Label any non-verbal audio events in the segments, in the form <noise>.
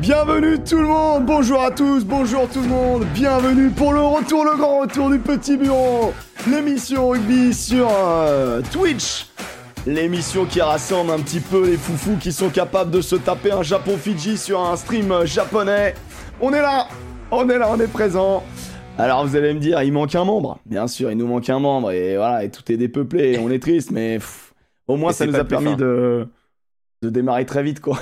Bienvenue tout le monde, bonjour à tous, bonjour tout le monde, bienvenue pour le retour, le grand retour du petit bureau, l'émission rugby sur euh, Twitch, l'émission qui rassemble un petit peu les foufous qui sont capables de se taper un Japon-Fidji sur un stream euh, japonais. On est là, on est là, on est présent. Alors vous allez me dire, il manque un membre. Bien sûr, il nous manque un membre et voilà, et tout est dépeuplé, on est triste, mais au moins ça nous a permis de, de démarrer très vite quoi.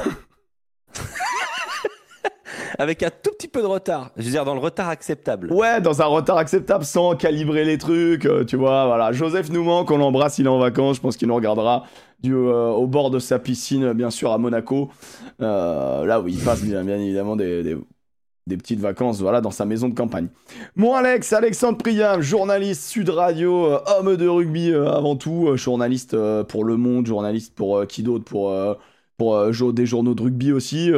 Avec un tout petit peu de retard. Je veux dire, dans le retard acceptable. Ouais, dans un retard acceptable sans calibrer les trucs, euh, tu vois. Voilà, Joseph nous manque, on l'embrasse, il est en vacances. Je pense qu'il nous regardera du, euh, au bord de sa piscine, bien sûr, à Monaco. Euh, là où il passe bien, bien évidemment des, des, petites vacances, voilà, dans sa maison de campagne. Mon Alex, Alexandre Priam, journaliste Sud Radio, homme de rugby avant tout, journaliste pour Le Monde, journaliste pour qui d'autre pour pour des journaux de rugby aussi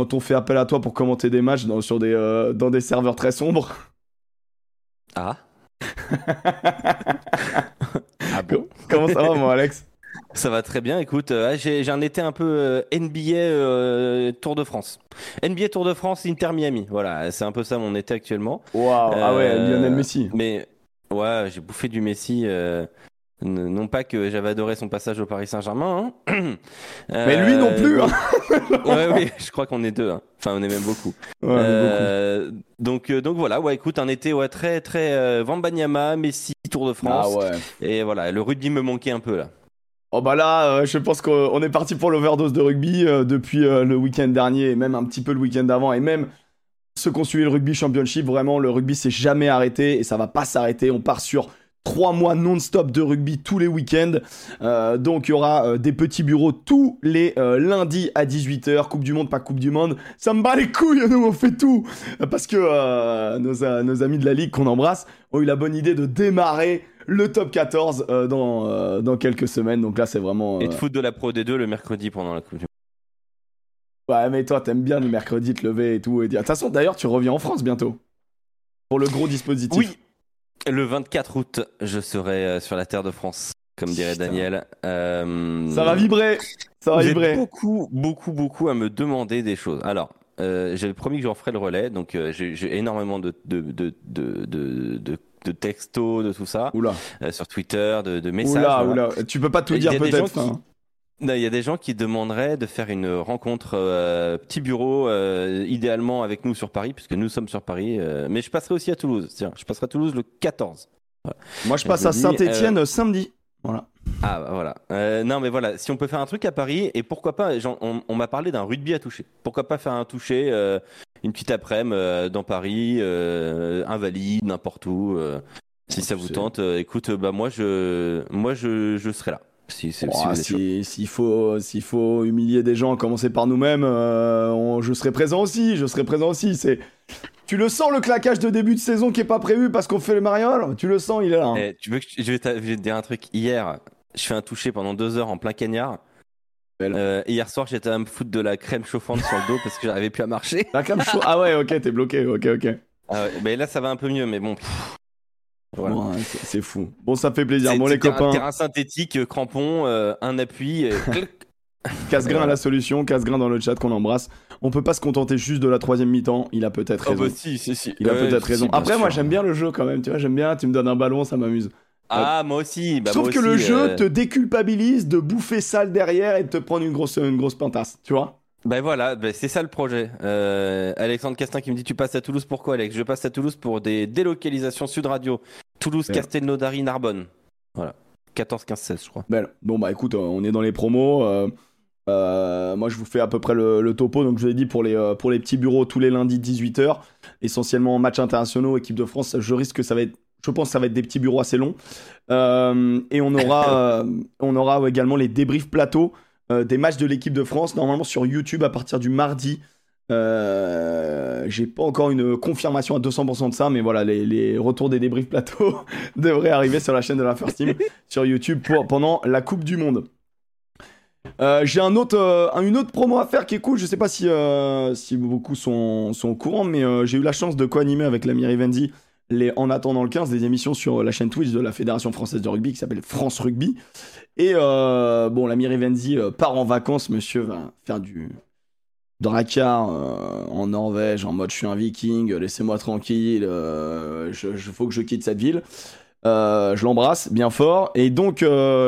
quand on fait appel à toi pour commenter des matchs dans, sur des, euh, dans des serveurs très sombres. Ah. <laughs> ah bon Comment ça va, moi, Alex? Ça va très bien. Écoute, euh, j'ai un été un peu euh, NBA Tour de France. NBA Tour de France Inter Miami. Voilà, c'est un peu ça mon été actuellement. Waouh. ah ouais, Lionel Messi. Mais ouais, j'ai bouffé du Messi. Non pas que j'avais adoré son passage au Paris Saint-Germain. Hein. <clears throat> Mais lui non plus. Hein. <laughs> ouais, oui, je crois qu'on est deux. Hein. Enfin, on est même beaucoup. Euh, donc, euh, donc voilà. Ouais, écoute, un été ouais, très, très euh, Vambanyama, Messi, Tour de France. Ah ouais. Et voilà, le rugby me manquait un peu là. Oh bah là, je pense qu'on est parti pour l'overdose de rugby depuis le week-end dernier, et même un petit peu le week-end d'avant, et même ceux qui ont suivi le rugby championship, vraiment, le rugby s'est jamais arrêté et ça va pas s'arrêter. On part sur trois mois non-stop de rugby tous les week-ends. Euh, donc il y aura euh, des petits bureaux tous les euh, lundis à 18h. Coupe du Monde, pas Coupe du Monde. Ça me bat les couilles, nous on fait tout. Parce que nos, nos, amis de la Ligue qu'on embrasse ont eu la bonne idée de démarrer le top 14 dans, dans quelques semaines. Donc là c'est vraiment... Et de foot de la Pro D2 le mercredi pendant la Coupe du Monde. Ouais mais toi t'aimes bien le mercredi te lever et tout. Et dire... De toute façon d'ailleurs tu reviens en France bientôt. Pour le gros dispositif. Oui. Le 24 août, je serai euh, sur la terre de France, comme dirait Daniel. Euh, ça va vibrer, ça va vibrer. Beaucoup, beaucoup, beaucoup à me demander des choses. Alors, euh, j'avais promis que j'en ferais le relais, donc j'ai énormément de, de, de, de, de textos, de tout ça. Oula. sur Twitter, de, messages. Oula, oula. Tu peux pas tout dire peut-être. Il y a des gens qui demanderaient de faire une rencontre euh, petit bureau, euh, idéalement avec nous sur Paris, puisque nous sommes sur Paris. Euh, mais je passerai aussi à Toulouse. Tiens, je passerai à Toulouse le 14. Moi, je passe à Saint-Etienne samedi. Voilà. Ah, bah, voilà. non, mais voilà, si on peut faire un truc à Paris, et pourquoi pas, on, on m'a parlé d'un rugby à toucher. Pourquoi pas faire un toucher, une petite après-midi dans Paris, invalide, n'importe où. si ça vous tente, écoute, bah moi, je, moi je, je serai là. S'il faut, s'il faut humilier des gens, commencer par nous-mêmes, euh, je serai présent aussi. Je serai présent aussi. C'est, tu le sens le claquage de début de saison qui est pas prévu parce qu'on fait le mariole? Tu le sens, il est là. Hein. Eh, tu veux que je vais, te dire un truc. Hier, je fais un toucher pendant deux heures en plein cagnard. Euh, hier soir, j'étais à me foutre de la crème chauffante sur le dos parce que j'arrivais plus à marcher. La crème chauffante. Ah ouais, ok, t'es bloqué. Ok, ok. Ah mais là, ça va un peu mieux, mais bon. Hein, c'est fou. Bon, ça fait plaisir. Bon, les copains. Un terrain synthétique, euh, crampon, euh, un appui. <laughs> Casse-grain à la solution, casse-grain dans le chat qu'on embrasse. On peut pas se contenter juste de la troisième mi-temps. Il a peut-être oh, raison. bah, si, si, si. Il a peut-être raison. Après, moi, j'aime bien le jeu quand même. Tu vois, j'aime bien. Tu me donnes un ballon, ça m'amuse. Ah, moi aussi. Bah, Sauf que le jeu euh, te déculpabilise de bouffer sale derrière et de te prendre une grosse, une grosse pintasse. Tu vois ben voilà, ben c'est ça le projet. Euh, Alexandre Castin qui me dit tu passes à Toulouse pourquoi Alex? Je passe à Toulouse pour des délocalisations Sud Radio. Toulouse, Castelnaudary, Narbonne. Voilà. 14, 15, 16 je crois. Ben, bon bah écoute, on est dans les promos. Euh, euh, moi je vous fais à peu près le, topo. Donc je vous ai dit pour les, pour les petits bureaux tous les lundis 18h. Essentiellement matchs internationaux, équipe de France. Je risque que ça va être je pense que ça va être des petits bureaux assez longs. et on aura, on aura également les débriefs plateaux euh, des matchs de l'équipe de France, normalement sur YouTube à partir du mardi. Euh, j'ai pas encore une confirmation à 200% de ça, mais voilà, les, retours des débriefs plateaux <laughs> devraient arriver sur la chaîne de la First Team <laughs> sur YouTube pour, pendant la Coupe du Monde. Euh, j'ai un autre, une autre promo à faire qui est cool. Je sais pas si, si beaucoup sont, sont au courant, mais j'ai eu la chance de co-animer avec l'ami Rivenzi En attendant le 15 des émissions sur la chaîne Twitch de la Fédération française de rugby qui s'appelle France Rugby. Et euh, bon, l'ami Rivenzi euh, part en vacances, monsieur va faire du, Drakkar en Norvège en mode je suis un viking, laissez-moi tranquille, il faut que je quitte cette ville. je l'embrasse bien fort et donc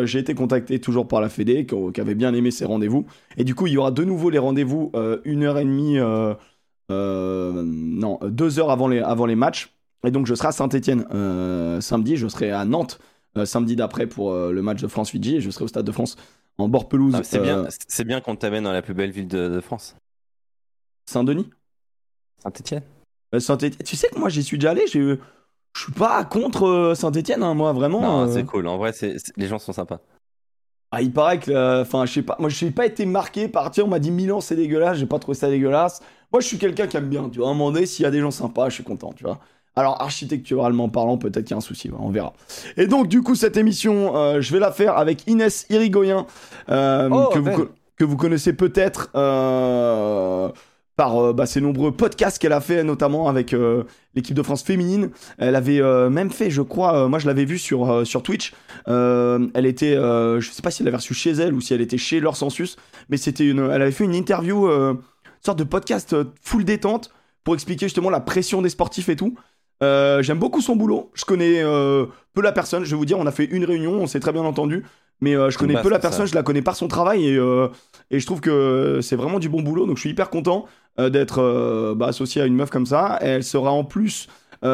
j'ai été contacté toujours par la Fédé qui, avait bien aimé ces rendez-vous et du coup il y aura de nouveau les rendez-vous une heure et demie non deux heures avant les, avant les matchs et donc je serai à Saint-Etienne samedi, je serai à Nantes samedi d'après pour le match de France-Fidji et je serai au Stade de France en bord pelouse. Ah, c'est bien, c'est bien qu'on t'amène dans la plus belle ville de, France. Saint-Denis Saint-Etienne euh, Saint-Etienne. Tu sais que moi j'y suis déjà allé, je suis pas contre euh, Saint-Etienne, hein, moi vraiment. Non, euh. c'est cool, en vrai les gens sont sympas. Ah, il paraît que, enfin, je sais pas, moi je n'ai pas été marqué par, tiens, on m'a dit Milan c'est dégueulasse, j'ai pas trouvé ça dégueulasse. Moi je suis quelqu'un qui aime bien, tu vois, à un moment donné, s'il y a des gens sympas, je suis content, tu vois. Alors, architecturalement parlant, peut-être qu'il y a un souci, on verra. Et donc, du coup, cette émission, euh, je vais la faire avec Inès Irigoyen, euh, oh, que, vous, que, vous, connaissez peut-être euh, par bah, ses nombreux podcasts qu'elle a fait, notamment avec l'équipe de France féminine. Elle avait même fait, je crois, moi je l'avais vu sur, sur Twitch. elle était, je sais pas si elle l'avait reçu chez elle ou si elle était chez leur Census, mais c'était une, elle avait fait une interview, une sorte de podcast full détente pour expliquer justement la pression des sportifs et tout. Euh, j'aime beaucoup son boulot. Je connais euh, peu la personne. Je vais vous dire, on a fait une réunion, on s'est très bien entendu. Mais euh, je connais bah, peu la personne, je la connais par son travail et, et je trouve que c'est vraiment du bon boulot. Donc je suis hyper content d'être bah, associé à une meuf comme ça. Elle sera en plus dans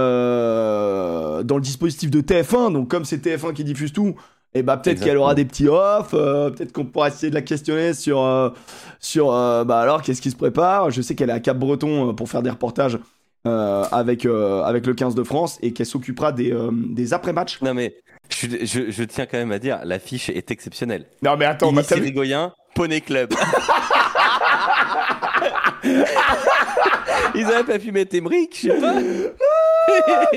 le dispositif de TF1. Donc comme c'est TF1 qui diffuse tout, et eh bah peut-être qu'elle aura des petits off, peut-être qu'on pourra essayer de la questionner sur sur bah alors qu'est-ce qui se prépare. Je sais qu'elle est à Cap Breton pour faire des reportages euh, avec, euh, avec le 15 de France et qu'elle s'occupera des, euh, des après-matchs. Non mais je, je, tiens quand même à dire, l'affiche est exceptionnelle. Non mais attends, Inès Rigoyen, Poney Club. <laughs> Ils avaient pas pu mettre Emmerich, je sais pas.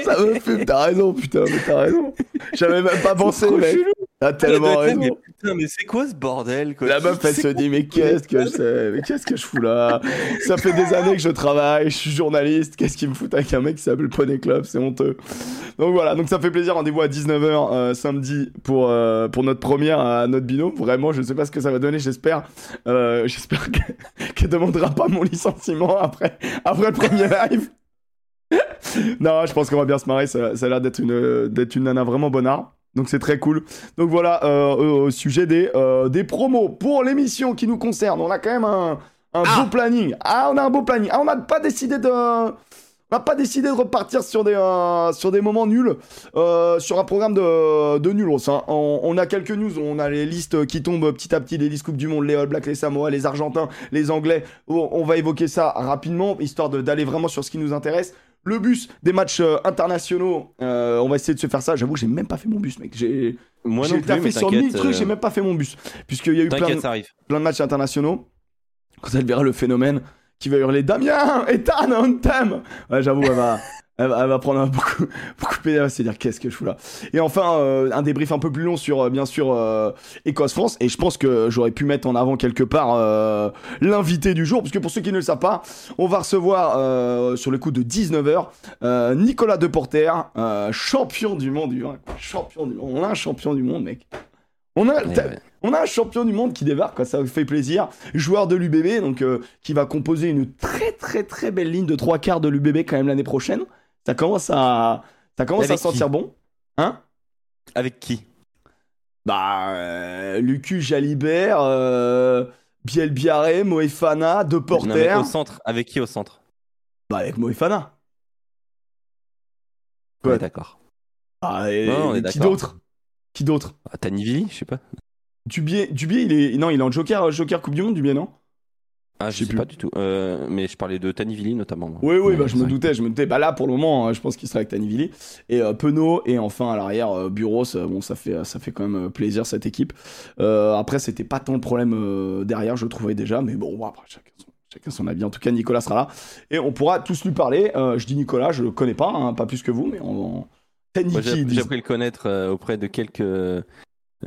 Ça me fume, t'as raison, putain, mais t'as raison. J'avais même pas pensé, mec. T'as tellement raison. Mais putain, mais c'est quoi ce bordel quoi La meuf, elle se dit, mais qu'est-ce que Mais qu'est-ce que je fous là? Ça fait des années que je travaille, je suis journaliste. Qu'est-ce qui me fout avec un mec qui s'appelle Poney Club C'est honteux. Donc voilà, donc ça fait plaisir. Rendez-vous à 19h euh, samedi pour, euh, pour notre première à notre binôme. Vraiment, je sais pas ce que ça va donner. J'espère euh, j'espère <laughs> qu'elle demandera pas mon licenciement après, après le premier live. <laughs> non, je pense qu'on va bien se marrer. Ça, ça a l'air d'être une, d'être une nana vraiment bonnard. Donc c'est très cool. Donc voilà, euh, au sujet des, euh, des promos pour l'émission qui nous concerne. On a quand même un, un ah. beau planning. Ah, on a un beau planning. Ah, on n'a pas décidé de... On n'a pas décidé de repartir sur des, euh, sur des moments nuls, sur un programme de, de nulos. Hein. On, on, a quelques news, on a les listes qui tombent petit à petit, les listes Coupe du Monde, les All Blacks, les Samoa, les Argentins, les Anglais. On, va évoquer ça rapidement, histoire d'aller vraiment sur ce qui nous intéresse. Le bus des matchs euh, internationaux, euh, on va essayer de se faire ça. J'avoue, j'ai même pas fait mon bus, mec. J'ai Moi non plus, sur 1000 trucs, j'ai euh, même pas fait mon bus. Puisqu'il y a eu plein de, plein de matchs internationaux. Quand elle verra le phénomène, qui va hurler Damien, Ethan, on t'aime Ouais, j'avoue, elle va, elle, va prendre <laughs> beaucoup, beaucoup de c'est dire qu'est-ce que je fous là. Et enfin, euh, un débrief un peu plus long sur, euh, bien sûr, euh, Écosse-France. Et je pense que j'aurais pu mettre en avant quelque part l'invité du jour, parce que pour ceux qui ne le savent pas, on va recevoir sur le coup de 19h Nicolas Deporter, champion du monde. Champion du monde. On a un champion du monde, mec. On a, on a un champion du monde qui débarque, quoi, ça fait plaisir. Joueur de l'UBB, donc qui va composer une très très très belle ligne de trois quarts de l'UBB quand même l'année prochaine. Ça commence à, ça commence à sentir bon? Hein? Avec qui? Bah, euh, Lucu Jalibert, euh, Biel Biarré, Moefana, De Porter. au centre, avec qui au centre? Bah, avec Moefana. Ouais, d'accord. Ah, et, qui d'autre? Qui d'autre? Ah, Tanivili, je sais pas. Dubier, Dubier, il est, non, il est en Joker, Joker Coupe du Monde, Dubier, non? Ah, je, sais pas du tout. Euh, mais je parlais de Tanivili notamment. Oui, oui, bah, je me doutais, je me doutais. Bah là, pour le moment, hein, je pense qu'il sera avec Tanivili et euh, Penaud et enfin à l'arrière euh, Bureau. Bon, ça fait ça fait quand même plaisir cette équipe. après, c'était pas tant le problème derrière, je trouvais déjà, mais bon, après chacun son, chacun son avis. En tout cas, Nicolas sera là et on pourra tous lui parler. je dis Nicolas, je le connais pas, hein, pas plus que vous, mais on. J'ai appris le connaître auprès de quelques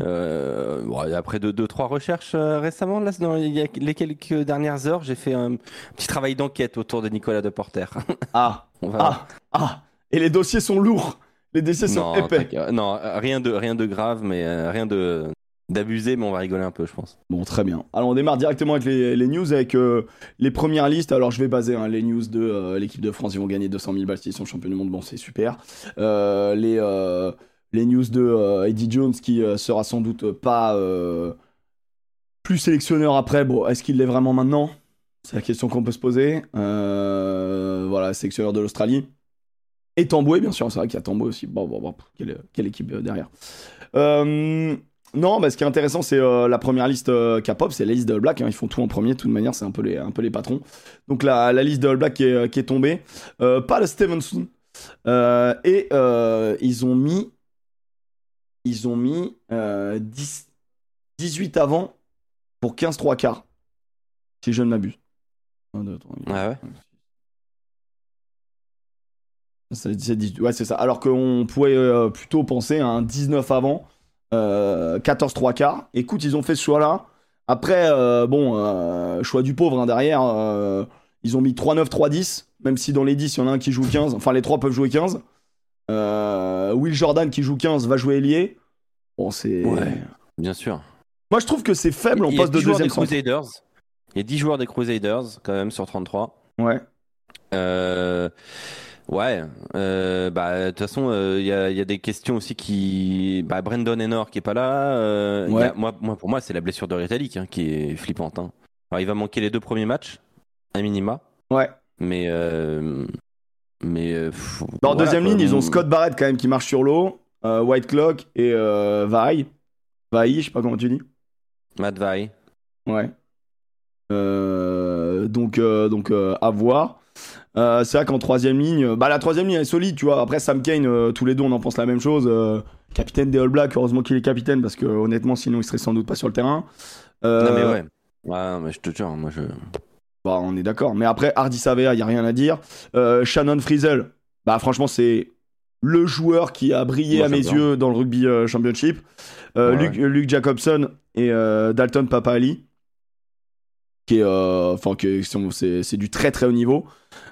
euh, bon, après deux, deux, trois recherches euh, récemment, là, dans les quelques dernières heures, j'ai fait un petit travail d'enquête autour de Nicolas Deporter. <laughs> Ah, ah, ah, et les dossiers sont lourds, les dossiers sont épais. Non, rien de rien de grave, mais euh, rien de d'abuser, mais on va rigoler un peu, je pense. Bon, très bien. Alors, on démarre directement avec les, les news, avec euh, les premières listes. Alors, je vais baser hein, les news de euh, l'équipe de France. Ils vont gagner 200 000 balles s'ils sont champions du monde. Bon, c'est super. Euh, les, euh, les news de euh, Eddie Jones, qui euh, sera sans doute pas euh, plus sélectionneur après. Bon, est-ce qu'il l'est vraiment maintenant? C'est la question qu'on peut se poser. Voilà, sélectionneur de l'Australie. Et Tamboué, bien sûr. C'est vrai qu'il y a Tamboué aussi. Bon, bon, bon. Quelle, équipe derrière. Non, bah, ce qui est intéressant, c'est la première liste K-pop, c'est la liste de All Black. hein, ils font tout en premier, de toute manière, c'est un peu les, patrons. Donc la, liste de All Black qui est, qui est tombée. Pas le Stevenson. Et ils ont mis. Ils ont mis euh, 10, 18 avant pour 15 3 quarts. Si je ne m'abuse. Ah ouais c'est- c'est 18 ouais, c'est ça. Alors qu'on pourrait euh, plutôt penser à un 19 avant, euh, 14 3 quarts. Écoute, ils ont fait ce choix-là. Après, euh, bon, euh, choix du pauvre hein, derrière. euh, ils ont mis 3-9, 3-10. Même si dans les 10, il y en a un qui joue 15. Enfin, les trois peuvent jouer 15. Euh, Will Jordan qui joue 15 va jouer ailier. Bon, c'est. Ouais. Bien sûr. Moi, je trouve que c'est faible en poste de 10 joueurs deuxième des centre. Crusaders. Il y a 10 joueurs des Crusaders, quand même, sur 33. Ouais. Euh, ouais, euh, bah de toute façon, euh, il y, a, y a des questions aussi qui, bah Brandon Enor qui est pas là. euh, il y a- Ouais. moi, moi, pour moi, c'est la blessure de Retallick hein, qui est flippante. hein. Alors, il va manquer les deux premiers matchs, à minima, Ouais. mais mais euh, pff, Dans voilà, deuxième quoi. ligne, ils ont Scott Barrett quand même qui marche sur l'eau. euh, White Clock et euh, Vai. Vai, je sais pas comment tu dis. Matt Vai. Ouais. Euh, donc, euh, donc euh, à voir. Euh, c'est vrai qu'en troisième ligne, bah la troisième ligne elle est solide, tu vois. Après Sam Kane, euh, tous les deux on en pense la même chose. Euh, capitaine des All Blacks, heureusement qu'il est capitaine parce que honnêtement sinon il serait sans doute pas sur le terrain. Euh, Non mais ouais. Ouais, mais je te jure, moi je. Bah, on est d'accord. Mais après, Hardy Savea, il n'y a rien à dire. Euh, Shannon Frizzell, bah, franchement, c'est le joueur qui a brillé Moi, à mes bien. yeux dans le rugby euh, championship. Euh, Ouais, Luke, Luke Jacobson et Dalton Papali, qui est, enfin, c'est c'est du très très haut niveau.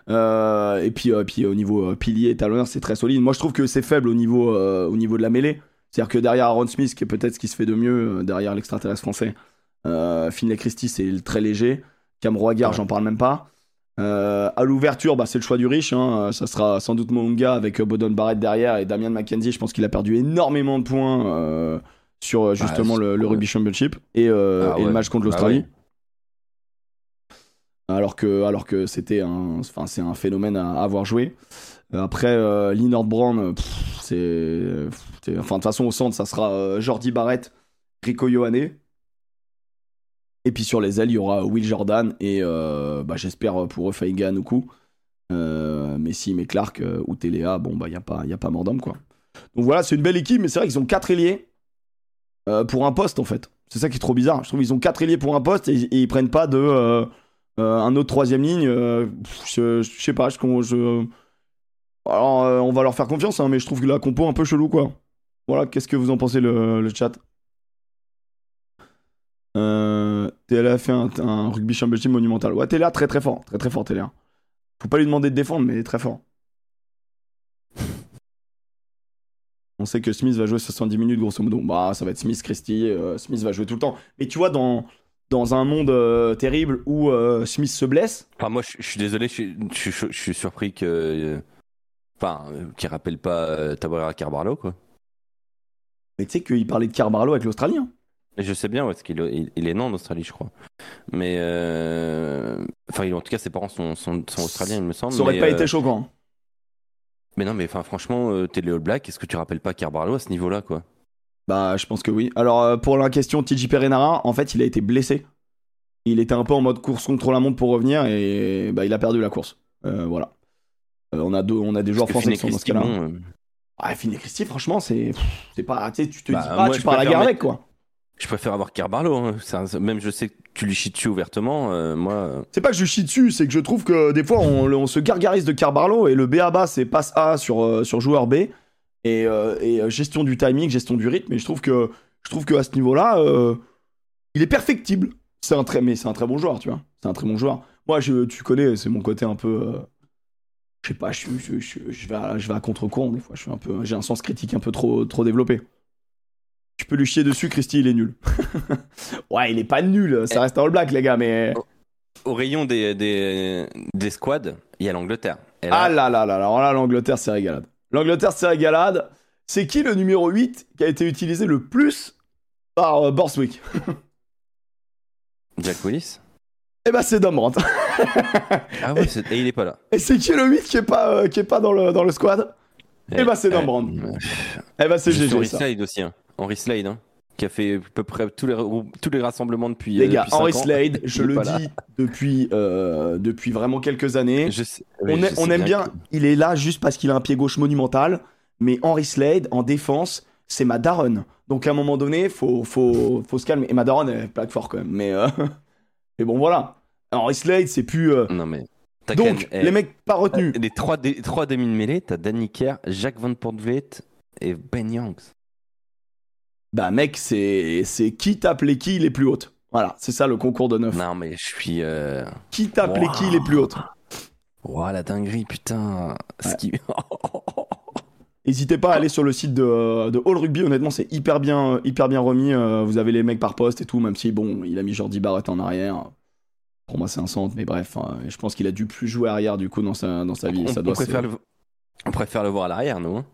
Et puis, puis au niveau pilier et talonneur, c'est très solide. Moi, je trouve que c'est faible au niveau, au niveau de la mêlée. C'est-à-dire que derrière Aaron Smith, qui est peut-être ce qui se fait de mieux, derrière l'extraterrestre français, Finlay Christie, c'est le très léger. Cam Ouais. j'en parle même pas. Euh, à l'ouverture, bah, c'est le choix du riche. hein. Ça sera sans doute Monga avec euh, Bodon Barrett derrière et Damien McKenzie. Je pense qu'il a perdu énormément de points euh, sur euh, justement le, le Rugby Championship et, euh, Ah et le match contre Ah l'Australie. ouais. Alors que, alors que c'était un, enfin, c'est un phénomène à, à avoir joué. Euh, Après, euh, euh, pff, c'est, enfin, de toute façon, au centre, ça sera euh, Jordi Barrett, Rico Ioane. Et puis sur les ailes, il y aura Will Jordan et euh, bah, j'espère pour eux Faigan ou coup. Euh, Messi, mais Clark euh, ou Téléa, bon, bah, il n'y a, pas- y pas mort d'homme, quoi. Donc voilà, c'est une belle équipe, mais c'est vrai qu'ils ont 4 ailiers euh, pour un poste, en fait. C'est ça qui est trop bizarre. Je trouve qu'ils ont 4 ailiers pour un poste et, ils prennent pas de euh, euh, un autre troisième ligne. euh, je, sais pas, je, alors euh, on va leur faire confiance, hein, mais je trouve que la compo un peu chelou, quoi. Voilà, qu'est-ce que vous en pensez, le chat? Euh, TLA a fait un, un rugby championship monumental. Ouais, TLA très très fort, très très fort TLA. Faut pas lui demander de défendre, mais il est très fort. <laughs> On sait que Smith va jouer 70 minutes grosso modo. Bah, ça va être Smith, Christie. euh, Smith va jouer tout le temps. Mais tu vois, dans, dans un monde euh, terrible où euh, Smith se blesse, Enfin, moi, je, suis désolé, je, suis- surpris que. Enfin, qu'il rappelle pas Tabarera Carbarlo, quoi. mais tu sais qu'il parlait de Carbarlo avec l'Australien. Je sais bien, ouais, parce qu'il il, il est né en Australie, je crois. Mais. euh, Enfin, en tout cas, ses parents sont, sont, sont australiens, il me semble. Ça aurait mais, pas euh, été choquant. hein. Mais non, mais enfin, franchement, euh, t'es les All Blacks, est-ce que tu rappelles pas Carbarlo à ce niveau-là, quoi? Bah, je pense que oui. Alors, euh, pour la question, TJ Perenara, en fait, il a été blessé. Il était un peu en mode course contre la montre pour revenir et bah, il a perdu la course. Euh, voilà. Euh, on, a deux, on a des joueurs français qui sont dans ce Finney cas-là. Christie, bon, euh, Ah, Finn et Christie, franchement, c'est c'est pas. Tu te Bah, dis pas, moi, tu pars à la guerre mettre- avec, quoi. Je préfère avoir Carbarlo. hein. Même je sais que tu lui chies dessus ouvertement. euh, moi, euh, C'est pas que je chie dessus, c'est que je trouve que des fois, on, se gargarise de Carbarlo et le B à bas, c'est passe A sur, euh, sur joueur B. Et, gestion du timing, gestion du rythme. Et je trouve que, je trouve que à ce niveau-là, il est perfectible. C'est un très, mais c'est un très bon joueur, tu vois. C'est un très bon joueur. Moi, je, tu connais, c'est mon côté un peu. je sais pas, je, vais à, contre-courant des fois. J'ai un sens critique un peu trop, trop développé. Je peux lui chier dessus, Christy, il est nul. <laughs> ouais, il est pas nul, ça reste un All Black, les gars, mais. Au rayon des, des, des squads, il y a l'Angleterre. Là- Ah là là là, alors là, l'Angleterre, c'est régalade. L'Angleterre, c'est régalade. C'est qui le numéro 8 qui a été utilisé le plus par euh, Borswick? <laughs> Jack Willis Eh ben, c'est Dom Brandt. Ah ouais, et il est pas là. Et c'est qui le 8 qui est pas, euh, qui est pas dans, le, dans le squad? Eh ben, c'est Dom Brandt. Euh, Eh ben, c'est GG, ça. Aussi, hein. Henry Slade, hein, qui a fait à peu près tous les, tous les rassemblements depuis. Les euh, gars, depuis Henry ans. Slade, <laughs> je le dis depuis, euh, depuis vraiment quelques années. Je sais- oui, on, je aime bien, que- il est là juste parce qu'il a un pied gauche monumental, mais Henry Slade, en défense, c'est ma daronne. Donc à un moment donné, faut, faut, faut se calmer. Et ma daronne, elle plaque fort quand même. Mais, euh, <laughs> mais bon, voilà. Henry Slade, c'est plus. euh, Non mais. Donc, même- eh, les mecs pas retenus. Les trois, demi de mêlée, t'as Danny Kerr, Jacques Van Poortvliet et Ben Youngs. Bah, mec, c'est c'est qui tape les quilles les plus hautes. Voilà, c'est ça le concours de neuf. Non mais je suis. Euh... Qui tape les quilles les plus hautes Ouah, la dinguerie, putain. Qui- <laughs> N'hésitez pas à aller sur le site de, de All Rugby, honnêtement, c'est hyper bien, hyper bien remis. euh, vous avez les mecs par poste et tout, même si, bon, il a mis Jordi Barrett en arrière. Pour moi, c'est un centre, mais bref, hein, je pense qu'il a dû plus jouer arrière du coup dans sa, dans sa vie. on, ça on doit se- préfère le... on préfère le voir à l'arrière, nous. hein.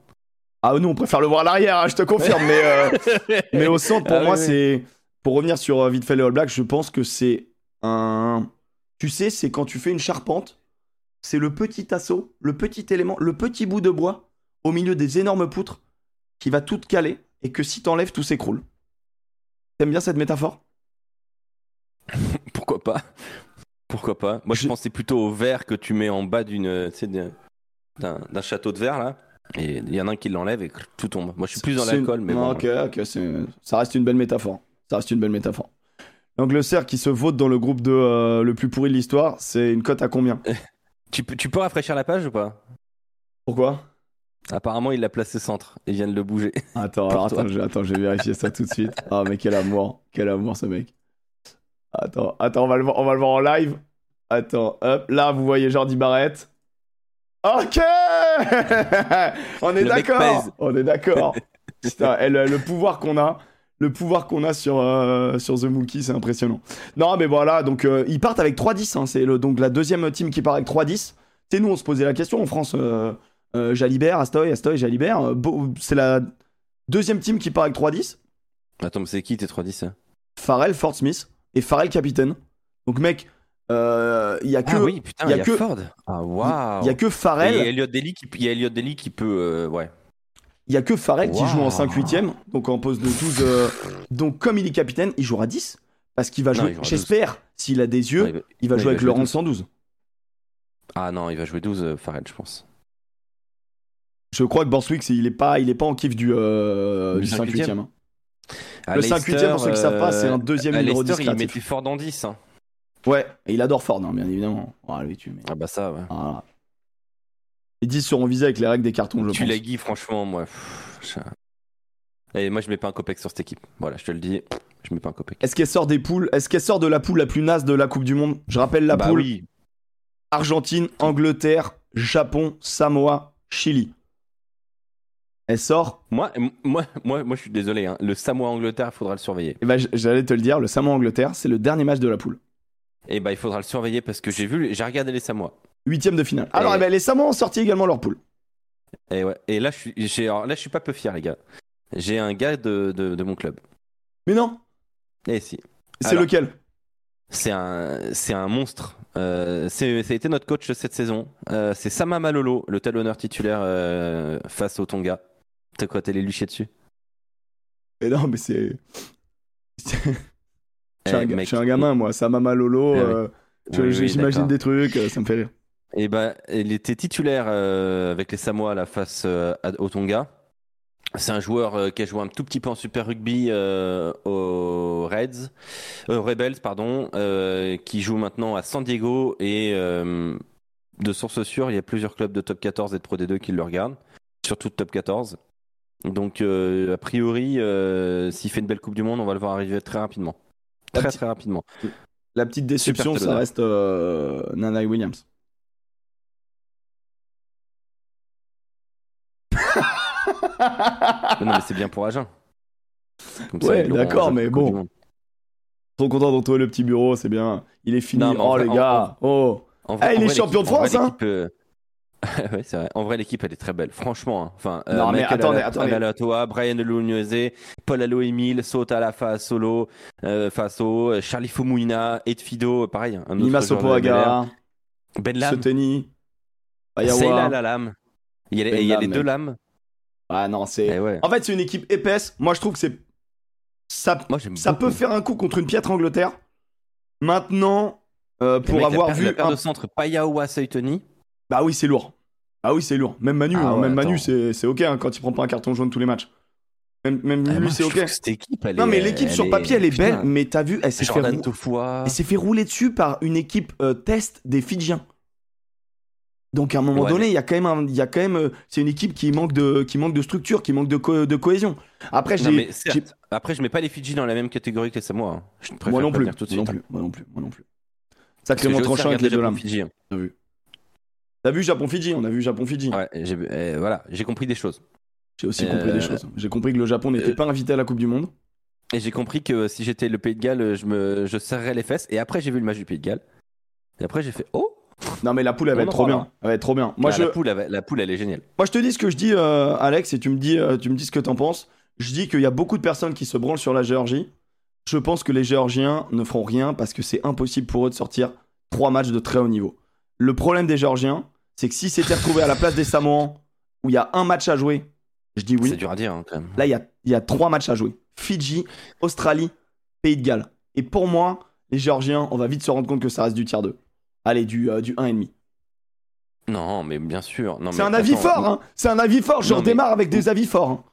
Ah, nous, on préfère le voir à l'arrière, hein, je te confirme, mais, euh, <laughs> mais au centre, pour Ah moi, oui, c'est. Pour revenir sur euh, vite fait les All Blacks, je pense que c'est un. Tu sais, c'est quand tu fais une charpente, c'est le petit assaut, le petit élément, le petit bout de bois au milieu des énormes poutres qui va tout caler et que si t'enlèves, tout s'écroule. T'aimes bien cette métaphore? <laughs> Pourquoi pas? Pourquoi pas? Moi, je, Je- pensais plutôt au verre que tu mets en bas d'une, d'un château de verre là. Et il y en a un qui l'enlève et tout tombe. Moi, je suis plus dans l'alcool, mais bon. Ok, ok, ça reste une belle métaphore. Ça reste une belle métaphore. L'Angleterre qui se vote dans le groupe de euh, le plus pourri de l'histoire, c'est une cote à combien? <laughs> Tu, peux, tu peux rafraîchir la page ou pas? Pourquoi? Apparemment, il l'a placé centre. Il vient de le bouger. <laughs> Attends, alors, attends, je, attends, je vais vérifier ça tout de suite. Ah, mais quel amour, quel amour ce mec. Attends, attends, on va le voir, on va le voir en live. Attends, hop, là vous voyez Jordi Barrett. Ok <laughs> On est d'accord. On est d'accord le, le pouvoir qu'on a, le pouvoir qu'on a sur, euh, sur The Mookie, c'est impressionnant. Non, mais voilà, donc euh, ils partent avec 3-10, hein, c'est donc la deuxième team qui part avec 3-10. Tu nous on se posait la question en France, euh, euh, Jalibert, Astoy, Astoy, Jalibert, c'est la deuxième team qui part avec 3-10. Attends, mais c'est qui tes 3-10 hein? Farrell, Fort Smith et Farrell capitaine. Donc mec, euh, il y a que Ah oui, putain, il y a y a, que- Ford. Ah waouh. il y a que Farrell, Il y a Elliot Daly qui, il y a Elliot Daly qui peut, euh, ouais. il y a que Farrell qui joue en 5 8 donc en poste de 12 euh, donc comme il est capitaine, il jouera 10 parce qu'il va Non, jouer j'espère s'il a des yeux, Non, il va- il va non, jouer il avec va jouer rang de 12. 112. Ah non, il va jouer 12, euh, Farrell, je pense. Je crois que Borswick il est pas il est pas en kiff du euh, Du du 5 8 5-8e. À Le 5 8 pour ceux qui savent pas, c'est un deuxième à numéro Leicester, il discrétif. mettait Ford en 10. hein. Ouais, et il adore Ford hein, bien évidemment. Ah lui tu mais Ah bah ça, ouais. voilà. Les 10 seront visés avec les règles des cartons, je tu pense. l'as Guy, franchement, moi. pff, je- Et moi, je mets pas un copec sur cette équipe. Voilà, je te le dis, je mets pas un copec. Est-ce qu'elle sort des poules Est-ce qu'elle sort de la poule la plus naze de la Coupe du Monde? Je rappelle la bah poule oui. Argentine, Angleterre, Japon, Samoa, Chili. Elle sort. Moi, moi, moi, moi, je suis désolé. hein. Le Samoa-Angleterre, il faudra le surveiller. Et ben, j- j'allais te le dire, le Samoa-Angleterre, c'est le dernier match de la poule. Et bah, il faudra le surveiller parce que j'ai vu, j'ai regardé les Samoa. Huitième de finale. Alors, Et- eh ben, les Samoa ont sorti également leur poule. Et ouais. Et là, je suis, alors là, je suis pas peu fier, les gars. J'ai un gars de, de, de mon club. Mais non, Et si. c'est lequel? C'est un, c'est un monstre. Euh, c'est, ça a été notre coach cette saison. Euh, c'est Sama Malolo, le talonneur titulaire euh, face au Tonga. T'as quoi, t'es chier dessus? Mais non, mais c'est. Je suis Eh, un, je suis un gamin, moi. Samama Lolo. Eh oui. euh, Oui, oui, J'imagine d'accord. des trucs, euh, ça me fait rire. Et ben, il était titulaire euh, avec les Samoa à la face euh, à- au Tonga. C'est un joueur euh, qui a joué un tout petit peu en Super Rugby aux Reds, Rebels, pardon, qui joue maintenant à San Diego et de source sûre, il y a plusieurs clubs de top 14 et de Pro D2 qui le regardent, surtout de top 14. Donc, a priori, s'il fait une belle Coupe du Monde, on va le voir arriver très rapidement. Très très rapidement. La petite déception, ça reste euh, Nana Williams. non, mais c'est bien pour Agen. Comme Ouais, d'accord, mais bon. Trop content de retrouver le petit bureau, c'est bien. Il est fini. Non, oh vrai- les en- gars, oh. En Ah, il est champion de France, hein. <laughs> ouais, c'est vrai. En vrai, l'équipe, elle est très belle. Franchement, hein. enfin, euh, Non, mais attendez, attendez. Alatoa, Brian Lunese, Paul Allo Emile, Sota Lafa Solo, euh, Faso, euh, Charlie Fumouina, Edfido, pareil. Un Nima. Sopoaga, Ben Lam, Soteni, Ayawa. la lame. Il y a, les- Ben il y a Lam, les deux lames. Ah non, c'est. Eh ouais. En fait, c'est une équipe épaisse. Moi, je trouve que c'est. Ça, Moi, j'aime ça beaucoup. peut faire un coup contre une piètre Angleterre. Maintenant, euh, pour avoir vu. la paire un- de centre Payaoua Seutoni. Bah oui, c'est lourd. Ah oui, c'est lourd. Même Manu, Ah hein, ouais, même Manu, c'est c'est ok hein, quand il prend pas un carton jaune tous les matchs. Même, même Ah, lui, moi, c'est ok. trouve que Cette équipe, elle Non, mais l'équipe sur est- papier, elle est putain, belle, mais t'as vu, elle s'est fait, rou- rouler dessus par une équipe euh, test des Fidjiens. Donc à un moment Ouais, donné, mais- il y a quand même, un- y a quand même, euh, c'est une équipe qui manque de, qui manque de structure, qui manque de, co- de cohésion. Après, j'ai. Après, je mets pas les Fidji dans la même catégorie que les Samoa. hein. Je préfère moi non plus, prévenir tout de moi non plus, moi non plus, moi non plus. Aussi tranchant avec les deux lames. Fidji, hein. T'as vu Japon-Fidji On a vu Japon-Fidji. Ouais, j'ai euh, voilà, j'ai compris des choses. J'ai aussi Euh, compris des choses. J'ai compris que le Japon n'était euh, pas invité à la Coupe du Monde. Et j'ai compris que si j'étais le Pays de Galles, je me je serrerais les fesses. Et après, j'ai vu le match du Pays de Galles. Et après, j'ai fait oh. Non mais la poule, elle va être trop bien. Elle va être trop bien. Moi, Ah, je, la poule, elle- la poule, elle est géniale. moi, je te dis ce que je dis, euh, Alex, et tu me dis, euh, tu me dis ce que t'en penses. Je dis qu'il y a beaucoup de personnes qui se branlent sur la Géorgie. Je pense que les Géorgiens ne feront rien parce que c'est impossible pour eux de sortir trois matchs de très haut niveau. Le problème des Géorgiens, c'est que si c'était retrouvé à la place des Samoans, où il y a un match à jouer, je dis oui. C'est dur à dire hein, quand même. Là, il y a, il y a trois matchs à jouer. Fidji, Australie, Pays de Galles. Et pour moi, les Géorgiens, on va vite se rendre compte que ça reste du tiers 2. Allez, du, euh, du 1,5. Non, mais bien sûr. Non, C'est un avis fort, hein C'est un avis fort. Je Non, mais- redémarre avec des avis forts. hein.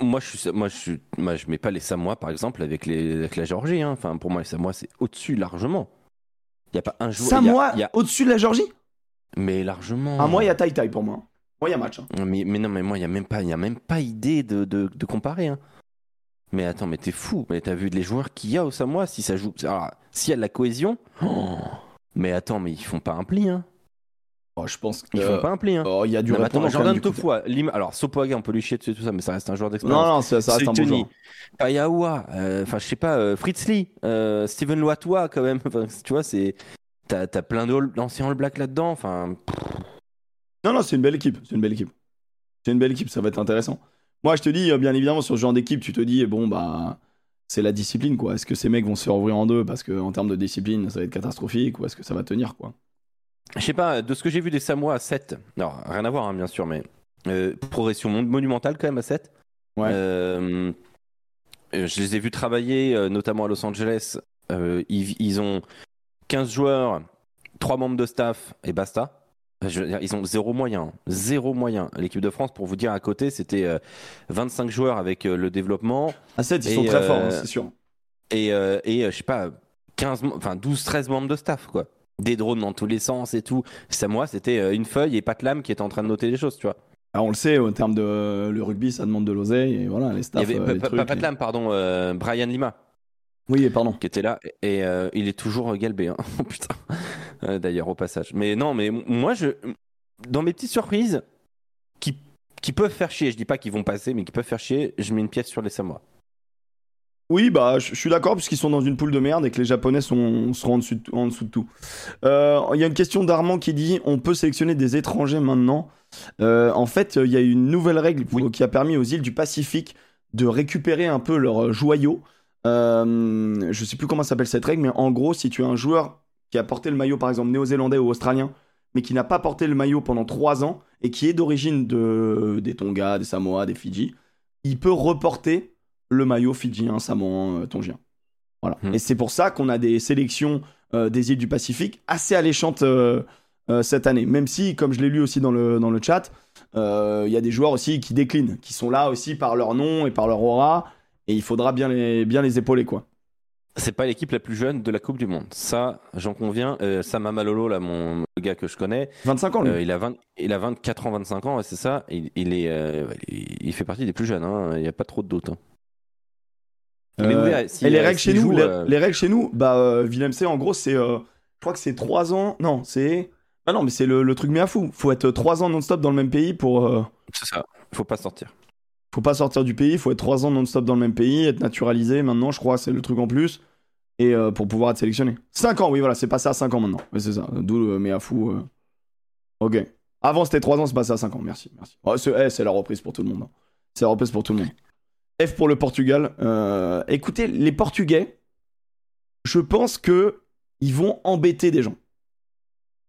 Moi, je suis, moi, je suis, moi, je mets pas les Samoa, par exemple, avec les, avec la Géorgie. hein. Enfin, pour moi, les Samoa, c'est au-dessus largement. Il y a pas un joueur. il y a- Samoa, il y a- au-dessus de la Géorgie mais largement. Ah, moi, il y a Tai Tai pour moi. Moi, il y a match. hein. Mais, mais non, mais moi, il y a même pas, y a même pas idée de, de, de comparer. hein. Mais attends, mais t'es fou. Mais t'as vu les joueurs qu'il y a au Samoa si ça joue. Alors, s'il y a de la cohésion. oh, mais attends, mais ils font pas un pli. Hein. Oh, je pense Ils que. font pas un pli. Hein. Oh, il y a du Jordan. Tofoua, Lim- alors Sopoaga, on peut lui chier dessus tout ça, mais ça reste un joueur d'expérience. Non, non, ça, ça reste un bon joueur. Euh, enfin je sais pas, euh, Fritz Lee, euh, Steven Loatois quand même. <laughs> Tu vois, c'est t'as as plein d'anciens All Black là-dedans. Enfin, Non, non, c'est une belle équipe. C'est une belle équipe. C'est une belle équipe, ça va être intéressant. Moi, je te dis, bien évidemment, sur ce genre d'équipe, tu te dis, bon, bah, c'est la discipline, quoi. Est-ce que ces mecs vont se faire ouvrir en deux parce qu'en termes de discipline, ça va être catastrophique ou est-ce que ça va tenir, quoi? Je sais pas, de ce que j'ai vu des Samoa à 7, non, rien à voir hein, bien sûr, mais euh, progression mon- monumentale quand même à 7. Ouais. Euh, euh, je les ai vus travailler, notamment à Los Angeles. Euh, ils, ils ont 15 joueurs, 3 membres de staff et basta. Je veux dire, ils ont zéro moyen. Zéro moyen. L'équipe de France, pour vous dire, à côté, c'était euh, 25 joueurs avec le développement À 7, ils Et, sont très forts, hein, c'est sûr. et, et je sais pas, 15, mem- enfin 12, 13 membres de staff, quoi. Des drones dans tous les sens et tout. Ça, moi, c'était euh, une feuille et pas de lame qui était en train de noter des choses, tu vois. Alors, on le sait, au terme de le rugby, ça demande de l'oseille et voilà, les Il y avait euh, les pas- trucs, pas- pas de et- lame, pardon, euh, Brian Lima. Oui, pardon. qui était là et euh, il est toujours galbé hein. <laughs> Oh, putain Euh, d'ailleurs au passage mais non mais moi je dans mes petites surprises qui, qui peuvent faire chier je dis pas qu'ils vont passer mais qui peuvent faire chier je mets une pièce sur les Samoa Oui, bah, je suis d'accord, puisqu'ils sont dans une poule de merde et que les Japonais sont, seront en dessous de, en dessous de tout. Euh, Il y a une question d'Armand qui dit on peut sélectionner des étrangers maintenant. Euh, en fait, il y a une nouvelle règle pour- qui a permis aux îles du Pacifique de récupérer un peu leurs joyaux. Euh, je sais plus comment s'appelle cette règle, mais en gros, si tu as un joueur qui a porté le maillot, par exemple néo-zélandais ou australien, mais qui n'a pas porté le maillot pendant 3 ans et qui est d'origine de, des Tonga, des Samoa, des Fidji, il peut reporter le maillot fidjien, samoan, euh, tongien. Voilà. Hmm. Et c'est pour ça qu'on a des sélections euh, des îles du Pacifique assez alléchantes euh, euh, cette année. Même si, comme je l'ai lu aussi dans le, dans le chat, il y a des joueurs aussi qui déclinent, qui sont là aussi par leur nom et par leur aura, et il faudra bien les, bien les épauler, quoi. c'est pas l'équipe la plus jeune de la Coupe du Monde ça j'en conviens euh, Sam Amalolo là mon le gars que je connais 25 ans, lui. euh, il, a 20, il a 24 ans 25 ans ouais, c'est ça il, il est euh, il, il fait partie des plus jeunes hein. il n'y a pas trop de doute hein. Mais Euh, oui, si, et les euh, règles chez nous, joue, les, euh, les règles chez nous, bah euh, Willem C, en gros, c'est, euh, je crois que c'est 3 ans. Non, c'est, ah non, mais c'est le, le truc mais à fou. Faut être 3 ans non-stop dans le même pays pour. euh, c'est ça faut pas sortir faut pas sortir du pays, il faut être 3 ans non-stop dans le même pays, être naturalisé maintenant, je crois, c'est le truc en plus. Et euh, pour pouvoir être sélectionné. 5 ans, oui, voilà, c'est passé à 5 ans maintenant. Ouais, c'est ça, d'où le mais à fou. euh. Ok. Avant c'était 3 ans, c'est passé à 5 ans, merci. merci. Oh, c'est eh, c'est la reprise pour tout le monde. hein. C'est la reprise pour tout le monde. F pour le Portugal. Euh, écoutez, les Portugais, je pense que ils vont embêter des gens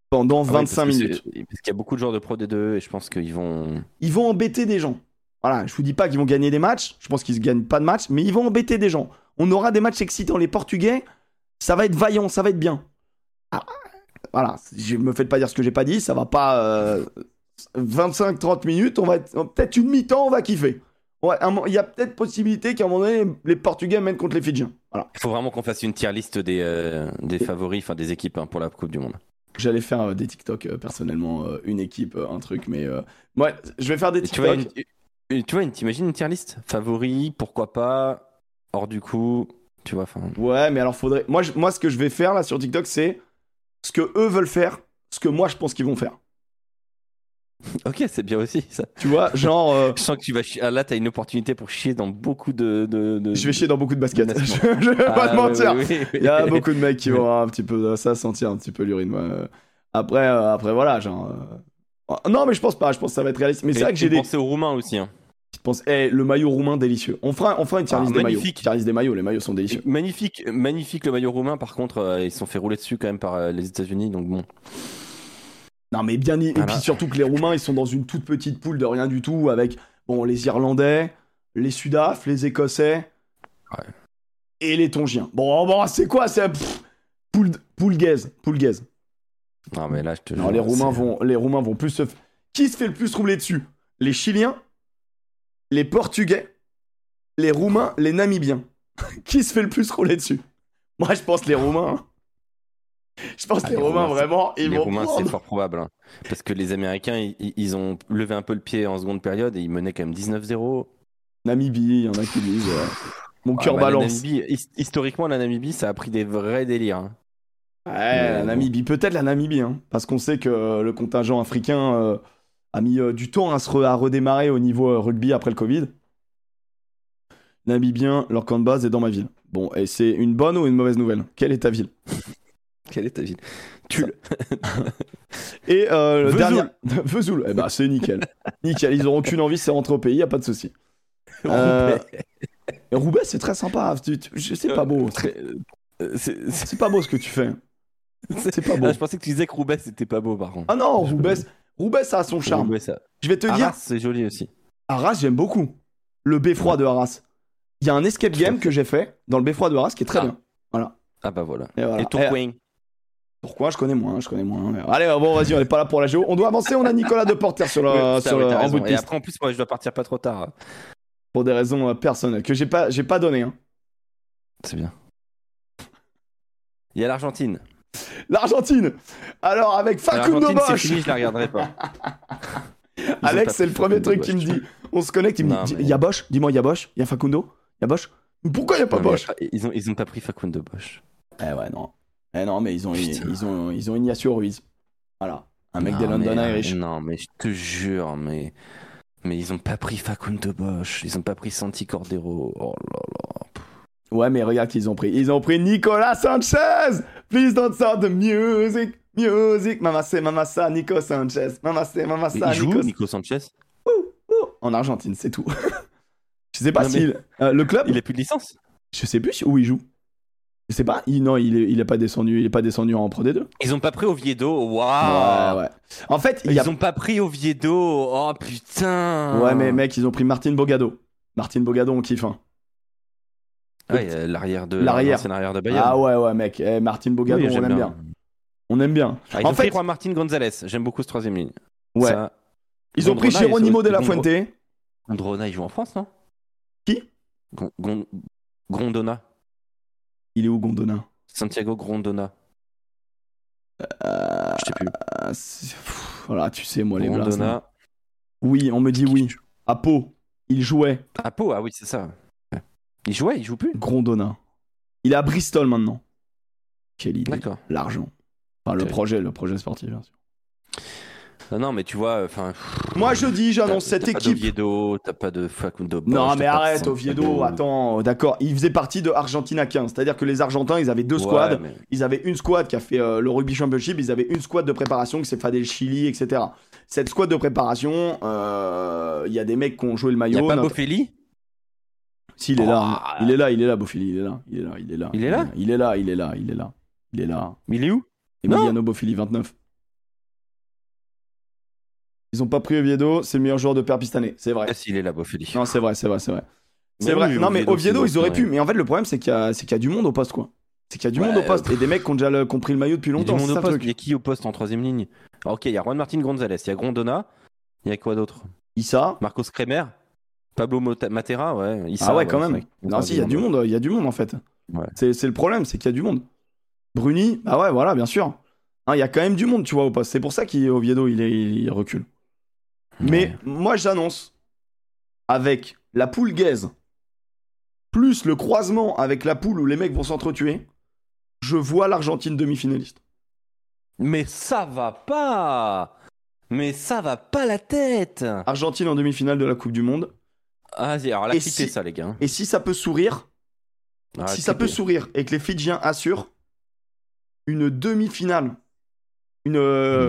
pendant Ah ouais, 25 parce que minutes. Parce qu'il y a beaucoup de joueurs de Pro D2 et je pense qu'ils vont. Ils vont embêter des gens. Voilà, je vous dis pas qu'ils vont gagner des matchs, je pense qu'ils ne gagnent pas de matchs, mais ils vont embêter des gens. On aura des matchs excitants. Les Portugais, ça va être vaillant, ça va être bien. Ah, voilà, je me faites pas dire ce que j'ai pas dit, ça va pas euh, 25-30 minutes, on va être peut-être une mi-temps, on va kiffer. Ouais, il y a peut-être possibilité qu'à un moment donné, les Portugais mènent contre les Fidjiens. Voilà. Il faut vraiment qu'on fasse une tier liste des, euh, des favoris, enfin des équipes hein, pour la Coupe du Monde. J'allais faire euh, des TikTok euh, personnellement, euh, une équipe, euh, un truc, mais euh, ouais, je vais faire des Et tu vois, TikTok. tu vois, une- t'imagines une tier list? Favoris, pourquoi pas? Hors du coup, tu vois, enfin. Ouais, mais alors faudrait. Moi, je- moi, ce que je vais faire là sur TikTok, c'est ce que eux veulent faire, ce que moi je pense qu'ils vont faire. <laughs> Ok, c'est bien aussi ça. Tu vois, genre, euh, Je sens que tu vas chier. Ah, là, t'as une opportunité pour chier dans beaucoup de. de, de- je vais chier dans beaucoup de baskets. <laughs> je, vais Ah, pas te oui, mentir. oui, oui, oui. Il y a beaucoup de mecs qui vont un petit peu ça sentir un petit peu l'urine. ouais. Après, euh, après voilà, genre. euh, Non, mais je pense pas. Je pense que ça va être réaliste. Mais c'est vrai que j'ai des. pensez aux Roumains aussi. Hein. Je pense, eh, le maillot roumain délicieux. On fera, on fera une tier Ah, des maillots. magnifique. Tier des maillots. Les maillots sont délicieux. Magnifique, magnifique le maillot roumain. Par contre, euh, ils se sont fait rouler dessus quand même par euh, les États-Unis. Donc bon. Non, mais bien. Et Voilà. puis surtout que les Roumains, ils sont dans une toute petite poule de rien du tout avec bon les Irlandais, les Sudaf, les Écossais Ouais. et les Tongiens. Bon, bon c'est quoi C'est poule, poule gaze, poule gaze. Non, mais là, je te Non, les Roumains vont, les Roumains vont plus se. f- Qui se fait le plus rouler dessus? Les Chiliens, les Portugais, les Roumains, les Namibiens. <laughs> Qui se fait le plus rouler dessus? Moi, je pense les Roumains. hein. <laughs> Je pense Ah, les, c'est- vraiment, ils les vont Roumains, c'est fort probable. hein. Parce que les Américains, ils, ont levé un peu le pied en seconde période et ils menaient quand même 19-0. Namibie, il y en a qui disent. euh, Mon cœur bah, la balance. Namibie, his- historiquement, la Namibie, ça a pris des vrais délires. hein. Ouais, Mais la bon. Namibie, peut-être la Namibie, hein, parce qu'on sait que euh, le contingent africain euh, a mis euh, du temps à, se re- à redémarrer au niveau euh, rugby après le Covid. Namibien, leur camp de base est dans ma ville. Bon, et c'est une bonne ou une mauvaise nouvelle? Quelle est ta ville? Quelle est ta ville? Tulle. <laughs> Et euh, le Vesoul. dernier. <laughs> Vesoul, eh ben c'est nickel. <laughs> nickel, ils auront qu'une envie, c'est rentrer au pays, y a pas de souci. Euh, Roubaix, c'est très sympa. C'est pas beau. Très- euh, c'est- pas beau ce que tu fais. C'est pas beau. Ah, je pensais que tu disais que Roubaix, c'était pas beau, par contre. Ah non, Roubaix, Roubaix, ça a son charme. Roubaix, ça. Je vais te dire, Arras, c'est joli aussi. Arras, j'aime beaucoup. Le beffroi de Arras. Il y a un escape game que j'ai fait dans le beffroi de Arras qui est très Ah. bien. Ah bah voilà. Et, voilà. Et Pourquoi? Je connais moins, je connais moins. Allez, bon, vas-y, on est pas là pour la géo. On doit avancer, on a Nicolas Deporter sur le, Ouais, ça, sur t'as en bout de Et piste. après, en plus, moi, je dois partir pas trop tard. Pour des raisons euh, personnelles que j'ai pas, j'ai pas donné. hein. C'est bien. Il y a l'Argentine. L'Argentine Alors, avec Facundo Bosch fini, je la regarderai pas. <laughs> Alex, c'est le premier truc qui me dit. On se connecte, il me Non, dit mais- il y a Bosch? Dis-moi, il y a Bosch? Il y a Facundo? Il y a Bosch? Pourquoi il y a pas Non, Bosch? Ils ont, ils ont pas pris Facundo Bosch. Eh ouais, non. Eh non, mais ils ont, ils ont, ils ont Ignacio Ruiz. Voilà. Un mec Non, des London mais, Irish. Non, mais je te jure, mais. Mais ils ont pas pris Facundo Bosch, ils ont pas pris Santi Cordero. Oh là là. Ouais, mais regarde qu'ils ont pris. Ils ont pris Nicolas Sanchez Please don't start the music Music Mamacé, mamassa, Nico Sanchez Mamacé, mamassa, il joue, Nico Nico Sanchez En Argentine, c'est tout. <laughs> Je sais pas Non, mais- s'il... euh, le club Il a plus de licence Je sais plus où il joue. Sais pas. Il, non, il est, il est pas descendu. Il est pas descendu en Pro D2. Ils ont pas pris Oviedo, waouh Ouais, ouais. En fait, il Ils a... ont pas pris Oviedo, oh putain Ouais, mais mec, ils ont pris Martin Bogado. Martin Bogado, on kiffe. Hein. Ouais, l'arrière de L'arrière. de Bayern. Ah ouais, ouais, mec. Eh, Martin Bogado, Oui, on aime bien. On aime bien. Ah, ils En ont fait- pris Martin Gonzalez, j'aime beaucoup ce troisième ligne. Ouais. Ça, Ils ont pris Geronimo de la Fuente. Gondrona, il joue en France, non? Qui? Gon- Gon- Grondona. Il est où Gondona Santiago Grondona. Euh, Je sais plus. ah, pff, Voilà, tu sais, moi, les blagues. Grondona. Oui, on me dit oui. À Pau, il jouait. À Pau, ah oui, c'est ça. Il jouait, il joue plus Grondona. Il est à Bristol maintenant. Quelle idée. D'accord. L'argent. Enfin, le projet, le projet sportif, bien sûr. Non, non, mais tu vois, enfin. Moi, je dis, j'annonce cette t'as pas équipe. d'Oviedo, t'as pas de Facundo Non, mais arrête. Oviedo, attends, d'accord. Il faisait partie de Argentina 15. C'est-à-dire que les Argentins, ils avaient deux Ouais, squads. mais- Ils avaient une squad qui a fait euh, le Rugby Championship, ils avaient une squad de préparation qui s'est fait le Chili, etc. Cette squad de préparation, euh, il y a des mecs qui ont joué le Y maillot. a pas notre- Boffelli Si, il est là. Il est là, il est là, Bofili, il est là. Il est là, il est là. Il est là? Il est là, il est là, il est là. Il est là. Il est où? Emiliano Bofili, 29. Ils ont pas pris Oviedo, c'est le meilleur joueur de paire pistané. C'est vrai. Ah, si, il est là, Boffelli. Non, c'est vrai, c'est vrai, c'est vrai. C'est vrai. oui, non, mais Oviedo, ils auraient pu. Mais en fait, le problème, c'est qu'il y, qu'il y a du monde au poste, quoi. C'est qu'il y a du Ouais, monde au poste. euh, Et des mecs qui ont déjà le- qui ont pris le maillot depuis Il y a du longtemps. poste. Il y a qui au poste en troisième ligne Ah, Ok, il y a Juan Martin Gonzalez, il y a Grondona, il y a quoi d'autre Issa. Marcos Kremer Pablo Mota- Matera, ouais. Issa, Ah ouais, quand même. Non, si, il y a du monde, il y a du monde en fait. Ouais. C'est le problème, c'est qu'il y a du monde. Bruni, bah ouais, voilà, bien sûr. Hein, Il y a quand même du monde, tu vois, au poste. C'est pour ça qu'Oviedo, il, il recule. Mais moi, j'annonce, avec la poule gaze, plus le croisement avec la poule où les mecs vont s'entretuer, je vois l'Argentine demi-finaliste. Mais ça va pas Mais ça va pas la tête Argentine en demi-finale de la Coupe du Monde. Ah, vas-y, alors clippez si- ça, les gars. Et si ça peut sourire, Ah, si ça peut sourire et que les Fidjiens assurent une demi-finale, une,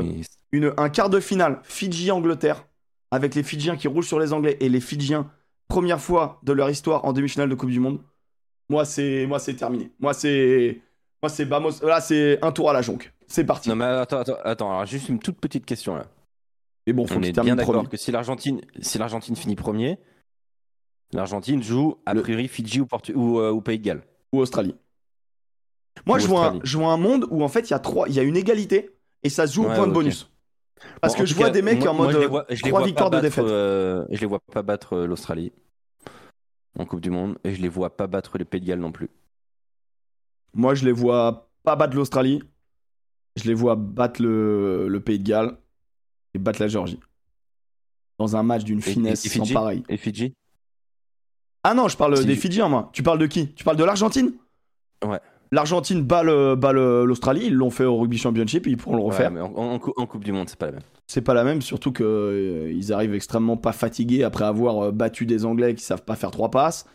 Mais- une, un quart de finale Fidji-Angleterre, avec les Fidjiens qui roulent sur les Anglais et les Fidjiens, première fois de leur histoire en demi-finale de Coupe du Monde, moi c'est moi c'est terminé. Moi c'est moi c'est vamos, là c'est un tour à la jonque. C'est parti. Non, mais attends, attends, attends, alors juste une toute petite question là. Et bon, faut On est bien d'accord que si l'Argentine si l'Argentine finit premier, l'Argentine joue a Le- priori Fidji ou, Portu- ou, euh, ou Pays de Galles. ou Australie. Moi Ou je vois, un, Australie. je vois un monde où en fait il y a trois, il y a une égalité et ça se joue au point de bonus. Parce Bon, que je vois cas, des mecs moi- en mode je les vois- je les trois vois victoires pas de battre, défaite. euh, je les vois pas battre euh, l'Australie en Coupe du Monde et je les vois pas battre les Pays de Galles non plus. Moi, je les vois pas battre l'Australie. Je les vois battre le, le Pays de Galles et battre la Géorgie. Dans un match d'une Et- finesse et sans Fidji pareil. Et Fidji? Ah non, je parle des Fidjiens, moi. Tu parles de qui? Tu parles de l'Argentine? Ouais. L'Argentine bat le- bat le- l'Australie. Ils l'ont fait au Rugby Championship. Ils pourront le refaire. Ouais, mais en, en- en Coupe du Monde, c'est pas la même. C'est pas la même, surtout qu'ils arrivent extrêmement pas fatigués après avoir euh, battu des Anglais qui savent pas faire trois passes.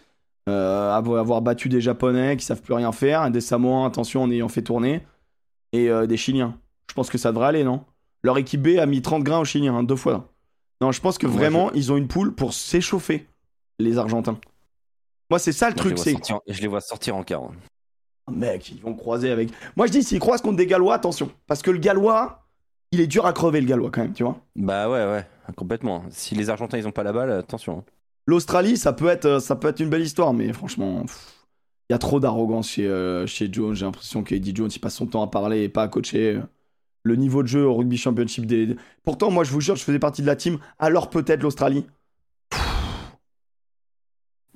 euh, avoir battu des Japonais qui savent plus rien faire. et Des Samoans, attention, en ayant fait tourner. Et euh, des Chiliens. Je pense que ça devrait aller, non? Leur équipe B a mis 30 grains aux Chiliens, hein, deux fois. Non, je pense que vraiment, ils ont une poule pour s'échauffer, les Argentins. Moi, c'est ça le Moi, truc, je, c'est. les vois sortir, je les vois sortir en quart. Mec, ils vont croiser avec. Moi, je dis, s'ils croisent contre des Gallois, attention. Parce que le Gallois, il est dur à crever, le Gallois, quand même, tu vois. Bah ouais, ouais, complètement. Si les Argentins ils ont pas la balle, attention. L'Australie, ça peut être, euh, ça peut être une belle histoire, mais franchement, il y a trop d'arrogance chez, euh, chez Jones. J'ai l'impression qu'Eddie Jones, il passe son temps à parler et pas à coacher. Le niveau de jeu au rugby championship des. Pourtant, moi, je vous jure, je faisais partie de la team. Alors peut-être l'Australie.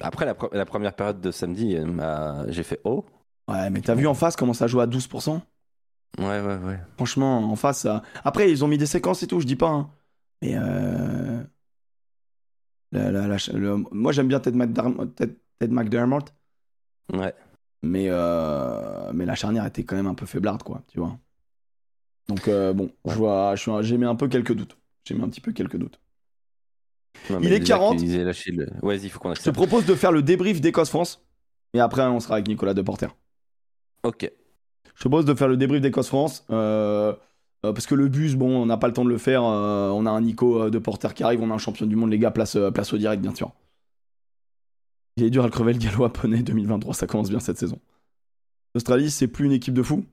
Après la, pre- la première période de samedi, euh, j'ai fait oh. Ouais, mais t'as vu en face comment ça joue à 12% Ouais, ouais, ouais. Franchement, en face, ça... après, ils ont mis des séquences et tout, je dis pas. hein. Mais euh... la- la- la- le- moi, j'aime bien Ted McDermott, Ted, Ted McDermott, Ouais. mais, euh... mais la charnière était quand même un peu faiblarde, quoi, tu vois. Donc, euh, bon, je vois, j'ai mis un peu quelques doutes. J'ai mis un petit peu quelques doutes. Non, Il est déjà 40. qu'ils aient lâché le... Ouais, vas-y, il faut qu'on Je te propose de faire le débrief d'Écosse-France, et après, on sera avec Nicolas Deporter. Ok. Je te propose de faire le débrief d'Écosse-France. euh, euh, parce que le bus, bon, on n'a pas le temps de le faire. euh, on a un Nico euh, de Porter qui arrive, on a un champion du monde, les gars, place, place au direct, bien sûr. Il est dur à le crever, le gallois poney 2023, ça commence bien cette saison. L'Australie, c'est plus une équipe de fous.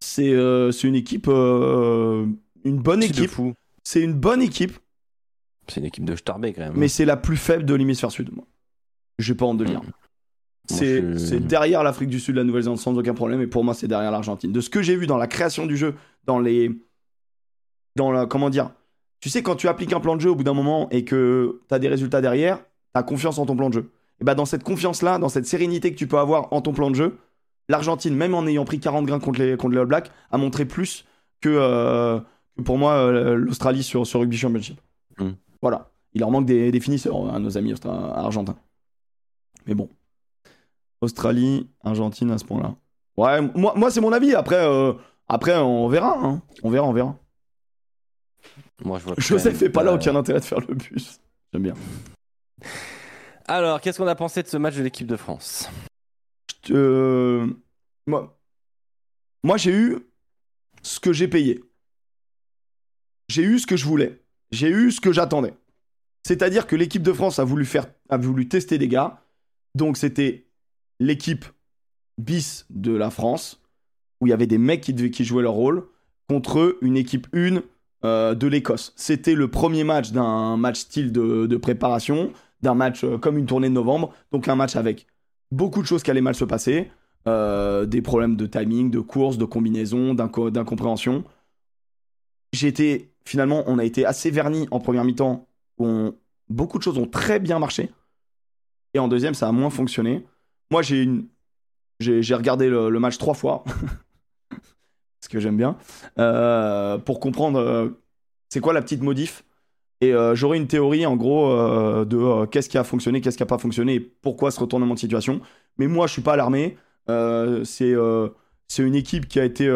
C'est euh, c'est une équipe. euh, une bonne équipe. fou. C'est une bonne équipe, C'est une équipe de Starbé quand même. mais c'est la plus faible de l'hémisphère sud, moi. J'ai pas honte de le dire. Moi, C'est je- derrière l'Afrique du Sud, la Nouvelle-Zélande sans aucun problème, et pour moi c'est derrière l'Argentine. De ce que j'ai vu dans la création du jeu, dans les, dans la, comment dire, tu sais quand tu appliques un plan de jeu au bout d'un moment et que t'as des résultats derrière, t'as confiance en ton plan de jeu. Et bah dans cette confiance-là, dans cette sérénité que tu peux avoir en ton plan de jeu, l'Argentine, même en ayant pris 40 grains contre les, contre les All Blacks, a montré plus que, euh, que pour moi euh, l'Australie sur, sur Rugby Championship. Mm. Voilà. Il leur manque des, des finisseurs à nos amis argentins. Mais bon. Australie, Argentine à ce point-là. Ouais, moi, moi c'est mon avis. Après, euh, après on verra. hein. On verra, on verra. Moi, je vois. Joseph n'est pas là, aucun intérêt de faire le bus. J'aime bien. Alors, qu'est-ce qu'on a pensé de ce match de l'équipe de France? Euh, Moi, moi j'ai eu ce que j'ai payé. J'ai eu ce que je voulais. J'ai eu ce que j'attendais. C'est-à-dire que l'équipe de France a voulu, faire, a voulu tester des gars. Donc c'était l'équipe bis de la France, où il y avait des mecs qui, jouaient leur rôle, contre une équipe 1 euh, de l'Écosse. C'était le premier match d'un match style de, préparation, d'un match euh, comme une tournée de novembre, donc un match avec beaucoup de choses qui allaient mal se passer, euh, des problèmes de timing, de course, de combinaison, d'incompréhension. J'étais finalement, on a été assez vernis en première mi-temps beaucoup de choses ont très bien marché. Et en deuxième, ça a moins fonctionné. Moi, j'ai une... j'ai regardé le, match trois fois. <laughs> ce que j'aime bien. Euh, pour comprendre euh, c'est quoi la petite modif? Et euh, j'aurai une théorie en gros de qu'est-ce qui a fonctionné, qu'est-ce qui n'a pas fonctionné et pourquoi ce retournement de situation. Mais moi, je suis pas alarmé. c'est c'est une équipe qui a été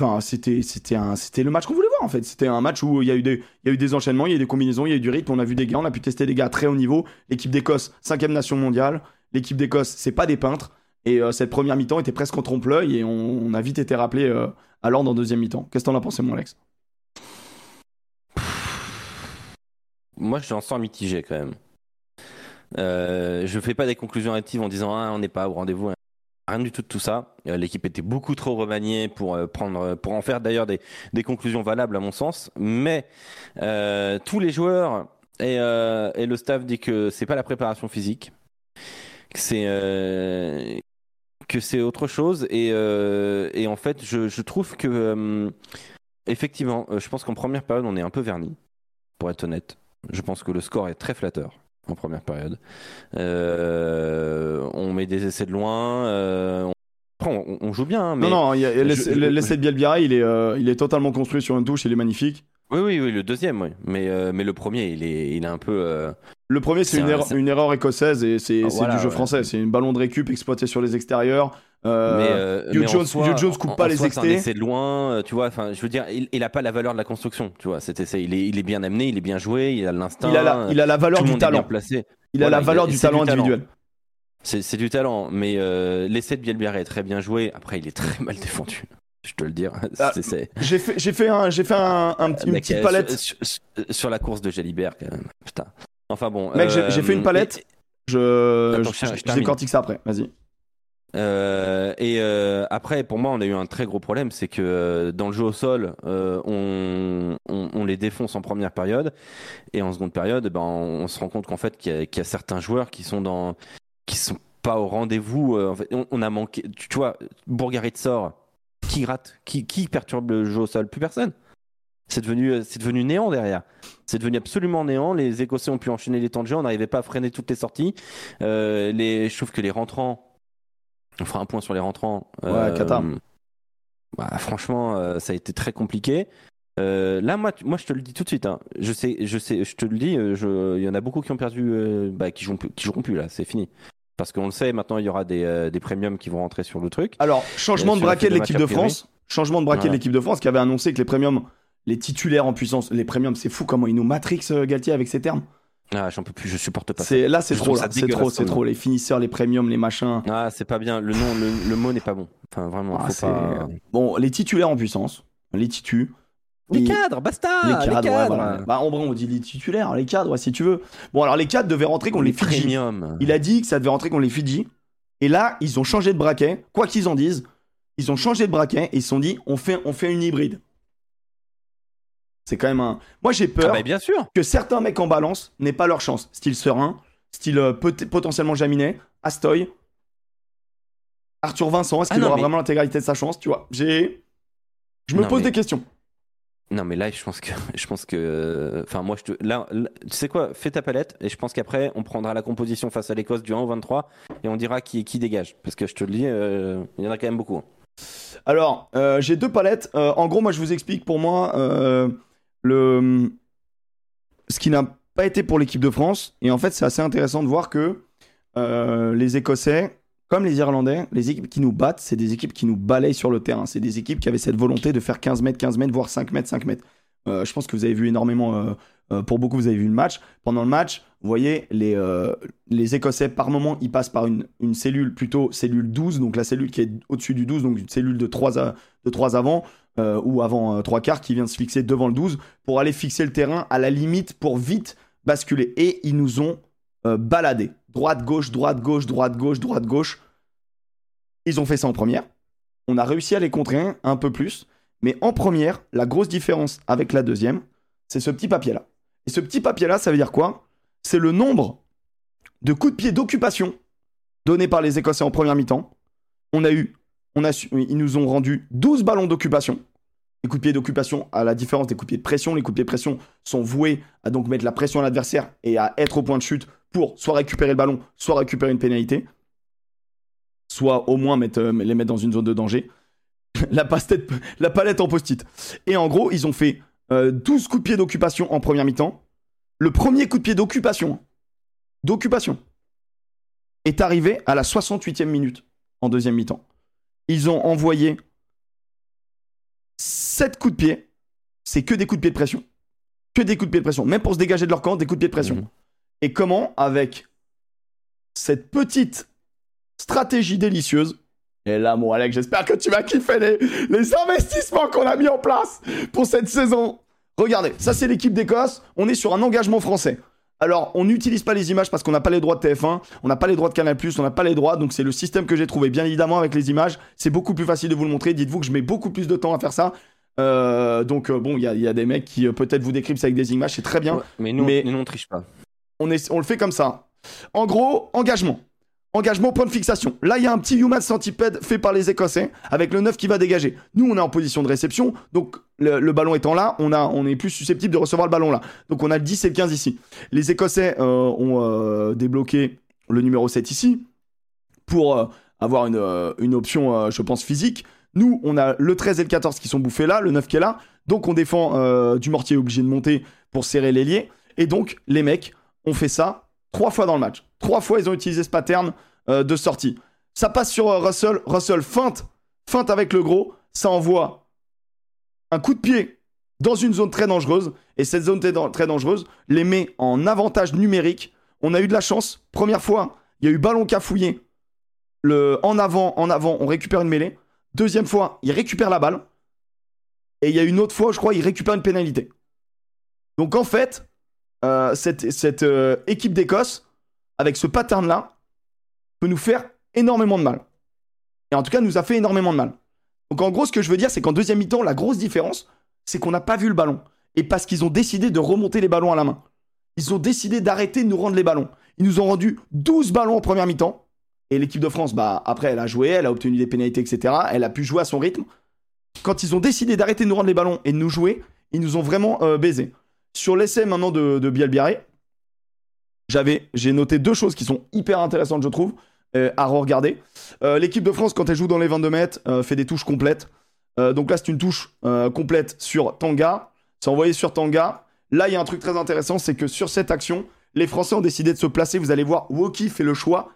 Enfin, c'était, un, c'était le match qu'on voulait en fait. C'était un match où il y, a eu des, il y a eu des enchaînements, il y a eu des combinaisons, il y a eu du rythme, on a vu des gars, on a pu tester des gars très haut niveau. L'équipe d'Écosse, cinquième nation mondiale. L'équipe d'Écosse, c'est pas des peintres. Et euh, cette première mi-temps était presque en trompe-l'œil et on, a vite été rappelé euh, à l'ordre en deuxième mi-temps. Qu'est-ce que t'en as pensé, mon Alex? Moi, je sens mitigé quand même. Euh, je fais pas des conclusions actives en disant ah, on n'est pas au rendez-vous. Rien du tout de tout ça. Euh, l'équipe était beaucoup trop remaniée pour euh, prendre, pour en faire d'ailleurs des, conclusions valables à mon sens. Mais euh, tous les joueurs et, le staff dit que c'est pas la préparation physique, que c'est que c'est autre chose. Et, et, en fait, je, je trouve que effectivement, je pense qu'en première période, on est un peu verni, pour être honnête. Je pense que le score est très flatteur en première période. Euh, on met des essais de loin. Euh, on, on, joue bien. Hein, mais non, non, l'essai de Bielbiara, il est, euh, il est totalement construit sur une touche, il est magnifique. Oui, oui, oui, le deuxième, oui. Mais, mais le premier, il est, il est un peu. Le premier, c'est une, erreur, une erreur écossaise et c'est du jeu français. C'est une ballon de récup exploité sur les extérieurs. Euh, mais, Jones, Jones coupe pas les extés. C'est loin, tu vois. Enfin, je veux dire, il, il, a pas la valeur de la construction, tu vois. Cet essai, il est, il est bien amené, il est bien joué, il a l'instinct. Il a la, il a la valeur du talent. Placé. Il a la valeur du talent individuel. C'est du talent, mais euh, l'essai de Bielbiaré est très bien joué. Après, il est très mal défendu. <laughs> Je te le dire. <laughs> Ah, j'ai fait, j'ai fait un, j'ai fait un, un petit, une petite palette sur, la course de Jalibert quand même. Putain. Enfin bon. Mec, j'ai fait une euh, palette. Je, je, je, décortique ça après. Vas-y. Euh, et euh, après, pour moi, on a eu un très gros problème, c'est que euh, dans le jeu au sol, euh, on, on, on, les défonce en première période, et en seconde période, ben, on, se rend compte qu'en fait, qu'il y, y, a certains joueurs qui sont dans, qui sont pas au rendez-vous. en fait, on, a manqué. Tu, vois, Bourgarit sort, qui rate, qui, qui perturbe le jeu au sol? Plus personne. C'est devenu, c'est devenu néant derrière. C'est devenu absolument néant. Les Écossais ont pu enchaîner les temps de jeu. On n'arrivait pas à freiner toutes les sorties. Euh, les, je trouve que les rentrants on fera un point sur les rentrants. Ouais, euh, Bah, franchement, euh, ça a été très compliqué. Euh, là, moi, moi, je te le dis tout de suite. Hein. Je sais, je sais, je te le dis. Il y en a beaucoup qui ont perdu, bah, qui joueront, qui joueront plus là. C'est fini. Parce qu'on le sait, maintenant, il y aura des, des premiums qui vont rentrer sur le truc. Alors, changement de braquet de l'équipe de France. Changement de braquet de l'équipe de France qui avait annoncé que les premiums, les titulaires en puissance, les premiums, c'est fou comment il nous matrix Galtier avec ces termes. Ah, j'en peux plus, je supporte pas. C'est là, c'est trop, c'est trop, c'est trop. Les finisseurs, les premiums, les machins. Ah, c'est pas bien. Le nom, le, mot n'est pas bon. Enfin, vraiment. Ah, faut pas... Bon, les titulaires en puissance, les titus. Les cadres, basta. Les cadres, Bah, en vrai, on dit les titulaires, les cadres, si tu veux. Bon, alors les cadres devaient rentrer contre les, Fidji. Il a dit que ça devait rentrer contre les Fidji. Et là, ils ont changé de braquet. Quoi qu'ils en disent, ils ont changé de braquet et ils se sont dit, on fait, on fait une hybride. C'est quand même un. Moi, j'ai peur ah bah, bien sûr. que certains mecs en balance n'aient pas leur chance. Style Serein, style euh, potentiellement Jaminet, Astoy, Arthur Vincent. Est-ce ah qu'il aura vraiment l'intégralité de sa chance Tu vois, j'ai. Je me pose des questions. Non, mais là, je pense que. <laughs> Je pense que enfin, moi, je te. Là, tu sais quoi? Fais ta palette et je pense qu'après, on prendra la composition face à l'Écosse du 1 au 23 et on dira qui, qui dégage. Parce que je te le dis, euh, il y en a quand même beaucoup. Hein. Alors, euh, j'ai deux palettes. en gros, moi, je vous explique pour moi ce qui n'a pas été pour l'équipe de France. Et en fait, c'est assez intéressant de voir que euh, les Écossais, comme les Irlandais, les équipes qui nous battent, c'est des équipes qui nous balayent sur le terrain. C'est des équipes qui avaient cette volonté de faire 15 mètres, 15 mètres, voire 5 mètres, 5 mètres. je pense que vous avez vu énormément, pour beaucoup, vous avez vu le match. Pendant le match, vous voyez, les, les Écossais, par moment, ils passent par une, une, cellule, plutôt cellule 12, donc la cellule qui est au-dessus du 12, donc une cellule de 3, de 3 avant, ou avant 3 quarts, qui vient de se fixer devant le 12, pour aller fixer le terrain à la limite pour vite basculer. Et ils nous ont baladé. Droite, gauche, droite, gauche, droite, gauche, droite, gauche. Ils ont fait ça en première. On a réussi à les contrer un, peu plus. Mais en première, la grosse différence avec la deuxième, c'est ce petit papier-là. Et ce petit papier-là, ça veut dire quoi? C'est le nombre de coups de pied d'occupation donnés par les Écossais en première mi-temps. On a eu, ils nous ont rendu 12 ballons d'occupation. Les coups de pied d'occupation, à la différence des coups de pied de pression, les coups de pied de pression sont voués à donc mettre la pression à l'adversaire et à être au point de chute pour soit récupérer le ballon, soit récupérer une pénalité soit au moins euh, les mettre dans une zone de danger. <laughs> la, la palette en post-it. Et en gros, ils ont fait 12 euh, coups de pied d'occupation en première mi-temps. Le premier coup de pied d'occupation, d'occupation, est arrivé à la 68e minute en deuxième mi-temps. Ils ont envoyé 7 coups de pied. C'est que des coups de pied de pression. Que des coups de pied de pression. Même pour se dégager de leur camp, des coups de pied de pression. Mmh. Et comment Avec cette petite stratégie délicieuse. Et là, mon Alex, j'espère que tu vas kiffer les, les investissements qu'on a mis en place pour cette saison. Regardez, ça c'est l'équipe d'Écosse. On est sur un engagement français. Alors, on n'utilise pas les images parce qu'on n'a pas les droits de TF1, on n'a pas les droits de Canal+, on n'a pas les droits, donc c'est le système que j'ai trouvé. Bien évidemment, avec les images, c'est beaucoup plus facile de vous le montrer. Dites-vous que je mets beaucoup plus de temps à faire ça. Euh, donc, euh, bon, il y, a des mecs qui euh, peut-être vous décrivent ça avec des images, c'est très bien. mais nous, mais nous, on triche pas. On, est, on le fait comme ça. En gros, engagement. Engagement, point de fixation. Là, il y a un petit human centipede fait par les Écossais avec le 9 qui va dégager. Nous, on est en position de réception. Donc, le, ballon étant là, on, a, est plus susceptible de recevoir le ballon là. Donc, on a le 10 et le 15 ici. Les Écossais euh, ont euh, débloqué le numéro 7 ici pour euh, avoir une, option, je pense, physique. Nous, on a le 13 et le 14 qui sont bouffés là, le 9 qui est là. Donc, on défend du mortier obligé de monter pour serrer l'ailier. Et donc, les mecs ont fait ça Trois fois dans le match. Trois fois, ils ont utilisé ce pattern de sortie. Ça passe sur Russell. Russell feinte. Feinte avec le gros. Ça envoie un coup de pied dans une zone très dangereuse. Et cette zone très dangereuse les met en avantage numérique. On a eu de la chance. Première fois, il y a eu ballon cafouillé. Le, en avant, en avant, on récupère une mêlée. Deuxième fois, il récupère la balle. Et il y a une autre fois, je crois, il récupère une pénalité. Donc en fait, euh, cette, euh, équipe d'Écosse, avec ce pattern-là, peut nous faire énormément de mal. Et en tout cas, nous a fait énormément de mal. Donc en gros, ce que je veux dire, c'est qu'en deuxième mi-temps, la grosse différence, c'est qu'on n'a pas vu le ballon. Et parce qu'ils ont décidé de remonter les ballons à la main. Ils ont décidé d'arrêter de nous rendre les ballons. Ils nous ont rendu 12 ballons en première mi-temps. Et l'équipe de France, bah, après, elle a joué, elle a obtenu des pénalités, etc. Elle a pu jouer à son rythme. Quand ils ont décidé d'arrêter de nous rendre les ballons et de nous jouer, ils nous ont vraiment euh, baisé. Sur l'essai maintenant de, de j'ai noté deux choses qui sont hyper intéressantes, je trouve, à re-regarder. Euh, l'équipe de France, quand elle joue dans les 22 mètres, euh, fait des touches complètes. donc là, c'est une touche complète sur Tanga. C'est envoyé sur Tanga. Là, il y a un truc très intéressant, c'est que sur cette action, les Français ont décidé de se placer. Vous allez voir, Woki fait le choix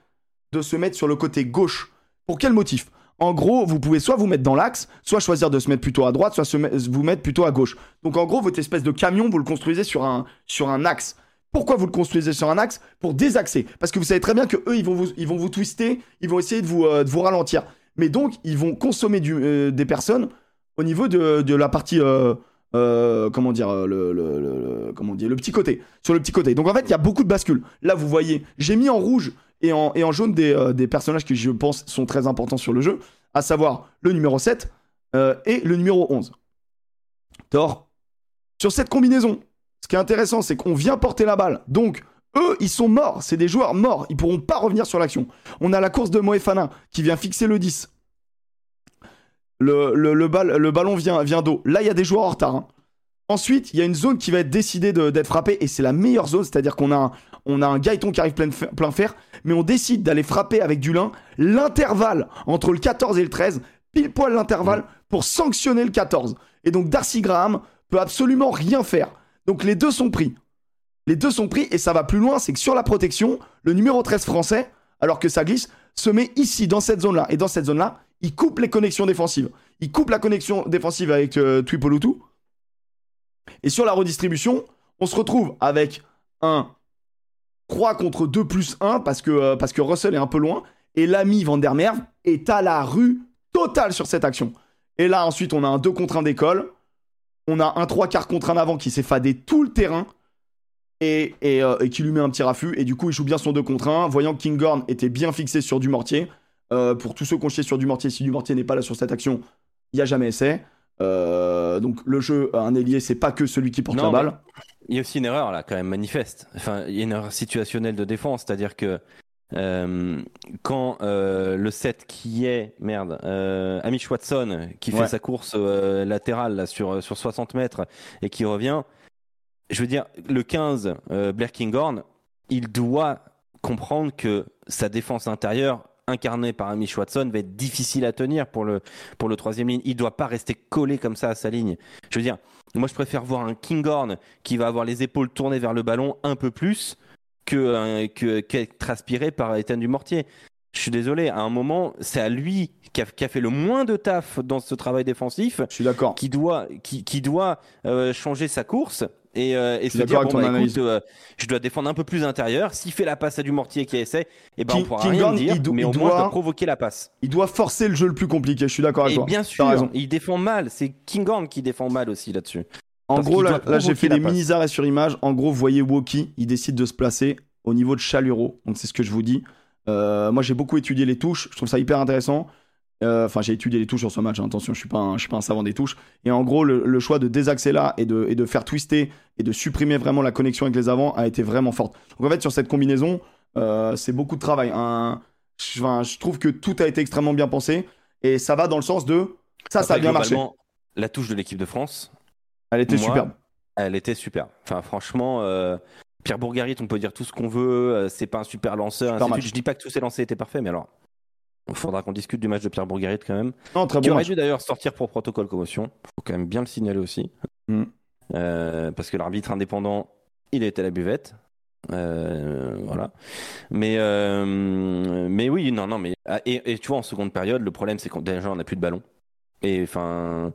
de se mettre sur le côté gauche. Pour quel motif? En gros, vous pouvez soit vous mettre dans l'axe, soit choisir de se mettre plutôt à droite, soit vous mettre plutôt à gauche. Donc en gros, votre espèce de camion, vous le construisez sur un axe. Pourquoi vous le construisez sur un axe Pour désaxer? Parce que vous savez très bien que eux, ils vont vous, twister, ils vont essayer de vous, euh, de vous ralentir. Mais donc, ils vont consommer euh, des personnes au niveau de, la partie. Euh, comment dire le, petit côté sur le petit côté donc en fait il y a beaucoup de bascules là vous voyez j'ai mis en rouge et en, jaune des, personnages qui, je pense, sont très importants sur le jeu, à savoir le numéro 7 euh, et le numéro 11. Thor, sur cette combinaison, ce qui est intéressant, c'est qu'on vient porter la balle. Donc, eux, ils sont morts. C'est des joueurs morts. Ils pourront pas revenir sur l'action. On a la course de Moefana qui vient fixer le 10. Le, le, le, le ballon vient, vient d'eau. Là, il y a des joueurs en retard. Hein. Ensuite, il y a une zone qui va être décidée d'être frappée et c'est la meilleure zone, c'est-à-dire qu'on a, un, on a un Gaëton qui arrive plein, plein fer, mais on décide d'aller frapper avec du lin l'intervalle entre le 14 et le 13, pile poil l'intervalle pour sanctionner le 14. Et donc Darcy Graham peut absolument rien faire. Donc les deux sont pris. Les deux sont pris et ça va plus loin, c'est que sur la protection, le numéro 13 français, alors que ça glisse, se met ici, dans cette zone-là. Et dans cette zone-là, il coupe les connexions défensives. Il coupe la connexion défensive avec euh, Et sur la redistribution, on se retrouve avec un 3 contre 2 plus 1 parce que, euh, parce que Russell est un peu loin. Et l'ami Van der est à la rue totale sur cette action. Et là, ensuite, on a un 2 contre 1 d'école. On a un 3 quarts contre un avant qui s'est fadé tout le terrain. Et, et, euh, et qui lui met un petit raffut. Et du coup, il joue bien son 2 contre 1. Voyant que Kinghorn était bien fixé sur du mortier. Euh, pour tous ceux qui ont chié sur du mortier, si du mortier n'est pas là sur cette action, il n'y a jamais essai. Euh, donc le jeu, un ailier, c'est pas que celui qui porte Non, la balle. Il y a aussi une erreur là, quand même manifeste. Enfin, il y a une erreur situationnelle de défense, c'est-à-dire que euh, quand euh, le set qui est merde, euh, Amish Watson qui fait sa course latérale là, sur sur 60 mètres et qui revient, je veux dire le 15 euh, Blair Kinghorn, il doit comprendre que sa défense intérieure incarnée par Amish Watson va être difficile à tenir pour le pour le troisième ligne. Il doit pas rester collé comme ça à sa ligne. Je veux dire, moi je préfère voir un Kinghorn qui va avoir les épaules tournées vers le ballon un peu plus que un- que qu'être aspiré par Étienne Dumortier. Je suis désolé, à un moment, c'est à lui qui a, qui a fait le moins de taf dans ce travail défensif Je suis d'accord. qui doit, qui, qui doit euh, changer sa course et, euh, et se dire bon, bah, écoute, euh, je dois défendre un peu plus intérieur. S'il fait la passe à du mortier qui essaie, et ben King- on pourra King rien Gordon, dire, do- mais au moins je doit- dois provoquer la passe. Il doit forcer le jeu le plus compliqué. Je suis d'accord avec Et toi. bien sûr, raison. il défend mal. C'est Kinghorn qui défend mal aussi là-dessus. En Parce gros, là, j'ai fait des mini arrêts sur image. En gros, vous voyez Woki, il décide de se placer au niveau de Chaluro. Donc, c'est ce que je vous dis. Euh, moi, j'ai beaucoup étudié les touches. Je trouve ça hyper intéressant. Euh, Enfin, j'ai étudié les touches sur ce match. hein. Attention, je suis pas, un, je suis pas un savant des touches. Et en gros, le, le choix de désaxer là et de, et de faire twister et de supprimer vraiment la connexion avec les avants a été vraiment forte. Donc, en fait, sur cette combinaison, euh, c'est beaucoup de travail. Un- je, enfin, je trouve que tout a été extrêmement bien pensé. Et ça va dans le sens de ça, ça a bien marché. La touche de l'équipe de France, Elle était moi, superbe. Elle était super. Enfin, franchement, euh, Pierre Bourgarit, on peut dire tout ce qu'on veut. euh, c'est pas un super lanceur. Super match. Je dis pas que tous ses lancers étaient parfaits, mais alors, il faudra qu'on discute du match de Pierre Bourgarit quand même. Non, très Qui bon aurait match. dû d'ailleurs sortir pour protocole commotion. Faut quand même bien le signaler aussi. Mm. Euh, parce que l'arbitre indépendant, il était à la buvette. Euh, voilà. Mais, euh, mais oui, non, non, mais. ah, Et, et tu vois, en seconde période, le problème, c'est qu'on déjà, on n'a plus de ballon. Et enfin.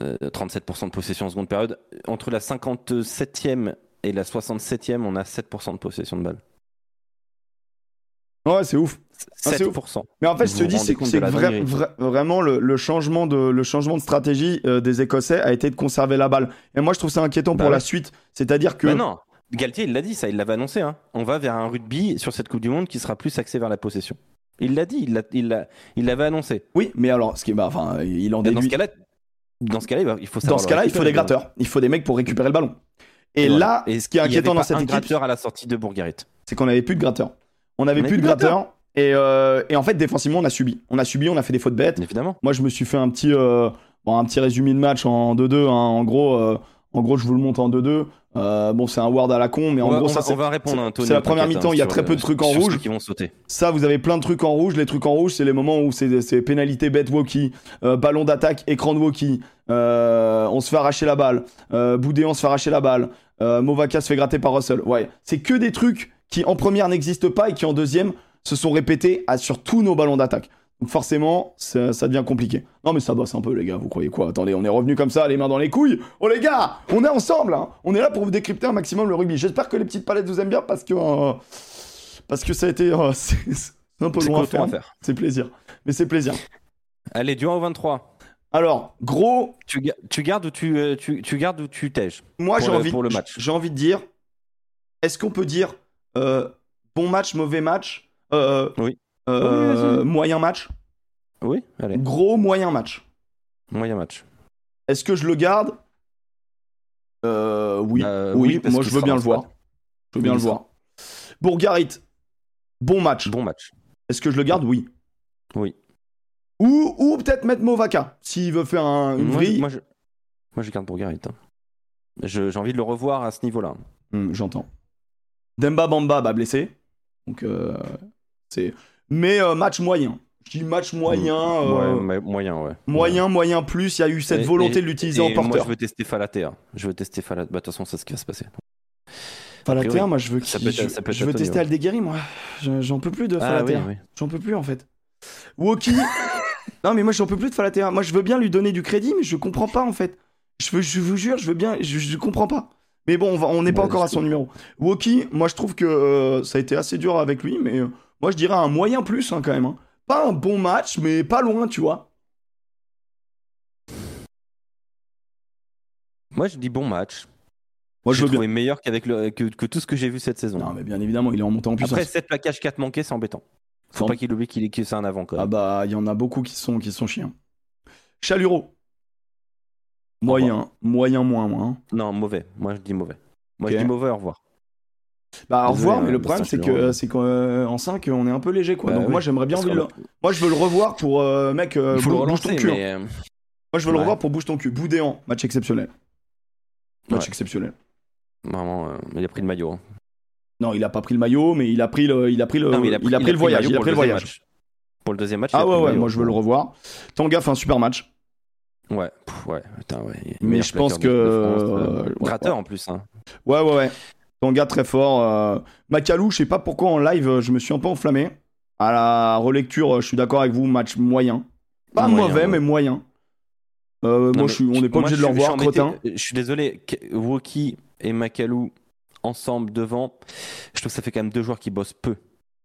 Euh, 37% de possession en seconde période. Entre la 57e et la 67e, on a 7% de possession de balle. Ah, Ouais, c'est ouf. c'est 7%. Mais en fait, je te dis, c'est vra- vraiment le, le changement de, le changement de stratégie euh, des Écossais a été de conserver la balle. Et moi, je trouve ça inquiétant Bah pour ouais. la suite. C'est-à-dire que. Mais non, Galtier, il l'a dit, ça, il l'avait annoncé. Hein. On va vers un rugby sur cette Coupe du Monde qui sera plus axé vers la possession. Il l'a dit, il l'a- il l'a- il l'avait annoncé. Oui, mais alors, ce qui est, bah, enfin, il en Mais Dans ce déduit. cas-là, dans ce cas-là, il faut Dans savoir ce le cas-là, il faut des gratteurs. Il faut des mecs pour récupérer le ballon. Et Voilà. là, Et ce qui est inquiétant dans cette un équipe, gratteur à la sortie de Bourgarit. c'est qu'on n'avait plus de gratteurs. On n'avait plus de avait plus de gratteurs. Et, euh, et en fait, défensivement, on a subi. On a subi, on a fait des fautes bêtes. Évidemment. Moi, je me suis fait un petit, euh, bon, un petit résumé de match en 2-2. hein. En gros, euh, en gros, je vous le montre en 2-2. Euh, bon, c'est un word à la con, mais en gros, on ça va- c'est on va répondre à Antonio. c'est la première mi-temps, il y a très peu de trucs en rouge. qui vont sauter. Ça, vous avez plein de trucs en rouge. Les trucs en rouge, c'est les moments où c'est pénalité bête walkie, euh, ballon d'attaque, écran de walkie, euh, on se fait arracher la balle, euh, Boudé, on se fait arracher la balle, Movaka se fait gratter par Russell. Ouais, c'est que des trucs qui en première n'existent pas et qui en deuxième se sont répétés à- sur tous nos ballons d'attaque. Donc forcément, ça, ça devient compliqué. Non mais ça bosse un peu les gars, vous croyez quoi? Attendez, on est revenu comme ça, les mains dans les couilles. Oh les gars, on est ensemble, hein. on est là pour vous décrypter un maximum le rugby. J'espère que les petites palettes vous aiment bien parce que euh, parce que ça a été euh, <laughs> c'est un peu long à faire. C'est plaisir, mais c'est plaisir. Allez, du 1 au 23. Alors gros, Tu, ga- tu gardes ou tu, euh, tu, tu gardes ou tu tèges? Moi j'ai envie pour le match. j'ai envie de dire, est-ce qu'on peut dire euh, bon match, mauvais match, euh, Oui. Euh, Oui, moyen match, Oui, allez. gros moyen match. Moyen match. Est-ce que je le garde? Euh, Oui, Euh, oui, oui, parce moi je veux bien le voir. Je veux bien le voir. Bourgarit, bon match. Bon match. Est-ce que je le garde? Oui. Oui. Ou, ou peut-être mettre Movaka, s'il veut faire un- une Moi, vrille. moi, je, moi, je garde Bourgarit. hein. J'ai envie de le revoir à ce niveau-là. Hmm, J'entends. Demba Bamba, bah blessé. Donc, euh, c'est. Mais euh, match moyen. Je dis match moyen. euh, Ouais, mais moyen, ouais. Moyen, moyen plus. Il y a eu cette Et- volonté et- de l'utiliser en Moi, porteur. je veux tester Falatea. Je veux tester Falatea. Bah, de toute façon, c'est ce qui va se passer. Falatea, priori, moi je veux ça peut être- je, ça peut être je veux tester Aldeguerri, moi. Je- J'en peux plus de Ah Falatea. oui, oui. J'en peux plus en fait. Woki. <laughs> non, mais moi j'en peux plus de Falatea. Moi je veux bien lui donner du crédit, mais je comprends pas en fait. Je, veux, je vous jure, je veux bien, je, je comprends pas. Mais bon, on n'est pas Ouais, encore à son numéro. Woki, moi je trouve que euh, ça a été assez dur avec lui, mais moi je dirais un moyen plus hein, quand même. hein. Pas un bon match, mais pas loin, tu vois. Moi, je dis bon match. Moi je veux bien. meilleur qu'avec le, que, que tout ce que j'ai vu cette saison. Non, mais bien évidemment, il est en montant en puissance. Après, 7 plaquages, 4 manqués, c'est embêtant. Faut pas qu'il oublie qu'il est, que c'est un avant, quand Ah bah, il y en a beaucoup qui sont, qui sont chiants. Chaluro. Moyen, moyen, moins, moins. Non, mauvais. Moi, je dis mauvais. Moi, je dis mauvais, au revoir. Bah, au revoir, mais hein, le problème, c'est que c'est qu'en 5, on est un peu léger, quoi. Bah Donc, oui. moi, j'aimerais bien le... Moi, je veux le revoir pour, euh, mec, euh, Il faut le bou- bouge relancer, ton cul. hein. mais... euh, Moi, je veux le revoir pour bouge ton cul. Boudéan, match exceptionnel. Match Ouais. exceptionnel. Vraiment, euh, il a pris le maillot. hein. Non, il a pas pris le maillot, mais il a pris le, il a pris le, Non, mais il a pris, le voyage. Il a pour pris le deuxième voyage. match. Pour le deuxième match, Ah ouais, ouais, moi, je veux le revoir. Tanga fait un super match. Ouais, ouais, putain, ouais. Mais je pense que- euh, euh, Gratteur en plus. Hein. Ouais, ouais, ouais. Tanga très fort. Euh... Macalou, je sais pas pourquoi en live, euh, je me suis un peu enflammé. À la relecture, euh, je suis d'accord avec vous, match moyen. Pas Moyen, mauvais, ouais. mais moyen. Euh, Non, moi, mais je suis, on n'est pas obligé de le revoir. Cretin. Je suis désolé, Woki et Makalou ensemble devant, je trouve que ça fait quand même deux joueurs qui bossent peu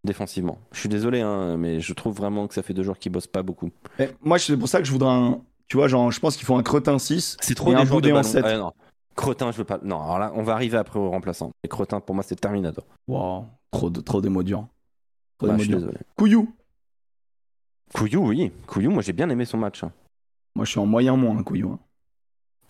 défensivement. Je suis désolé, hein, mais je trouve vraiment que ça fait deux joueurs qui bossent pas beaucoup. Mais moi, c'est pour ça que je voudrais un. Tu vois, genre, je pense qu'il faut un Cretin 6. C'est trop Et des un Boudé en ballon. 7. Ouais, non. Cretin, je veux pas. Non, alors là, on va arriver après au remplaçant. Et Cretin, pour moi, c'est Terminator. Wow, trop, de, trop des mots durs. Trop Ouais, des je suis mots durs. désolé. Couillou. Couillou, oui. Couillou, moi, j'ai bien aimé son match. hein. Moi, je suis en moyen moins, Couillou. hein.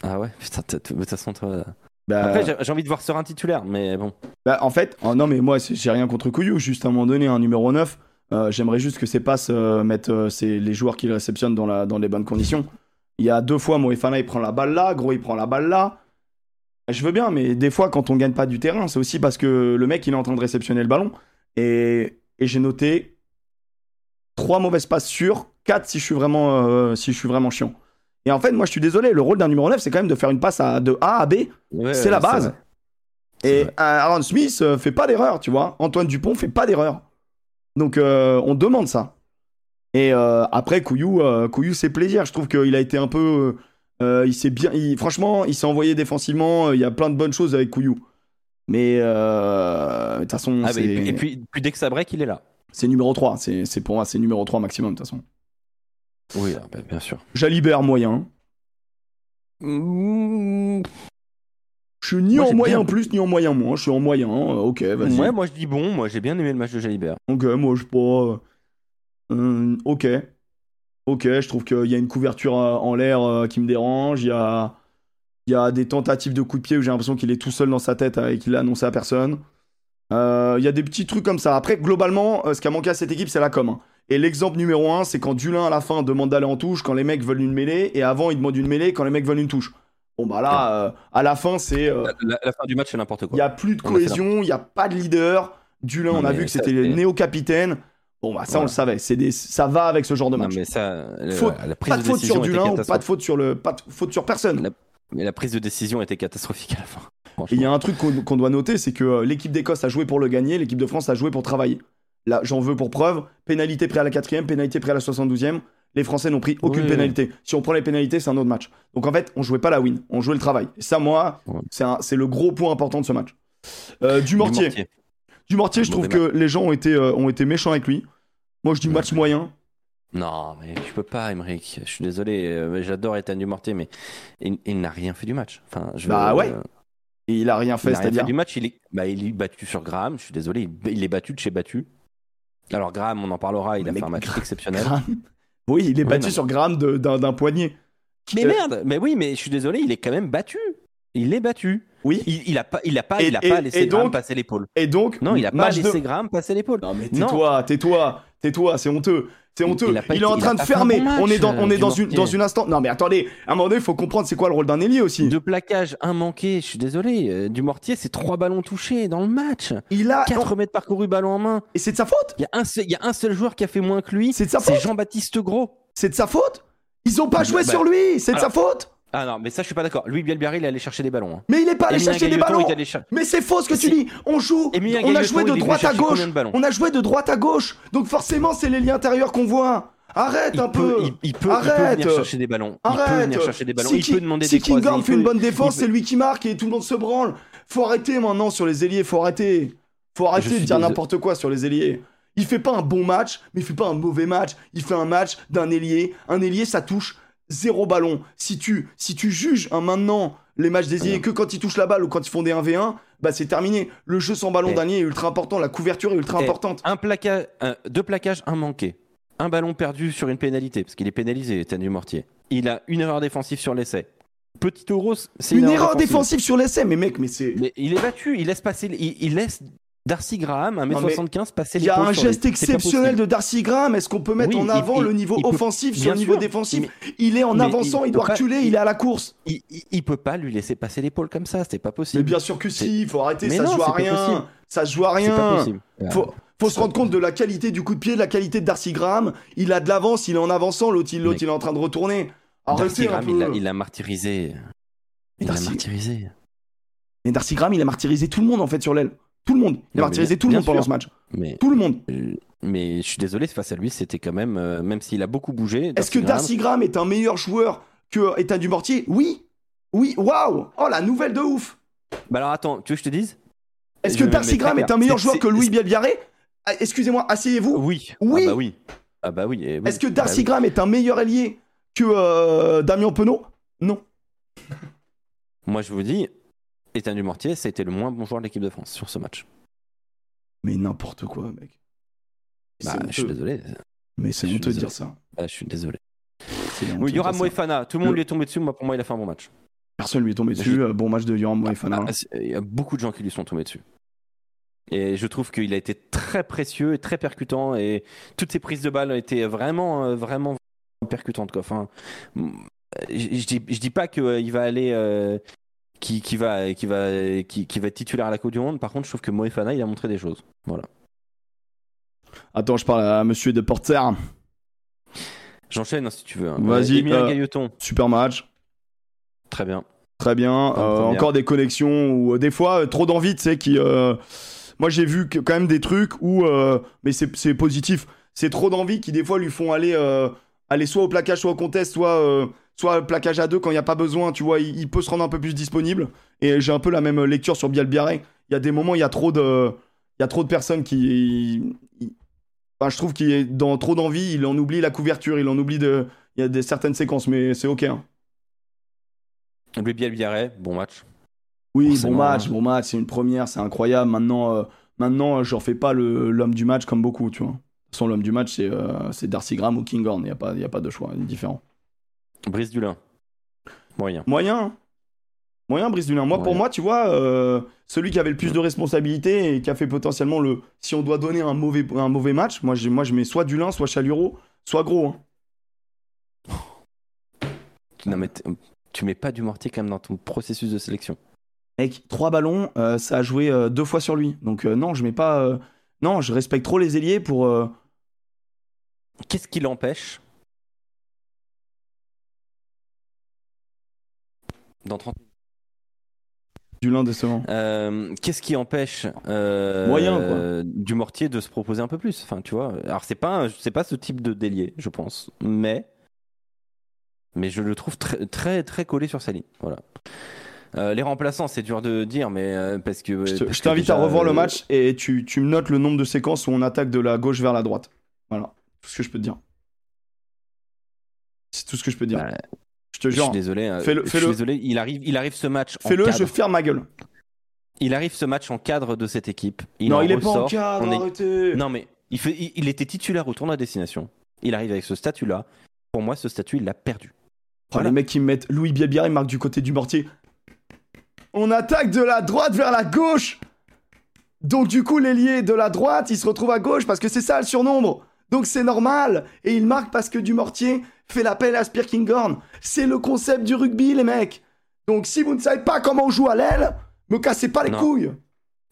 Ah ouais, putain, t'as- de toute façon, toi. Bah, Après, j'ai- j'ai envie de voir Serein titulaire, mais bon. bah, en fait, oh, non, mais moi, c'est- j'ai rien contre Couillou. Juste à un moment donné, un numéro 9. euh, J'aimerais juste que ces passes euh, mettent euh, les joueurs qui le réceptionnent dans, la, dans les bonnes conditions. Il y a deux fois, Moefana, il prend la balle là. Gros, il prend la balle là. Je veux bien, mais des fois, quand on gagne pas du terrain, c'est aussi parce que le mec, il est en train de réceptionner le ballon. Et, et j'ai noté trois mauvaises passes sur quatre si je suis vraiment, euh, si je suis vraiment chiant. Et en fait, moi, je suis désolé, le rôle d'un numéro 9, c'est quand même de faire une passe à, de A à B. Ouais, c'est la base. Et. Aaron Smith euh, fait pas d'erreur, tu vois. Antoine Dupont fait pas d'erreur. Donc, euh, on demande ça. Et euh, après, Couillou, Couillou, c'est plaisir. Je trouve qu'il a été un peu. Euh, il s'est bien. il- franchement, il s'est envoyé défensivement. Il y a plein de bonnes choses avec Couillou. Mais euh, de toute façon, Ah, et, puis, et puis, puis dès que ça break, il est là. c'est numéro 3. C'est c'est pour moi, c'est numéro 3 maximum, de toute façon. Oui, ah, bah, bien sûr. Jalibert, moyen. Je suis ni Moi, en j'ai moyen bien- plus, ni en moyen moins. Je suis en moyen. euh, ok, vas-y. Ouais, moi je dis bon, moi j'ai bien aimé le match de Jalibert. Ok, moi je pas. euh, ok. Ok, je trouve qu'il y a une couverture euh, en l'air euh, qui me dérange. Il y a, il y a des tentatives de coups de pied où j'ai l'impression qu'il est tout seul dans sa tête euh, et qu'il l'a annoncé à personne. Euh, Il y a des petits trucs comme ça. Après, globalement, ce qui a manqué à cette équipe, c'est la com. hein. Et l'exemple numéro un, c'est quand Dulin à la fin demande d'aller en touche quand les mecs veulent une mêlée, et avant il demande une mêlée quand les mecs veulent une touche. Bon bah là, euh, à la fin, c'est euh, La, la fin du match, c'est n'importe il quoi. n'y a plus de cohésion, il n'y a pas de leader. Dulin, Non, on a vu que c'était le c'est- néo-capitaine. Bon, bah ça, on le savait. C'est des... Ça va avec ce genre de Non, match. mais ça, la prise Pas de faute sur Dulin ou pas de faute sur, le... pas de faute sur personne. La- Mais la prise de décision était catastrophique à la fin. <laughs> Il y a un truc qu'on qu'on doit noter, c'est que euh, l'équipe d'Écosse a joué pour le gagner, l'équipe de France a joué pour travailler. Là, j'en veux pour preuve. Pénalité près à la quatrième, pénalité près à la 72e. Les Français n'ont pris aucune Oui. pénalité. Si on prend les pénalités, c'est un autre match. Donc en fait, on jouait pas la win, on jouait le travail. Et ça, moi, Ouais. c'est le gros point important de ce match. Euh, du Mortier. Du Mortier, je trouve que les gens ont été, euh, ont été méchants avec lui. Moi, je dis match moyen. Non, mais je peux pas, Emmerich. Je suis désolé. euh, J'adore Ethan Dumortier, mais il, il n'a rien fait du match. Enfin, je, Bah ouais, euh, il a rien il fait, n'a rien c'est-à-dire. fait du match. Il est, bah, il est battu sur Graham. Je suis désolé. Il, il est battu de chez battu. Alors Graham, on en parlera. Il Mais a fait un match exceptionnel. Graham. Oui, il est battu sur Graham d'un poignet. Mais merde. Mais oui, mais je suis désolé. Il est quand même battu. Il est battu. Oui. Il, il a pas, il a pas, Et- il a et- pas laissé et Graham donc- passer l'épaule. Et donc, Non, il a pas laissé de... Graham passer l'épaule. Non mais tais-toi, tais-toi, tais-toi, c'est honteux. C'est Il- honteux. il est en train de fermer. bon match, on est dans, on euh, est dans, du une, dans une instant. Non mais attendez, à un moment donné, il faut comprendre c'est quoi le rôle d'un ailier aussi. Deux plaquages, un manqué. Je suis désolé. Euh, Du Mortier, c'est trois ballons touchés dans le match. Il a. 4 mètres parcourus ballon en main. Et c'est de sa faute Il y, a un seul, il y a un seul joueur qui a fait moins que lui. C'est de sa C'est faute Jean-Baptiste Gros. C'est de sa faute Ils ont pas Bah, joué bah, sur lui, c'est de sa faute Ah non, mais ça, je suis pas d'accord. Lui, Bielbiarri, il est allé chercher des ballons. hein. Mais il est pas allé Emilien chercher des Gailleton, ballons il est allé cher- Mais c'est faux ce que tu Si. dis On joue Emilien On a Gailleton, joué de il est venu droite à chercher gauche combien de ballons On a joué de droite à gauche Donc forcément, c'est les liens intérieurs qu'on voit Arrête il un peut, peu. il, il peut, il peut Arrête. venir chercher des ballons. Il peut Arrête. venir chercher des ballons. Si il Ki- peut demander si des croisés, Kinghorn il fait peut- une bonne défense, il c'est lui qui marque et tout le monde se branle. Faut arrêter maintenant sur les ailiers, faut arrêter. Faut arrêter de suis dire désolé. n'importe quoi sur les ailiers. Il fait pas un bon match, mais il fait pas un mauvais match. Il fait un match d'un ailier. Un ailier, ça touche zéro ballon. Si tu, si tu juges hein, maintenant les matchs ailiers que quand ils touchent la balle ou quand ils font des 1v1, bah c'est terminé. Le jeu sans ballon Eh. ailier est ultra important. La couverture est ultra Eh. importante. Un plaquage, un- deux plaquages, un manqué. Un ballon perdu sur une pénalité, parce qu'il est pénalisé, Étienne Dumortier. Il a une erreur défensive sur l'essai. Petit Taureau, c'est Une une, erreur défensive sur l'essai, mais mec, mais c'est. Mais il est battu, il laisse passer, il, il laisse Darcy Graham, Non, mais 1m75, passer Il les y a un geste exceptionnel de Darcy Graham. Est-ce qu'on peut mettre Oui, en il- avant il- le niveau il peut- offensif sur le niveau sûr, défensif? mais- Il est en avançant, il il, doit pas- reculer, il... il- est à la course. Il, il, il peut pas lui laisser passer l'épaule comme ça, c'est pas possible. Mais bien sûr que si, il faut arrêter, Mais ça se joue à rien. Ça se joue à c'est pas rien. possible. Faut, faut se rendre compte de la qualité du coup de pied, de la qualité de Darcy Graham. Il a de l'avance, il est en avançant, l'autre il, il est en train de retourner. Darcy un Graham, peu. il l'a il martyrisé. Il l'a martyrisé. Mais Darcy Graham, il a martyrisé tout le monde en fait sur l'aile. Tout le monde. Il a martyrisé tout le monde pendant ce match. Mais, Tout le monde. euh, mais je suis désolé, face à lui, c'était quand même, euh, même s'il a beaucoup bougé. Est-ce que Darcy Graham est un meilleur joueur que Ethan Dumortier? Oui. Oui. Waouh Oh la nouvelle de ouf Bah alors attends, tu veux que je te dise? Est-ce que Darcy Graham est un meilleur joueur que Louis Bielbiaré Ah, Excusez-moi, asseyez-vous. Oui. Oui. Ah bah oui. Ah bah oui. eh oui. Est-ce que Bah Darcy oui. Graham est un meilleur ailier que euh, Damien Penaud? Non. Moi, je vous dis, Étienne Dumortier, c'était le moins bon joueur de l'équipe de France sur ce match. Mais n'importe quoi, mec. Bah, C'est je suis désolé. Mais c'est honteux de dire ça. Ah, je suis désolé. Oui, Yoram ça. Moefana, tout le monde Le- lui est tombé dessus. Moi, pour moi, il a fait un bon match. Personne lui est tombé dessus. euh, Bon match de Yoram Moefana. Ah, c'est- Il y a beaucoup de gens qui lui sont tombés dessus. Et je trouve qu'il a été très précieux et très percutant. Et toutes ses prises de balles ont été vraiment, euh, vraiment percutantes. Quoi. Enfin, je, je dis, je dis pas qu'il va aller. euh, qui, qui va, qui, va, qui, qui va être titulaire à la Coupe du Monde. Par contre, je trouve que Moefana, il a montré des choses. Voilà. Attends, je parle à monsieur de Porter. J'enchaîne hein, si tu veux. hein. Vas-y, Emilien euh, Super match. très bien. Très bien. Euh, encore des connexions ou euh, des fois euh, trop d'envie, tu sais, qui. Moi, j'ai vu que, quand même des trucs où. Mais c'est positif. C'est trop d'envie qui, des fois, lui font aller, aller soit au plaquage, soit au contest, soit, soit au plaquage à deux quand il n'y a pas besoin. Tu vois, il, il peut se rendre un peu plus disponible. Et j'ai un peu la même lecture sur Biel Biarré. Il y a des moments, il y a trop de. Il y a trop de personnes qui. il- Enfin, je trouve qu'il est dans trop d'envie, il en oublie la couverture, il en oublie de. Il y a des certaines séquences, mais c'est ok. hein. Louis Bielbiaré, bon match. Oui, bon match, hein. bon match, c'est une première, c'est incroyable. Maintenant, euh, maintenant, euh, je refais pas le- l'homme du match comme beaucoup, tu vois. De toute façon, l'homme du match, c'est euh, Darcy Graham ou Kinghorn, il n'y a, pas- y a pas de choix, il est différent. Brice Dulin, moyen. Moyen, hein. moyen, Brice Dulin. Moi, pour moi, tu vois, euh, celui qui avait le plus de responsabilités et qui a fait potentiellement le. Si on doit donner un mauvais, un mauvais match, moi, moi, je mets soit Dulin, soit Chaluro, soit Gros. hein. Non, mais tu mets pas du mortier quand même dans ton processus de sélection. Mec, trois ballons, euh, ça a joué euh, deux fois sur lui. Donc, non, je mets pas. Non, je respecte trop les ailiers pour. Qu'est-ce qui l'empêche dans 30 Dulin décevant. Euh, Qu'est-ce qui empêche euh, Moyen, quoi. du mortier de se proposer un peu plus? Enfin, tu vois. Alors, c'est pas, c'est pas ce type de délié, je pense, mais mais je le trouve très très très collé sur sa ligne. Voilà. Euh, les remplaçants, c'est dur de dire, mais euh, parce que Je t'invite à revoir le match et tu, tu me notes le nombre de séquences où on attaque de la gauche vers la droite. Voilà, tout ce que je peux te dire. C'est tout ce que je peux te dire. bah, je te je suis jure. désolé. euh, Fais-le- je suis fais-le. désolé. Il arrive, il arrive ce match. en Fais-le, je ferme ma gueule. Il arrive ce match en cadre de cette équipe. Il non, il est pas en cadre, On est- arrêtez. Non, mais il, fait, il, il était titulaire au tournoi à destination. Il arrive avec ce statut-là. Pour moi, ce statut, il l'a perdu. Oh, les mecs qui me mettent Louis Biabière, il marque du côté du mortier. On attaque de la droite vers la gauche. Donc du coup, l'ailier de la droite, il se retrouve à gauche parce que c'est ça le surnombre. Donc c'est normal. Et il marque parce que du mortier fait l'appel à Spierkinghorn. C'est le concept du rugby, les mecs. Donc si vous ne savez pas comment on joue à l'aile, me cassez pas les Non. couilles.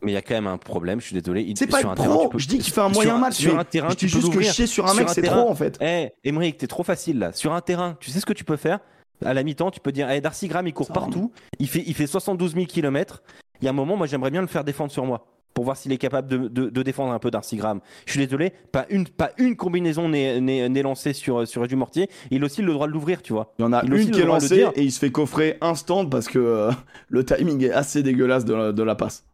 Mais il y a quand même un problème, je suis désolé. Il- C'est pas un pro. peux- Je dis qu'il fait un moyen match. Sur un terrain, je tu dis peux juste que chier sur un Sur mec, un c'est trop en fait. Eh, Emmerich, t'es trop facile là. Sur un terrain, tu sais ce que tu peux faire? À la mi-temps, tu peux dire, eh, Darcy Graham, il court Ça, partout. Il fait, il fait 72 000 km. Il y a un moment, moi, j'aimerais bien le faire défendre sur moi. Pour voir s'il est capable de, de, de, défendre un peu Darcy Graham. Je suis désolé, pas une, pas une combinaison n'est lancée sur, sur du mortier. Il a aussi le droit de l'ouvrir, tu vois. Il y en a une qui est lancée et il se fait coffrer instant parce que euh, le timing est assez dégueulasse de la, de la passe.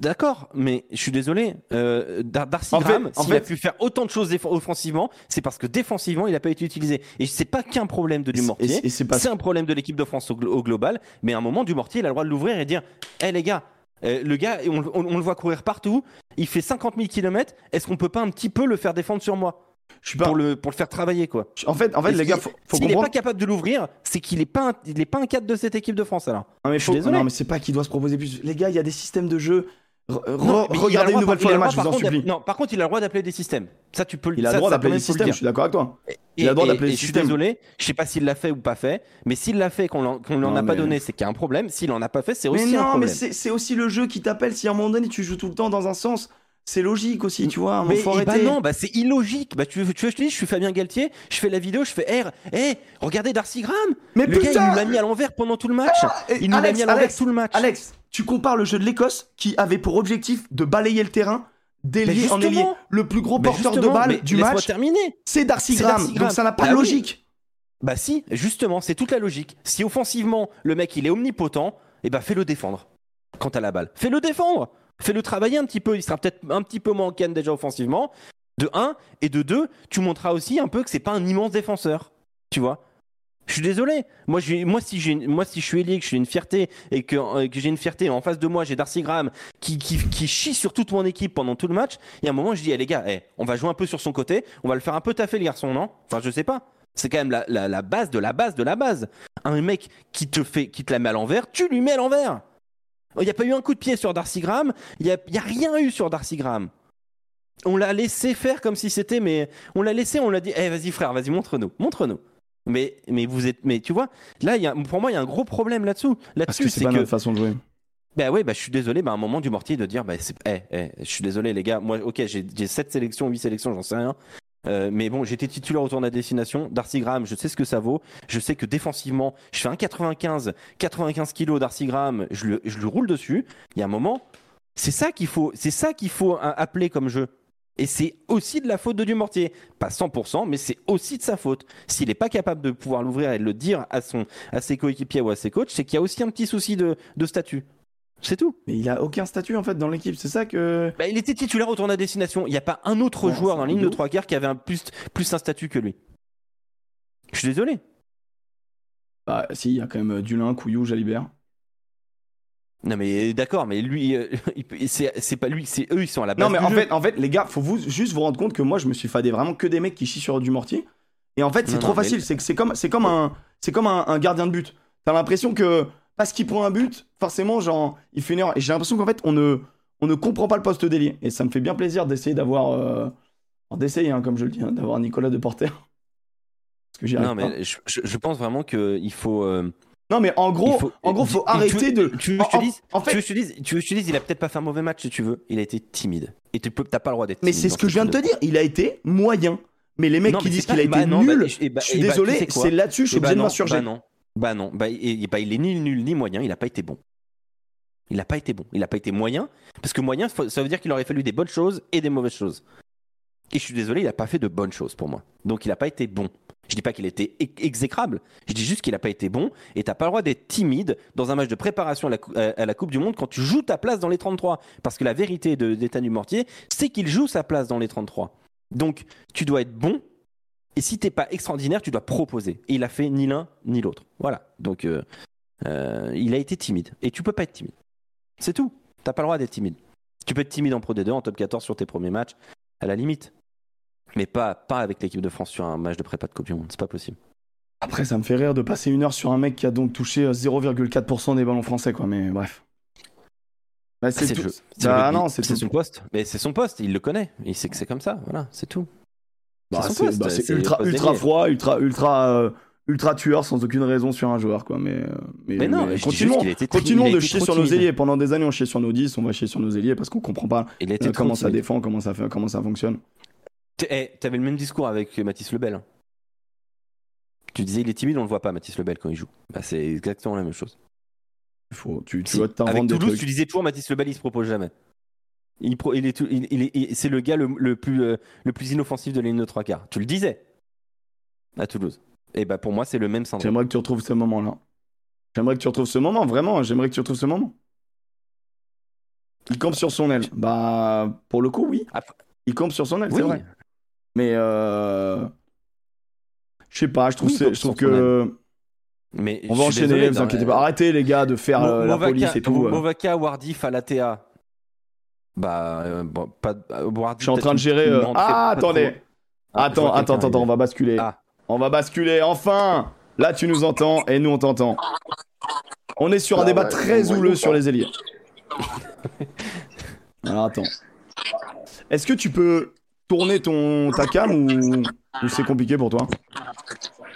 D'accord, mais je suis désolé. Euh, Darcy Graham, s'il a pu faire autant de choses offensivement, c'est parce que défensivement, il n'a pas été utilisé. Et c'est pas qu'un problème de Dumortier, c'est un problème de l'équipe de France au, global. Mais à un moment, Dumortier, il a le droit de l'ouvrir et dire Hé hey, les gars, euh, le gars, on, le voit courir partout, il fait 50 000 km, est-ce qu'on peut pas un petit peu le faire défendre sur moi? Je suis pas... pour, le, pour le faire travailler quoi. En fait, en fait les gars, faut, faut S'il n'est pas capable de l'ouvrir, c'est qu'il n'est pas, un, il est pas un cadre de cette équipe de France alors. Non mais, faut... non, mais c'est pas qu'il doit se proposer plus. Les gars, il y a des systèmes de jeu. Regardez une nouvelle fois le match, je vous en supplie. Non, par contre, il a le droit d'appeler des systèmes. Ça, tu peux Il a le droit d'appeler des systèmes, je suis d'accord avec toi. il a le droit d'appeler des systèmes. Je suis désolé, je sais pas s'il l'a fait ou pas fait, mais s'il l'a fait, qu'on ne lui en a pas donné, c'est qu'il y a un problème. S'il en a pas fait, c'est aussi un problème. Mais non, mais c'est aussi le jeu qui t'appelle. Si à un moment donné, tu joues tout le temps dans un sens, c'est logique aussi, tu vois. Mais bah non, bah c'est illogique. Bah tu veux, tu veux, je te dis, je suis Fabien Galtier, je fais la vidéo, je fais R. Eh, regardez Darcy Graham. Mais le gars, il nous l'a mis à l'envers pendant tout le match. Ah, il nous l'a mis à l'envers tout le match. Alex, tu compares le jeu de l'Écosse qui avait pour objectif de balayer le terrain d'ailier en ailier. Le plus gros porteur de balle du match, c'est Darcy Graham. Donc ça n'a pas de bah logique. Bah si, justement, c'est toute la logique. Si offensivement le mec il est omnipotent, eh ben fais-le défendre. Quant à la balle, fais-le défendre. Fais-le travailler un petit peu. Il sera peut-être un petit peu moins déjà offensivement. De 1 et de 2, tu montreras aussi un peu que c'est pas un immense défenseur. Tu vois je suis désolé. Moi, moi, si moi, si je suis ailier, que j'ai une fierté et que, euh, que j'ai une fierté en face de moi, j'ai Darcy Graham qui, qui, qui, chie sur toute mon équipe pendant tout le match. Y a un moment, je dis, eh, les gars, eh, on va jouer un peu sur son côté, on va le faire un peu taffer le garçon, non? Enfin, je sais pas. C'est quand même la, la, la, base de la base de la base. Un mec qui te fait, qui te la met à l'envers, tu lui mets à l'envers. Il n'y a pas eu un coup de pied sur Darcy Graham. Il n'y a, a, rien eu sur Darcy Graham. On l'a laissé faire comme si c'était, mais on l'a laissé, on l'a dit, eh vas-y frère, vas-y montre-nous, montre-nous. Mais, mais vous êtes, mais tu vois, là, y a, pour moi, il y a un gros problème là-dessous. Là-dessus, Parce que c'est pas notre façon de jouer. Ben oui, bah, je suis désolé, bah, à un moment du mortier de dire, bah, je suis désolé les gars, moi, ok, j'ai 7 sélections, 8 sélections, j'en sais rien. Euh, mais bon, j'étais titulaire au tour de la destination. Darcy Graham, je sais ce que ça vaut. Je sais que défensivement, je fais un 95, 95 kilos Darcy Graham, je lui, je lui roule dessus. Il y a un moment, c'est ça qu'il faut, c'est ça qu'il faut appeler comme jeu. Et c'est aussi de la faute de Dumortier. Pas 100%, mais c'est aussi de sa faute. S'il n'est pas capable de pouvoir l'ouvrir et de le dire à, son, à ses coéquipiers ou à ses coachs, c'est qu'il y a aussi un petit souci de statut. C'est tout. Mais il a aucun statut en fait dans l'équipe, c'est ça que. Bah, il était titulaire au tournoi destination. Il n'y a pas un autre joueur dans la ligne de trois quarts qui avait un plus, plus un statut que lui. Je suis désolé. Bah si, il y a quand même euh, Dulin, Couillou, Jalibert. Non mais d'accord, mais lui, euh, <laughs> c'est pas lui, c'est eux, ils sont à la base. Non mais en fait, en fait, les gars, faut vous juste vous rendre compte que moi, je me suis fadé vraiment que des mecs qui chient sur du mortier. Et en fait, c'est trop facile. C'est c'est comme, c'est comme un, c'est comme un, gardien de but. T'as l'impression que parce qu'il prend un but, forcément, genre, il fait une erreur. Et j'ai l'impression qu'en fait, on ne, on ne comprend pas le poste d'ailier. Et ça me fait bien plaisir d'essayer d'avoir, euh... d'essayer, hein, comme je le dis, hein, d'avoir Nicolas de Porter. Parce que Non mais je, je, pense vraiment qu'il faut. Euh, non mais en gros, faut, en gros, faut arrêter de. Tu veux que je te dise, en fait... tu veux je te dise, tu veux que je te dise, il a peut-être pas fait un mauvais match si tu veux. Il a été timide. Et tu peux, t'as pas le droit d'être. Mais c'est ce que je viens de te dire. Il a été moyen. Mais les mecs qui disent qu'il a été bah nul, bah, je suis bah, désolé, c'est là-dessus, je suis obligé de m'insurger. Bah non. Bah non, bah, il, bah, il est ni nul ni moyen, il n'a pas été bon. Il n'a pas été bon. Il n'a pas été moyen. Parce que moyen, ça veut dire qu'il aurait fallu des bonnes choses et des mauvaises choses. Et je suis désolé, il n'a pas fait de bonnes choses pour moi. Donc il n'a pas été bon. Je dis pas qu'il était exécrable. Je dis juste qu'il n'a pas été bon. Et t'as pas le droit d'être timide dans un match de préparation à la, Coupe du Monde quand tu joues ta place dans les 33. Parce que la vérité d'État du Mortier, c'est qu'il joue sa place dans les 33. Donc tu dois être bon et si t'es pas extraordinaire, tu dois proposer. Et il a fait ni l'un ni l'autre. Voilà. Donc euh, euh, il a été timide. Et tu peux pas être timide. C'est tout. T'as pas le droit d'être timide. Tu peux être timide en Pro D2, en top 14 sur tes premiers matchs, à la limite. Mais pas, pas avec l'équipe de France sur un match de prépa de Coupe du Monde. C'est pas possible. Après, ça me fait rire de passer une heure sur un mec qui a donc touché 0,4% euh, des ballons français, quoi. Mais bref. Bah, c'est tout. Bah, non, c'est son poste. Mais c'est son poste. Il le connaît. Il sait que c'est comme ça. Voilà, c'est tout. Bah, c'est bah, ultra, ultra froid, ultra, ultra, euh, ultra tueur sans aucune raison sur un joueur, quoi. Mais, euh, mais, non, continuons, continuons de chier sur nos ailiers. Pendant des années, on chie sur nos 10, on va chier sur nos ailiers parce qu'on comprend pas euh, comment ça défend, comment ça, fait, comment ça fonctionne. Eh, T'avais le même discours avec Mathis Lebel. Hein. Tu disais il est timide, on le voit pas, Mathis Lebel, quand il joue. Bah, c'est exactement la même chose. Faut, tu, tu avec Toulouse, tu disais toujours Mathis Lebel, il se propose jamais. Il, pro- il est, tout- il- il est- il- c'est le gars le, le plus, euh, le plus inoffensif de la ligne de trois quarts. Tu le disais à Toulouse. Et bah pour moi, c'est le même syndrome. J'aimerais que tu retrouves ce moment-là. J'aimerais que tu retrouves ce moment, vraiment. J'aimerais que tu retrouves ce moment. Il campe sur son aile. Bah, pour le coup, oui. Après- Il campe sur son aile, c'est vrai. Mais, euh... je sais pas, je trouve, Oui, je trouve que. Mais On va enchaîner, désolé, vous inquiétez pas. Arrêtez, les gars, de faire Mo- euh, la police et tout. euh. Movaka, Wardy, Falatea. Bah, euh, bon, pas, euh, Wardy, Je suis en train de gérer. euh, Ah, trop- attendez. Ah, attends, attends, attends, on va basculer. Ah. On va basculer, enfin Là, tu nous entends et nous, on t'entend. On est sur un Ah débat ouais, très houleux sur les ailiers. Alors, attends. Est-ce que tu peux tourner ton, ta cam ou, ou c'est compliqué pour toi?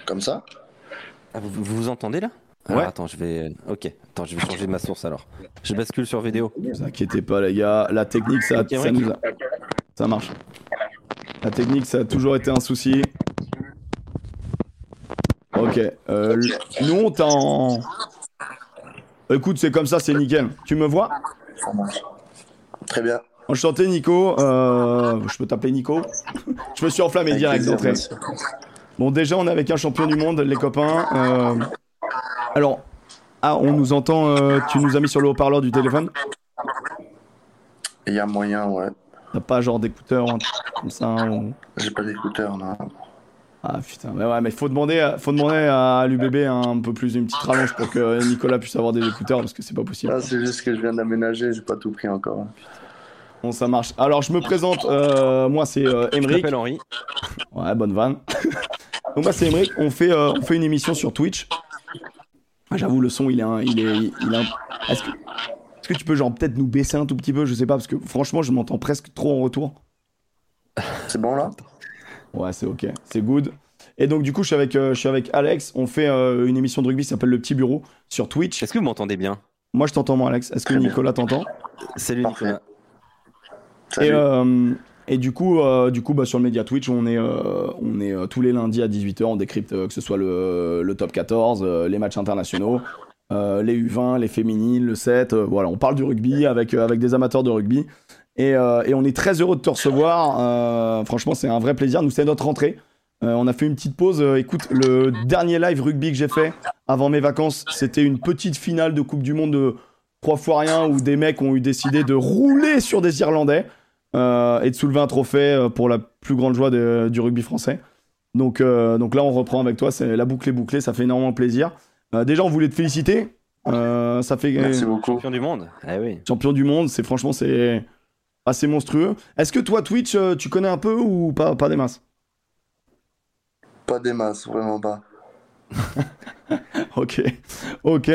Comme ça? Ah, vous, vous vous entendez là? Ouais. Alors, Attends, je vais. Ok, attends, je vais changer ma source alors. Je bascule sur vidéo. Ne vous inquiétez pas, les gars. La technique, ça, ça, nous a- ça marche. La technique, ça a toujours été un souci. Ok. euh, nous, on t'a en. Écoute, c'est comme ça, c'est nickel. Tu me vois? Très bien. Enchanté, Nico. Euh, je peux t'appeler Nico Je me suis enflammé Avec direct d'entrée. Bon, déjà, on est avec un champion du monde, les copains. Euh, Alors, ah, on nous entend. euh, tu nous as mis sur le haut-parleur du téléphone Il y a moyen, ouais. T'as pas genre d'écouteurs un truc comme ça ou- J'ai pas d'écouteurs, non. Ah putain, mais ouais, mais faut demander, à- faut demander à l'UBB un peu plus une petite rallonge pour que Nicolas puisse avoir des écouteurs parce que c'est pas possible. Ah, c'est juste que je viens d'aménager, j'ai pas tout pris encore. Bon, ça marche. Alors, je me présente. euh, moi, c'est euh, Je Emeric. m'appelle Henri. Ouais, bonne vanne. <laughs> Donc moi c'est Emeric, on fait, euh, on fait une émission sur Twitch. J'avoue le son il est un, il est, il est un- Est-ce que, tu peux genre peut-être nous baisser un tout petit peu, je sais pas parce que franchement je m'entends presque trop en retour. C'est bon là? Ouais c'est ok, c'est good. Et donc du coup je suis avec, euh, je suis avec Alex, on fait euh, une émission de rugby qui s'appelle Le Petit Bureau sur Twitch. Est-ce que vous m'entendez bien? Moi je t'entends moi Alex, est-ce que. Nicolas t'entend? Salut. Nicolas. Salut. Et, euh, et du coup, euh, du coup bah, sur le Média Twitch, on est, euh, on est euh, tous les lundis à 18h, on décrypte que ce soit le, top 14, euh, les matchs internationaux, les U20, les féminines, le 7. euh, voilà, on parle du rugby avec, avec des amateurs de rugby. Et, et on est très heureux de te recevoir. franchement, c'est un vrai plaisir. Nous, c'est notre rentrée. On a fait une petite pause. Écoute, le dernier live rugby que j'ai fait avant mes vacances, c'était une petite finale de Coupe du Monde de trois fois rien où des mecs ont eu décidé de rouler sur des Irlandais euh, et de soulever un trophée euh, pour la plus grande joie de- du rugby français. Donc, euh, donc là, on reprend avec toi. C'est la boucle est bouclée. Ça fait énormément plaisir. Euh, déjà, on voulait te féliciter. Euh, ça fait Merci beaucoup. Champion du monde. Ah oui. champion du monde. C'est franchement, c'est assez monstrueux. Est-ce que toi, Twitch, tu connais un peu ou pas, pas des masses? Pas des masses, vraiment pas. <laughs> Ok, ok.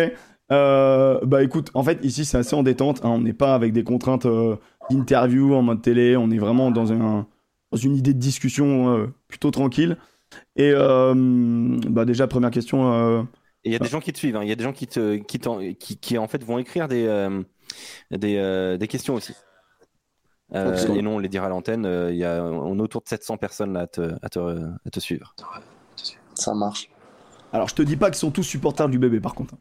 Euh, bah écoute, en fait, ici, c'est assez en détente. hein. On n'est pas avec des contraintes euh, d'interview en mode télé. On est vraiment dans, un, dans une idée de discussion euh, plutôt tranquille. Et euh, bah déjà, première question. euh, il y a des gens qui te suivent. hein. Il y a des gens qui, te, qui, t'en- qui, qui, en fait vont écrire des, euh, des, euh, des questions aussi. Euh, et non, on les dira à l'antenne. euh, il y a, on est autour de 700 personnes là à te, à te, à te suivre. Ça marche. Alors, je te dis pas qu'ils sont tous supporters du bébé, par contre.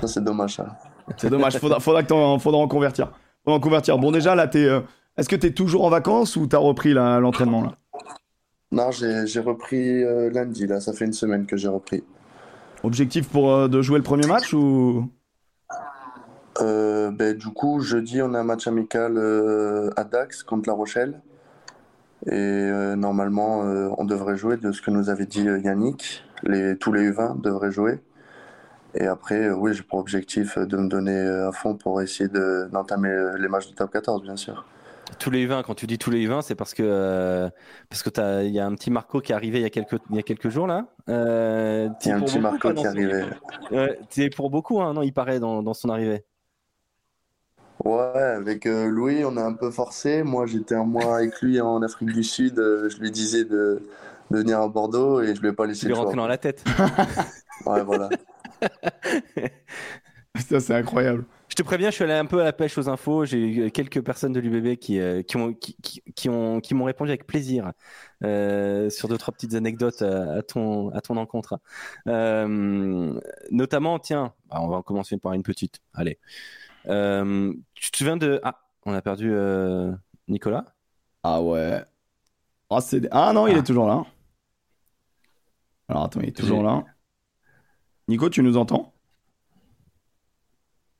Ça, c'est dommage, ça. C'est dommage. Faudra, faudra, que t'en- faudra en convertir. Faudra en convertir. Bon, déjà, là, t'es. euh, Est-ce que t'es toujours en vacances ou t'as repris l'entraînement là? Non, j'ai j'ai repris euh, lundi, là. Ça fait une semaine que j'ai repris. Objectif pour euh, de jouer le premier match ou? Euh, ben, du coup, jeudi, on a un match amical euh, à Dax contre La Rochelle. Et euh, normalement, euh, on devrait jouer de ce que nous avait dit euh, Yannick. Les, tous les U20 devraient jouer. Et après, euh, oui, j'ai pour objectif euh, de me donner euh, à fond pour essayer de- d'entamer les matchs de top 14, bien sûr. Tous les U20, quand tu dis tous les U20, c'est parce que euh, parce que t'as- il y a un petit Marco qui est arrivé il y a quelques il y a quelques jours là. Euh, Il y a un petit beaucoup, Marco qui est son- arrivé. Ouais, c'est pour beaucoup, hein, non Il paraît dans, dans son arrivée. Ouais, avec euh, Louis, on a un peu forcé. Moi, j'étais un mois avec lui en Afrique du Sud. Je lui disais de, de venir à Bordeaux et je lui ai pas laissé Tu le lui choix. rentré dans la tête. <laughs> Ouais, voilà. <laughs> Putain, c'est incroyable. Je te préviens, je suis allé un peu à la pêche aux infos. J'ai eu quelques personnes de l'UBB qui, euh, qui, ont, qui, qui- qui ont, qui m'ont répondu avec plaisir euh, sur deux, trois petites anecdotes à, à ton, à ton encontre. Euh, notamment, tiens, bah, on va en commencer par une petite. Allez. Euh, tu te souviens de. Ah, On a perdu euh, Nicolas? Ah ouais. Ah, c'est- ah non, il Ah. est toujours là. Alors attends, il est toujours J'ai- là. Nico, tu nous entends?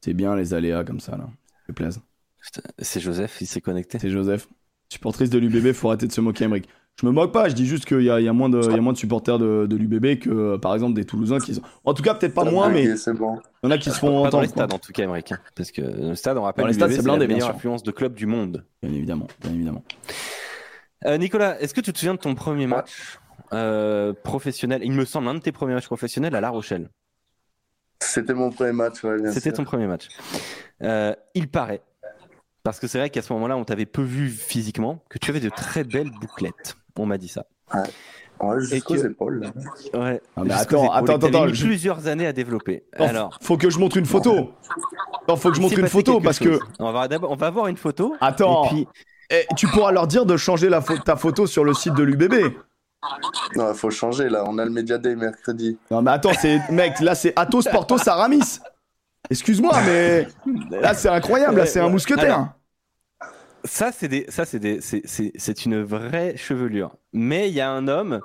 C'est bien les aléas comme ça, là. Ça. Putain, C'est Joseph, il s'est connecté. C'est Joseph. Supportrice de l'UBB, faut arrêter de se moquer, Emmerich. Je me moque pas, je dis juste qu'il y a, il y a moins de, il y a moins de supporters de, de l'UBB que, euh, par exemple, des Toulousains qui sont. En tout cas, peut-être pas moins, mais bon. il y en a qui se font Pas dans entendre. les stades en tout cas, Emmerich. hein, Parce que le stade, on rappelle, Dans les stades, l'UBB, c'est c'est la blindé, bien meilleure sûr. influence de club du monde. Bien évidemment, bien évidemment. Euh, Nicolas, est-ce que tu te souviens de ton premier match? Euh, professionnel Il me semble un de tes premiers matchs professionnels à La Rochelle. C'était mon premier match, ouais, bien C'était ton premier match. Euh, il paraît, parce que c'est vrai qu'à ce moment-là, on t'avait peu vu physiquement, que tu avais de très belles bouclettes. On m'a dit ça. Ouais, jusqu'aux Et que- épaules. là. Ouais. Ah, mais Jusqu'aux attends, épaules, attends, attends, mis je- plusieurs années à développer. Non, Alors, faut que je montre une photo. Non, faut que je montre une photo parce chose. que. on va d'abord, on va voir une photo. Attends, Et puis, eh, tu pourras leur dire de changer la ta photo sur le site de l'UBB. Non, il faut changer là. On a le Media Day mercredi. Non, mais attends, c'est. Mec, là, c'est Athos Portos Aramis. Excuse-moi, mais. Là, c'est incroyable, là, c'est un mousquetaire. alors, ça, c'est des, ça, c'est des, c'est, c'est, c'est une vraie chevelure. Mais il y a un homme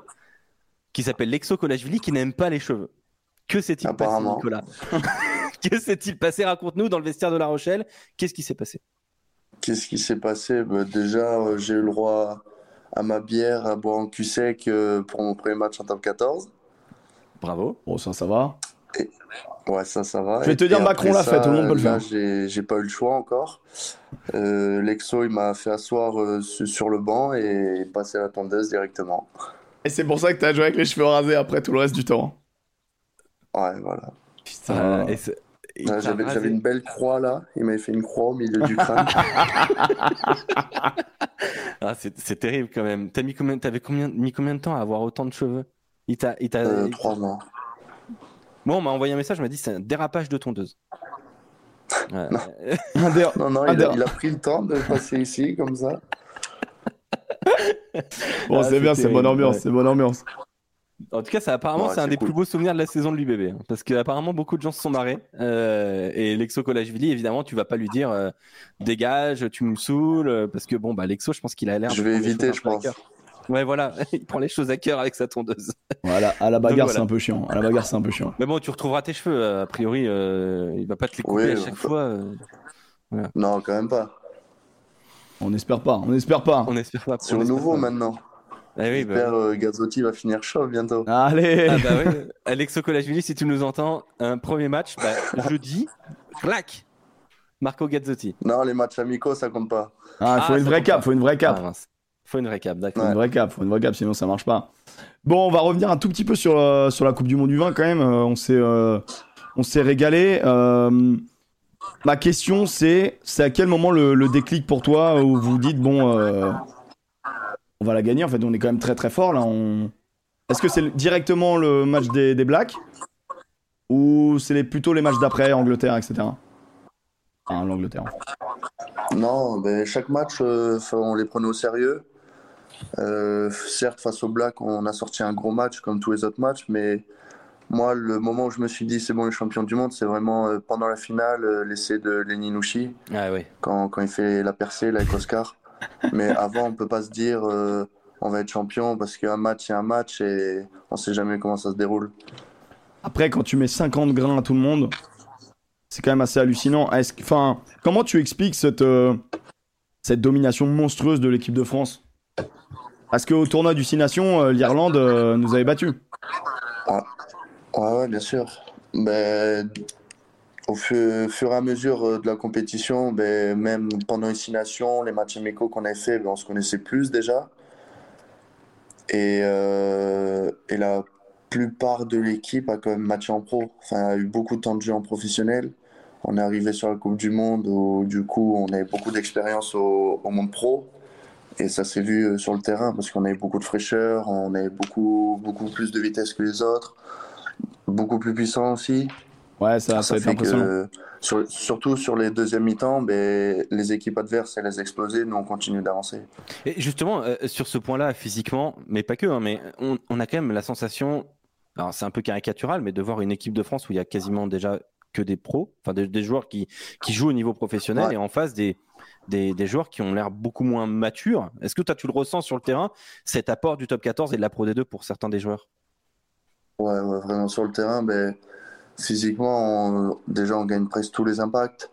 qui s'appelle Lexo Kolashvili qui n'aime pas les cheveux. Que s'est-il passé, Apparemment. Nicolas <laughs> Que s'est-il passé? Raconte-nous dans le vestiaire de La Rochelle. Qu'est-ce qui s'est passé? Qu'est-ce qui s'est passé? Bah, déjà, euh, j'ai eu le droit à ma bière à boire en cul sec euh, pour mon premier match en top 14. Bravo. Bon, ça, ça va. Ouais, ça, ça va. Je vais Et te dire, Macron l'a fait, tout le monde peut le faire. j'ai, j'ai pas eu le choix encore. Euh, Lexo, il m'a fait asseoir euh, su- sur le banc et passer à la tondeuse directement. Et c'est pour ça que t'as joué avec les cheveux rasés après tout le reste du temps. Ouais, voilà. Putain. Euh, et j'avais, rasé. une belle croix là. Il m'avait fait une croix au milieu du crâne. <laughs> Ah, c'est, c'est terrible quand même. T'as mis combien, t'avais combien, mis combien de temps à avoir autant de cheveux? Il t'a, il t'a... Euh, trois ans. Moi, on m'a envoyé un message, on m'a dit c'est un dérapage de tondeuse. <laughs> Ouais. <laughs> Non. Non, non, il a, d'accord. il a pris le temps de passer ici comme ça. Bon, Ah, c'est c'est bien, c'est bonne ambiance, ouais. c'est bonne ambiance. En tout cas, ça, apparemment, Ouais, c'est un des plus beaux souvenirs de la saison de l'UBB. hein, parce qu'apparemment, beaucoup de gens se sont marrés. Euh, et Lexo Kolashvili, évidemment, tu vas pas lui dire euh, dégage, tu me saoules. euh, Parce que, bon, bah, Lexo, je pense qu'il a l'air. de Je vais éviter, je pense. Ouais, voilà, <laughs> il prend les choses à cœur avec sa tondeuse. Voilà, à la bagarre, voilà. c'est un peu chiant. À la bagarre, c'est un peu chiant. Mais bon, tu retrouveras tes cheveux. A priori, euh, il va pas te les couper Oui, à chaque fois. euh, Non, quand même pas. On n'espère pas, on n'espère pas. on espère pas. C'est au nouveau pas. maintenant. Ah oui, bah, J'espère euh, Gazzotti va finir chaud bientôt. Allez Ah bah <laughs> Alexo Colashvili, si tu nous entends, un premier match, bah, jeudi, clac, Marco Gazzotti. Non, les matchs amicaux, ça compte pas. Ah, faut Ah, une vraie pas. faut une vraie cape. Ah, mince. Faut une vraie cape, Faut d'accord. une Ouais. vraie cape, faut une vraie cape, sinon ça marche pas. Bon, on va revenir un tout petit peu sur, euh, sur la Coupe du Monde du vin quand même. Euh, on s'est euh, on s'est régalé. Euh, ma question c'est c'est à quel moment le, le déclic pour toi où vous dites bon euh, on va la gagner en fait on est quand même très très fort là. On... Est-ce que c'est directement le match des, des Blacks? Ou c'est les- plutôt les matchs d'après Angleterre etc. Enfin l'Angleterre. Non, ben, chaque match, euh, on les prenait au sérieux. Euh, certes, face au Black, on a sorti un gros match comme tous les autres matchs, mais moi, le moment où je me suis dit c'est bon, les champions du monde, c'est vraiment euh, pendant la finale, euh, l'essai de Lenny Nushi, Ah oui. quand, quand il fait la percée là, avec Oscar. Mais avant, on peut pas se dire euh, on va être champion parce qu'un match, c'est un match et on sait jamais comment ça se déroule. Après, quand tu mets 50 grains à tout le monde, c'est quand même assez hallucinant. Est-ce Enfin, comment tu expliques cette, euh, cette domination monstrueuse de l'équipe de France? Parce qu'au tournoi du Six Nations, euh, l'Irlande nous avait battus. Ouais, ouais, bien sûr. Ben, au fur, et à mesure euh, de la compétition, ben, même pendant les Nations, les matchs amicaux qu'on avait fait, ben, on se connaissait plus déjà. Et, euh, et la plupart de l'équipe a quand même matché en pro. Enfin, a eu beaucoup de temps de jeu en professionnel. On est arrivé sur la Coupe du Monde où, du coup, on avait beaucoup d'expérience au, au monde pro. Et ça s'est vu euh, sur le terrain parce qu'on avait beaucoup de fraîcheur, on avait beaucoup, beaucoup plus de vitesse que les autres, beaucoup plus puissant aussi. Ouais, ça, ça, Ça être fait impressionnant. que, sur- surtout sur les deuxièmes mi-temps, ben, les équipes adverses, elles explosé, nous on continue d'avancer. Et justement, euh, sur ce point-là, physiquement, mais pas que, hein, mais on, on a quand même la sensation, alors c'est un peu caricatural, mais de voir une équipe de France où il y a quasiment déjà que des pros, enfin des, joueurs qui, qui jouent au niveau professionnel et en face des, des, des, joueurs qui ont l'air beaucoup moins matures. Est-ce que toi, tu le ressens sur le terrain, cet apport du top 14 et de la Pro D2 pour certains des joueurs? Ouais, ouais, vraiment sur le terrain, ben, physiquement, déjà, on gagne presque tous les impacts.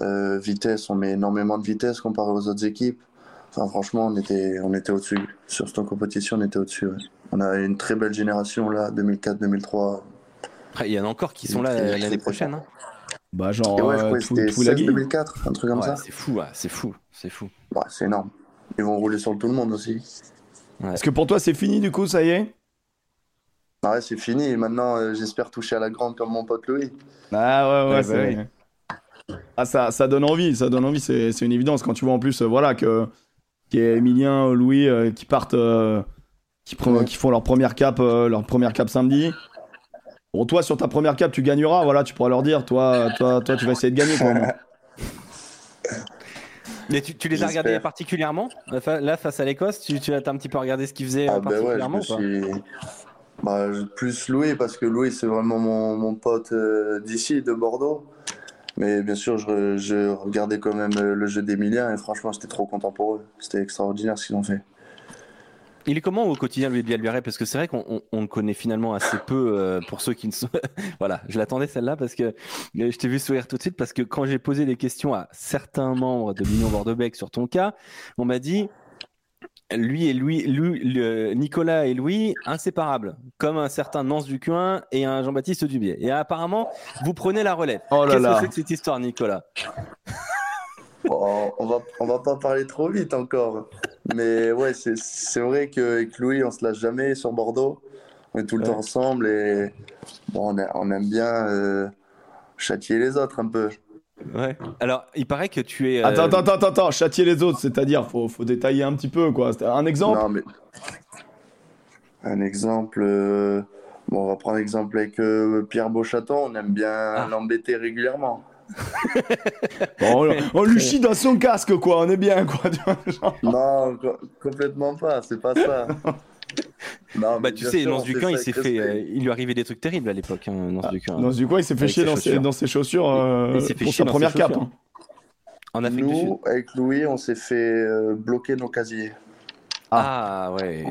Euh, vitesse, on met énormément de vitesse comparé aux autres équipes. Enfin, franchement, on était, on était au-dessus. Sur cette compétition, on était au-dessus. On a une très belle génération là, 2004-2003. Il y en a encore qui sont là l'année prochaine. Hein. Bah, genre, ouais, je euh, tout, tout 2004, un truc comme ça. C'est fou, c'est fou, c'est fou. Ouais, c'est énorme. Ils vont rouler sur tout le monde aussi. Est-ce que pour toi, c'est fini du coup, ça y est? Ouais, c'est fini. Et maintenant, euh, j'espère toucher à la grande comme mon pote Louis. Ah ouais, ouais, bah Ah, ça, ça donne envie, ça donne envie, c'est une évidence. Quand tu vois en plus, euh, voilà, que qu'il y a Emilien, Louis qui partent, qui, qui, font leur première cap, leur première cap samedi. Bon, toi, sur ta première cap, tu gagneras. Voilà, tu pourras leur dire, toi, toi, toi, tu vas essayer de gagner. <laughs> Mais tu, les as regardés particulièrement Là, face à l'Écosse, tu, tu, as un petit peu regardé ce qu'ils faisaient ah, particulièrement ben ouais, je suis... bah, Plus Louis, parce que Louis, c'est vraiment mon, mon pote euh, d'ici, de Bordeaux. Mais bien sûr, je, je regardais quand même euh, le jeu d'Emilien et franchement, j'étais trop content pour eux. C'était extraordinaire ce qu'ils ont fait. Il est comment au quotidien, Louis de Parce que c'est vrai qu'on le connaît finalement assez peu euh, pour ceux qui ne sont. <laughs> voilà, je l'attendais celle-là parce que je t'ai vu sourire tout de suite parce que quand j'ai posé des questions à certains membres de l'Union Bordeaux-Bec sur ton cas, on m'a dit lui et Louis, Nicolas et Louis inséparables, comme un certain Nance Ducuin et un Jean-Baptiste Dubier. Et apparemment, vous prenez la relève. Oh Qu'est-ce que c'est que cette histoire, Nicolas? On va, on va pas parler trop vite encore. Mais ouais, c'est vrai qu'avec Louis, on se lâche jamais sur Bordeaux. On est tout le temps ensemble et bon, on, aime bien euh, châtier les autres un peu. Ouais. Alors, il paraît que tu es. Euh, attends, attends, attends, attends, châtier les autres, c'est-à-dire, faut, faut détailler un petit peu, quoi. Un exemple Non, mais. Un exemple. Euh, bon, on va prendre l'exemple avec Pierre Beauchaton, on aime bien ah. l'embêter régulièrement. <laughs> on, lui chie dans son casque, quoi. On est bien, quoi. Non, complètement pas. C'est pas ça. <laughs> Non, bah tu sais, Nance Duquin, il s'est fait, euh, il lui arrivait des trucs terribles à l'époque, hein, Nance ah. Nance il s'est fait chier dans ses, dans ses, chaussures euh, pour sa première cape. Hein. En Afrique Nous, du Sud. avec Louis, on s'est fait euh, bloquer nos casiers. Ah, ah ouais.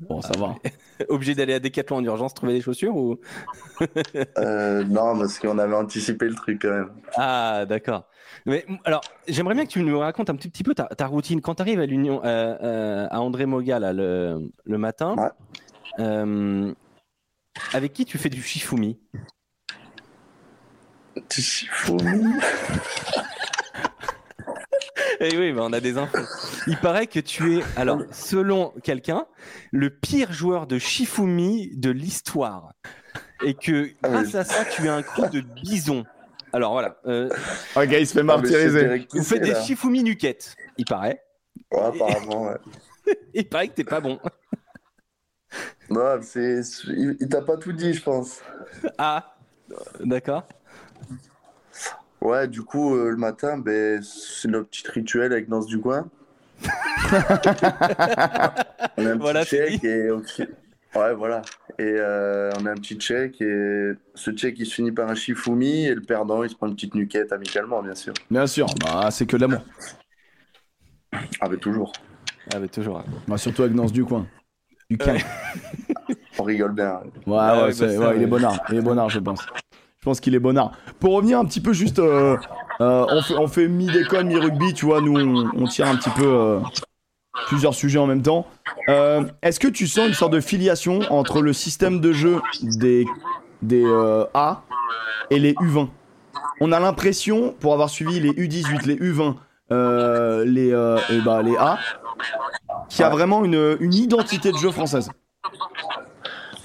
Bon, ça va. <laughs> Obligé d'aller à Decathlon en urgence trouver des chaussures ou? Euh, Non, parce qu'on avait anticipé le truc quand même. Ah, d'accord. Mais alors, j'aimerais bien que tu nous racontes un petit, petit peu ta, routine quand tu arrives à l'Union, euh, euh, à André Moga le, le, matin. avec qui tu fais du shifumi? Du shifumi? <laughs> Eh oui, on a des infos. Il paraît que tu es, alors, selon quelqu'un, le pire joueur de Shifumi de l'histoire. Et que ah grâce à ça, tu as un coup de bison. Alors voilà. Euh... Oh, gars, il se fait martyriser. Vous faites des Shifumi nuquettes, il paraît. Ouais, apparemment, ouais. <laughs> il paraît que t'es pas bon. <laughs> Non, c'est... il t'a pas tout dit, je pense. Ah, d'accord. Ouais, du coup, euh, le matin, ben, c'est notre petit rituel avec Danse du coin. <laughs> on a un petit check et Ouais, voilà. Et euh, on a un petit check et ce check il se finit par un shifumi et le perdant il se prend une petite nuquette amicalement, bien sûr. Bien sûr, bah, c'est que de l'amour. Ah, mais toujours. Ah, mais toujours. Bah, surtout avec Danse du coin. Du coin. <laughs> on rigole bien. Ouais, ouais, ouais, il est bonnard. Il est bonnard, je pense. Je pense qu'il est bonnard. Pour revenir un petit peu juste, euh, euh, on, fait, on fait mi-déconne, mi-rugby, tu vois, nous on, tire un petit peu euh, plusieurs sujets en même temps. Est-ce que tu sens une sorte de filiation entre le système de jeu des, des A et les U20 On a l'impression, pour avoir suivi les U18, les U20, les, bah, les A, qu'il y a vraiment une, une identité de jeu française.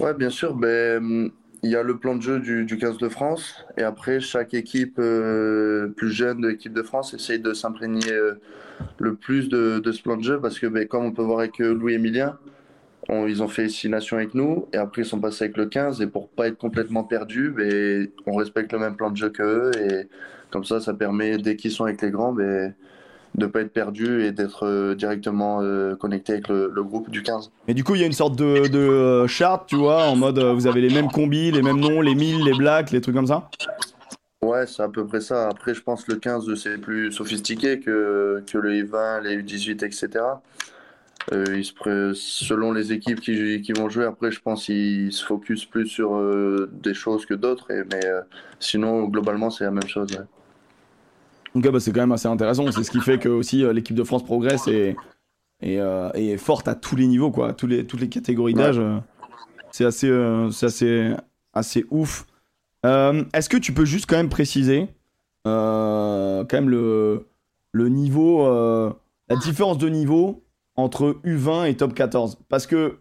Ouais, bien sûr. Ben il y a le plan de jeu du, du 15 de France et après chaque équipe euh, plus jeune de l'équipe de France essaye de s'imprégner euh, le plus de, ce plan de jeu parce que ben, comme on peut voir avec euh, Louis Emilien, ils ont fait six nations avec nous et après ils sont passés avec le 15 et pour pas être complètement perdus, ben, on respecte le même plan de jeu qu'eux et comme ça ça permet dès qu'ils sont avec les grands ben, de pas être perdu et d'être euh, directement euh, connecté avec le, groupe du 15. Et du coup, il y a une sorte de, de euh, charte, tu vois, en mode vous avez les mêmes combis, les mêmes noms, les milles, les blacks, les trucs comme ça? Ouais, c'est à peu près ça. Après, je pense que le 15, c'est plus sophistiqué que, que le U20, les U18, etc. Euh, il se selon les équipes qui, qui vont jouer, après, je pense qu'ils se focus plus sur euh, des choses que d'autres. Mais euh, sinon, globalement, c'est la même chose. ouais. Donc bah, c'est quand même assez intéressant. C'est ce qui fait que aussi euh, l'équipe de France progresse et, et, euh, et est forte à tous les niveaux, quoi, à tous les, toutes les catégories d'âge. euh, C'est assez, euh, c'est assez, assez ouf. Euh, Est-ce que tu peux juste quand même préciser quand même le, le niveau, la différence de niveau entre U20 et top 14 Parce que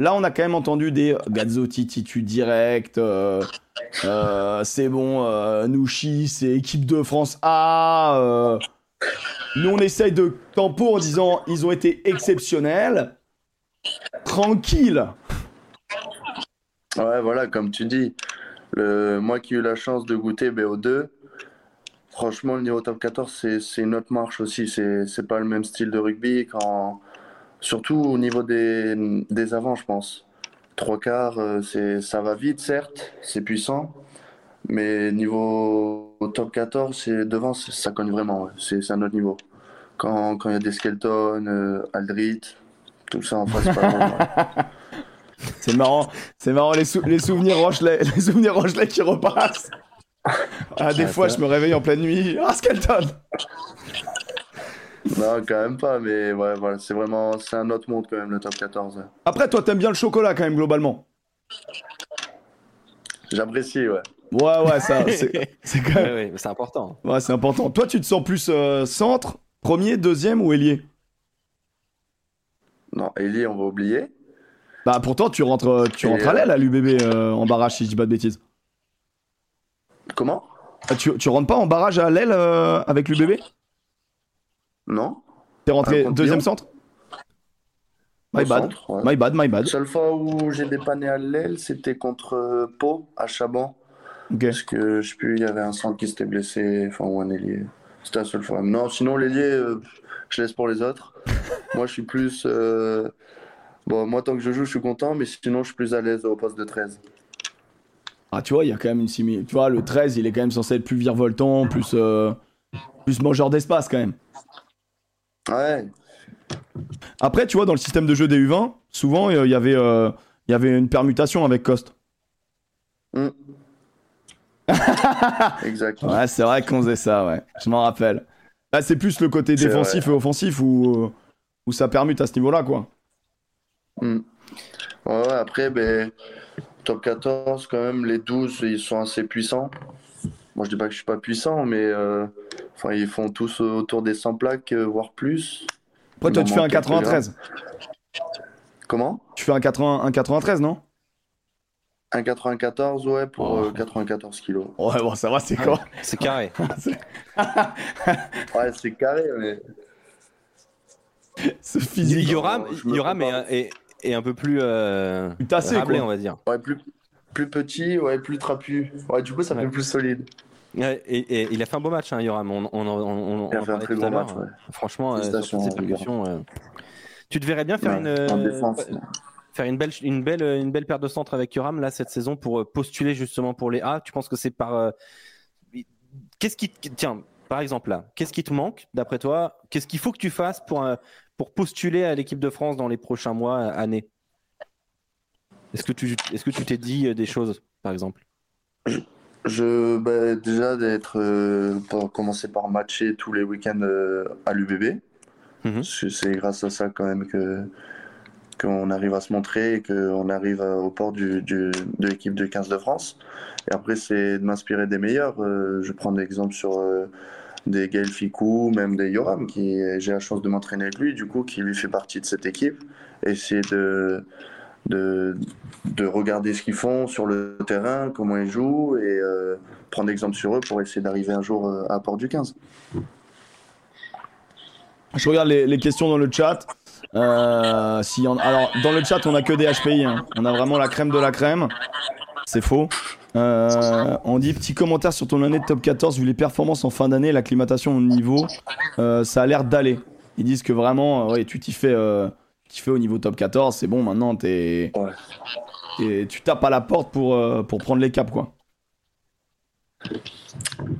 là, on a quand même entendu des Gazzotti titu direct. euh, euh, c'est bon, euh, c'est équipe de France A. euh. nous, on essaye de tempo en disant ils ont été exceptionnels. Tranquille. Ouais, voilà, comme tu dis, moi qui ai eu la chance de goûter BO2, franchement, le niveau top 14, c'est, une autre marche aussi. C'est pas le même style de rugby, quand, surtout au niveau des, des avants, je pense. Trois quarts, euh, c'est, ça va vite, certes, c'est puissant, mais niveau top 14, c'est, devant, ça cogne vraiment, ouais. c'est, c'est un autre niveau. Quand quand il y a des Skelton, euh, Aldrit, tout ça en face, c'est pas ouais. <laughs> C'est marrant, c'est marrant les, sou- les souvenirs Rochelet, <laughs> les souvenirs Rochelet qui repassent. <laughs> Ah, des Ah, fois, je me réveille en pleine nuit. Ah, Skelton Non, quand même pas, mais ouais, voilà, c'est vraiment, c'est un autre monde quand même, le top 14. ouais. Après, toi, t'aimes bien le chocolat quand même, globalement. J'apprécie, ouais. Ouais, ouais, ça, <laughs> c'est c'est quand même. Ouais, ouais, c'est important. Ouais, c'est important. Toi, tu te sens plus euh, centre, premier, deuxième ou ailier? Non, Ellie, on va oublier. Bah, pourtant, tu rentres, euh, tu Et, rentres à euh, l'aile à l'UBB euh, en barrage, si je dis pas de bêtises. Comment? Ah, Tu, tu rentres pas en barrage à l'aile euh, avec l'UBB Non? T'es rentré deuxième centre My bad. centre, ouais. My bad, my bad. La seule fois où j'ai dépanné à l'aile, c'était contre euh, Pau, à Chaban. Parce que, je sais plus, il y avait un centre qui s'était blessé, enfin, ou un ailier. C'était la seule fois. Non, sinon, l'ailier, euh, je laisse pour les autres. <laughs> Moi, je suis plus. euh, Bon, moi, tant que je joue, je suis content, mais sinon, je suis plus à l'aise au poste de 13. Ah, tu vois, il y a quand même une similitude. Tu vois, le 13, il est quand même censé être plus virevoltant, plus, euh, plus mangeur d'espace quand même. Ouais, Après, tu vois, dans le système de jeu des U20, souvent, euh, il y avait, euh, il y avait une permutation avec Coste. <laughs> exact. Ouais, c'est vrai qu'on faisait ça, ouais. Je m'en rappelle. Là, c'est plus le côté défensif et offensif où, euh, où ça permute à ce niveau-là, quoi. Hmm. Ouais, ouais, après, ben, top 14, quand même, les 12, ils sont assez puissants. Moi, je dis pas que je suis pas puissant, mais euh, enfin, ils font tous autour des 100 plaques, euh, voire plus. Après, toi, tu fais un manque quelques-uns. 93. Comment? Tu fais un, 80, un 93, non? Un 94, ouais, pour Oh. euh, 94 kilos. Ouais, bon, ça va, c'est quoi? C'est carré. <laughs> <laughs> Ouais, c'est carré, mais. <laughs> Ce physique. Yoram, est, un- est, est un peu plus euh, Plus tassé, rablé, quoi. on va dire. Ouais, plus, plus petit, ouais, plus trapu. Ouais, du coup, ça Ouais. fait plus solide. Ouais, et, et il a fait un beau match, hein, Yoram. On, on, on, on- Il a fait un très bon match, ouais. Franchement, euh, ces percussions, euh, tu te verrais bien faire Ouais, une, en défense. faire une belle, une belle, une belle paire de centres avec Yoram là cette saison pour euh, postuler justement pour les A. Tu penses que c'est par qu'est-ce qui te- tiens par exemple là, qu'est-ce qui te manque d'après toi? Qu'est-ce qu'il faut que tu fasses pour pour postuler à l'équipe de France dans les prochains mois, années? Est-ce que tu est-ce que tu t'es dit des choses par exemple? Je, bah, déjà d'être, euh, pour commencer par matcher tous les week-ends euh, à l'UBB. Que c'est grâce à ça quand même que qu'on arrive à se montrer et qu'on arrive à- au port du, du- de l'équipe de 15 de France. Et après, c'est de m'inspirer des meilleurs. Euh, je prends des exemples sur euh, des Gaël Ficou, même des Yoram, qui j'ai la chance de m'entraîner avec lui, du coup, qui lui fait partie de cette équipe. Essayer de, de, de regarder ce qu'ils font sur le terrain, comment ils jouent, et euh, prendre exemple sur eux pour essayer d'arriver un jour euh, à port du 15. Je regarde les, questions dans le chat. Euh, en- Alors, dans le chat, on a que des HPI. hein. On a vraiment la crème de la crème. C'est faux. On dit petit commentaire sur ton année de top 14. Vu les performances en fin d'année, l'acclimatation au niveau, ça a l'air d'aller. Ils disent que vraiment, tu t'y fais, tu t'y fais au niveau top 14. C'est bon, maintenant, t'es, Ouais. tu tapes à la porte pour, euh, pour prendre les caps, quoi.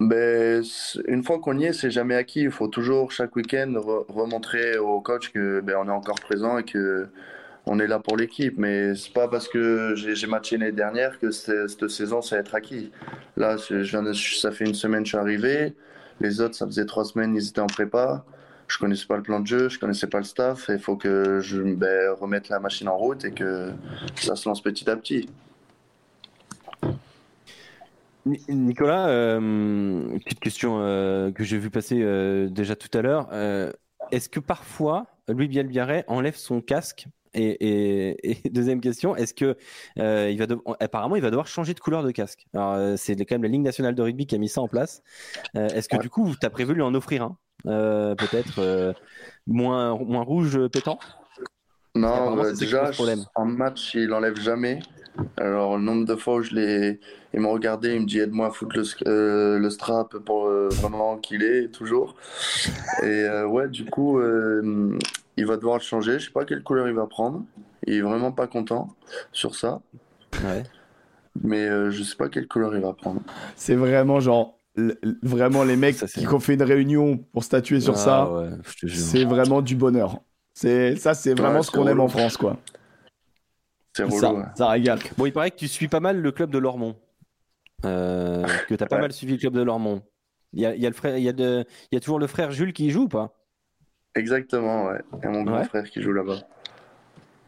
Ben, c- une fois qu'on y est, c'est jamais acquis. Il faut toujours chaque week-end re- remontrer au coach que ben, on est encore présent et que on est là pour l'équipe. Mais c'est pas parce que j'ai matché l'année dernière que cette saison ça va être acquis. Là, je je viens de- ça fait une semaine que je suis arrivé. Les autres, ça faisait trois semaines, ils étaient en prépa. Je connaissais pas le plan de jeu, je connaissais pas le staff. Il faut que je ben, remette la machine en route et que ça se lance petit à petit. Ni- Nicolas, euh, petite question euh, que j'ai vu passer euh, déjà tout à l'heure. Est-ce que parfois Louis Bielbiaré enlève son casque et, et- et <laughs> deuxième question, est-ce que euh, il va de- apparemment il va devoir changer de couleur de casque. Alors euh, c'est quand même la Ligue nationale de rugby qui a mis ça en place. Euh, est-ce que Ouais. du coup tu as prévu lui en offrir un? Peut-être euh, moins moins rouge euh, pétant Non, bah, déjà, en match, il enlève jamais. Alors, le nombre de fois où je l'ai, il m'a regardé, il me dit aide-moi à foutre le, euh, le strap pour euh, vraiment qu'il est, toujours. Et euh, ouais, du coup, euh, il va devoir le changer. Je sais pas quelle couleur il va prendre. Il est vraiment pas content sur ça. Ouais. Mais euh, je sais pas quelle couleur il va prendre. C'est vraiment genre, vraiment les mecs Ça, qui ont fait une réunion pour statuer sur Ah, ça, ouais, c'est vraiment du bonheur. C'est ça, c'est vraiment Ouais, ce qu'on aime en France, quoi. C'est. Ça, ouais. ça régale. Bon, il paraît que tu suis pas mal le club de Lormont. Euh, que tu as pas Ouais. mal suivi le club de Lormont. Il y a, il y a le frère, il y a de- il y a toujours le frère Jules qui y joue ou pas? Exactement, ouais. Et mon grand Ouais. frère qui joue là-bas.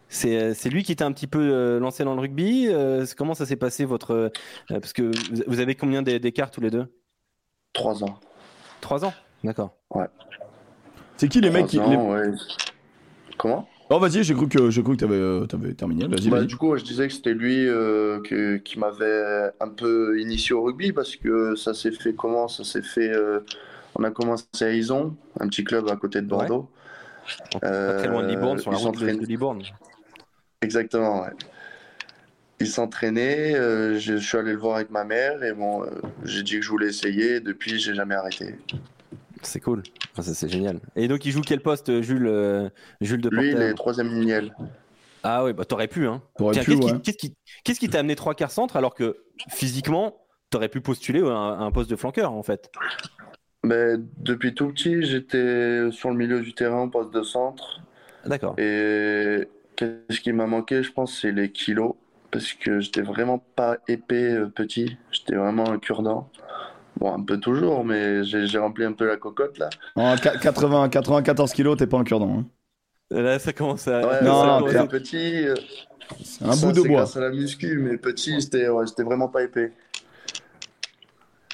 C'est c'est lui qui t'a un petit peu euh, lancé dans le rugby? euh, comment ça s'est passé votre euh, parce que vous- avez combien d'é- d'écart tous les deux? Trois ans. Trois ans. D'accord. C'est qui les mecs qui. Trois les- ans, ouais. Comment? Oh, vas-y, j'ai cru que, j'ai cru que t'avais, euh, t'avais terminé. Vas-y, Bah, du coup, je disais que c'était lui euh, que- qui m'avait un peu initié au rugby parce que ça s'est fait comment? Ça s'est fait. euh, on a commencé à Ison, un petit club à côté de Bordeaux. Pas très loin de Libourne, sur la Euh, route de Libourne. Exactement, ouais. Il s'entraînait, euh, je, je suis allé le voir avec ma mère et bon, euh, j'ai dit que je voulais essayer. Depuis, j'ai jamais arrêté. C'est cool. Enfin, ça c'est génial. Et donc il joue quel poste, Jules euh, Jules de Lui, il est troisième lignel. Ah oui, bah t'aurais pu hein. T'aurais Tiens, pu, qu'est-ce ouais. qui, qu'est-ce qui, qu'est-ce qui t'a amené trois quarts centre alors que physiquement t'aurais pu postuler à un, à un poste de flanqueur en fait? Mais depuis tout petit, j'étais sur le milieu du terrain, poste de centre. D'accord. Et qu'est-ce qui m'a manqué, je pense, c'est les kilos. Parce que j'étais vraiment pas épais euh, petit. J'étais vraiment un cure-dent. Bon, un peu toujours, mais j'ai rempli un peu la cocotte là. En qua- 80, 94 kilos, t'es pas un cure-dent. hein. Là ça commence à. Ouais, ça non, ça, commence mais petit, euh, C'est un ça, bout de bois. grâce à la muscu, mais petit, j'étais ouais, j'étais vraiment pas épais.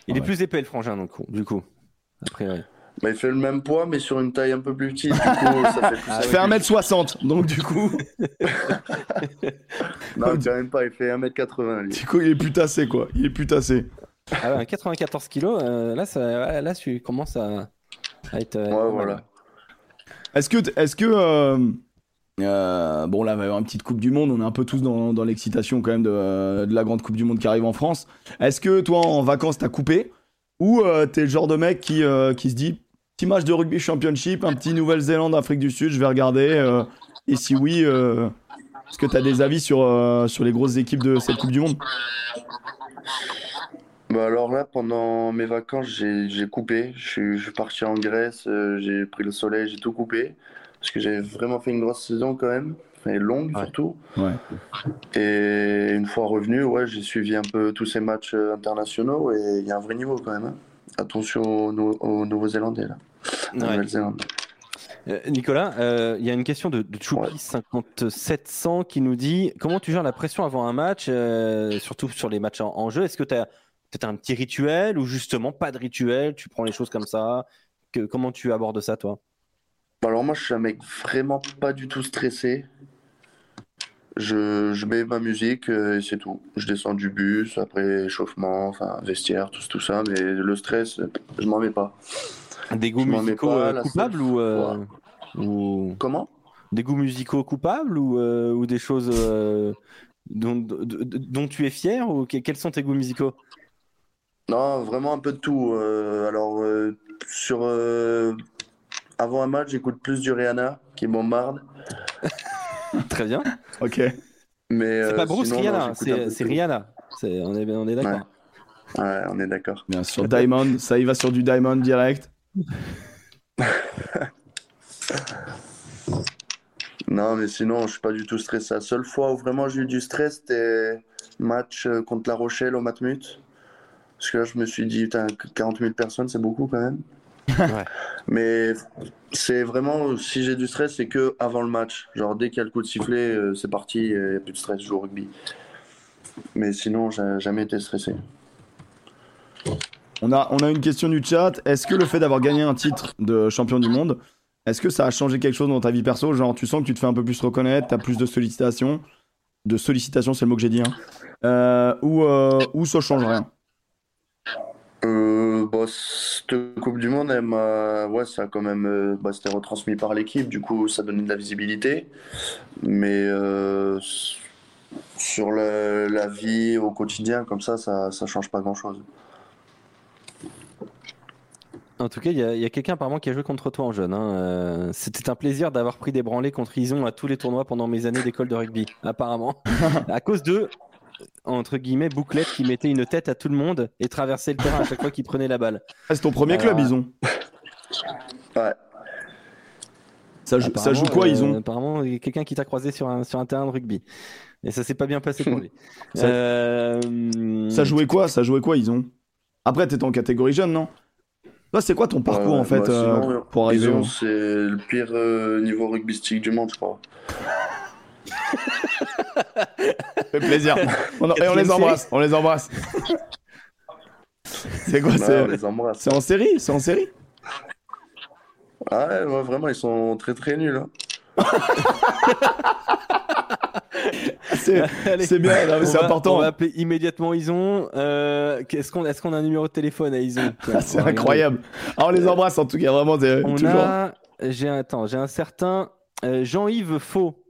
Il est Ouais. plus épais le frangin donc, du coup. Après, ouais. Mais il fait le même poids, mais sur une taille un peu plus petite. Du coup, ça fait plus Ah, Il fait 1m60, donc du coup, <laughs> Non, quand même pas, il fait 1m80 lui. du coup, il est plus tassé, quoi. Il est plus tassé. Ah ouais, 94 kilos, euh, là, ça, là tu commences à, à être. euh, Ouais, mal. voilà. Est-ce que, est-ce que, euh, euh, bon là, il va y avoir une petite Coupe du Monde. On est un peu tous dans, dans l'excitation quand même de, de la grande Coupe du Monde qui arrive en France. Est-ce que toi, en vacances, t'as coupé? Ou euh, t'es le genre de mec qui, euh, qui se dit petit match de rugby championship, un petit Nouvelle-Zélande, Afrique du Sud, je vais regarder. euh, et si oui, euh, est-ce que t'as des avis sur euh, sur les grosses équipes de cette Coupe du Monde? Bah alors là, pendant mes vacances, j'ai j'ai coupé. Je suis, je suis parti en Grèce, euh, j'ai pris le soleil, j'ai tout coupé. Parce que j'avais vraiment fait une grosse saison quand même, et longue Ouais. surtout. Ouais. Et une fois revenu, ouais, j'ai suivi un peu tous ces matchs euh, internationaux et il y a un vrai niveau quand même. hein. Attention aux, Nou- aux Nouveaux-Zélandais là, la Ouais. Nouvelle-Zélande. Euh, Nicolas, euh, il y a une question de, de Choupi 5700 qui nous dit comment tu gères la pression avant un match, euh, surtout sur les matchs en, en jeu? Est-ce que tu as peut-être un petit rituel ou justement pas de rituel Tu prends les choses comme ça? Que, Comment tu abordes ça, toi? Bah Alors moi, je suis un mec vraiment pas du tout stressé. Je, je mets ma musique et c'est tout. Je descends du bus, après échauffement, enfin vestiaire, tout, tout ça, mais le stress, je m'en mets pas. Des goûts Je m'en mets musicaux pas, euh, coupables ou, euh, Comment? des goûts musicaux coupables ou, euh, ou des choses euh, dont, dont tu es fier ou que- quels sont tes goûts musicaux? Non, vraiment un peu de tout. Euh, alors, euh, sur, euh, avant un match, j'écoute plus du Rihanna qui bombarde. <laughs> Très bien. Ok. Mais C'est euh, pas Bruce sinon, non, Rihanna, c'est. Rihanna. C'est- On est, on est d'accord. Ouais, on est d'accord. Bien sûr, Diamond, ça y va sur du Diamond direct. <laughs> Non, mais sinon, je suis pas du tout stressé. La seule fois où vraiment j'ai eu du stress, c'était match euh, contre La Rochelle au Matmut. Parce que là, je me suis dit, putain, 40 000 personnes, c'est beaucoup quand même. Ouais. <laughs> Mais c'est vraiment, si j'ai du stress, c'est que avant le match. Genre, dès qu'il y a le coup de sifflet, euh, c'est parti, il n'y a plus de stress, je joue au rugby. Mais sinon, j'ai jamais été stressé. On a, une question du chat. Est-ce que le fait d'avoir gagné un titre de champion du monde, est-ce que ça a changé quelque chose dans ta vie perso? Genre, tu sens que tu te fais un peu plus reconnaître, t'as plus de sollicitations? De sollicitations, c'est le mot que j'ai dit. Hein. Euh, ou, euh, ou ça change rien? Euh, bah, cette Coupe du Monde, ça a quand même, euh, bah, c'était retransmis par l'équipe, du coup, ça donnait de la visibilité. Mais sur la, la vie au quotidien, comme ça, ça, ça change pas grand-chose. En tout cas, il y a, il y a quelqu'un apparemment qui a joué contre toi en jeune. hein. Euh, C'était un plaisir d'avoir pris des branlées contre Ison à tous les tournois pendant mes années d'école de rugby, apparemment. <laughs> à cause de, entre guillemets, Bouclette qui mettait une tête à tout le monde et traversait le terrain à chaque fois qu'il prenait la balle. Ah, C'est ton premier Alors, club, ils ont. Ouais. Ça, joue- ça joue Apparemment, quoi, euh, ils ont Apparemment, il y a quelqu'un qui t'a croisé sur un, sur un terrain de rugby. Et ça s'est pas bien passé pour lui. <laughs> Ça- Euh, Ça jouait quoi Ça jouait quoi, ils ont Après, t'étais en catégorie jeune, non? Toi, c'est quoi ton parcours Ouais, en fait bah, euh, sinon, pour arriver au- c'est le pire euh, niveau rugbystique du monde, je crois. Ça <laughs> fait plaisir. <laughs> On, et on les embrasse, on les embrasse. <laughs> c'est quoi Ouais, c'est... on les embrasse. c'est en série C'est en série Ah ouais, ouais, vraiment, ils sont très très nuls. hein. <laughs> C'est, bien, c'est important. On va appeler immédiatement Ison. Euh, est-ce qu'on est qu'on a un numéro de téléphone à Ison? <laughs> Ah, c'est incroyable. Ah, on les embrasse en tout cas, vraiment. On toujours... a, j'ai un, j'ai un certain euh, Jean-Yves Faux.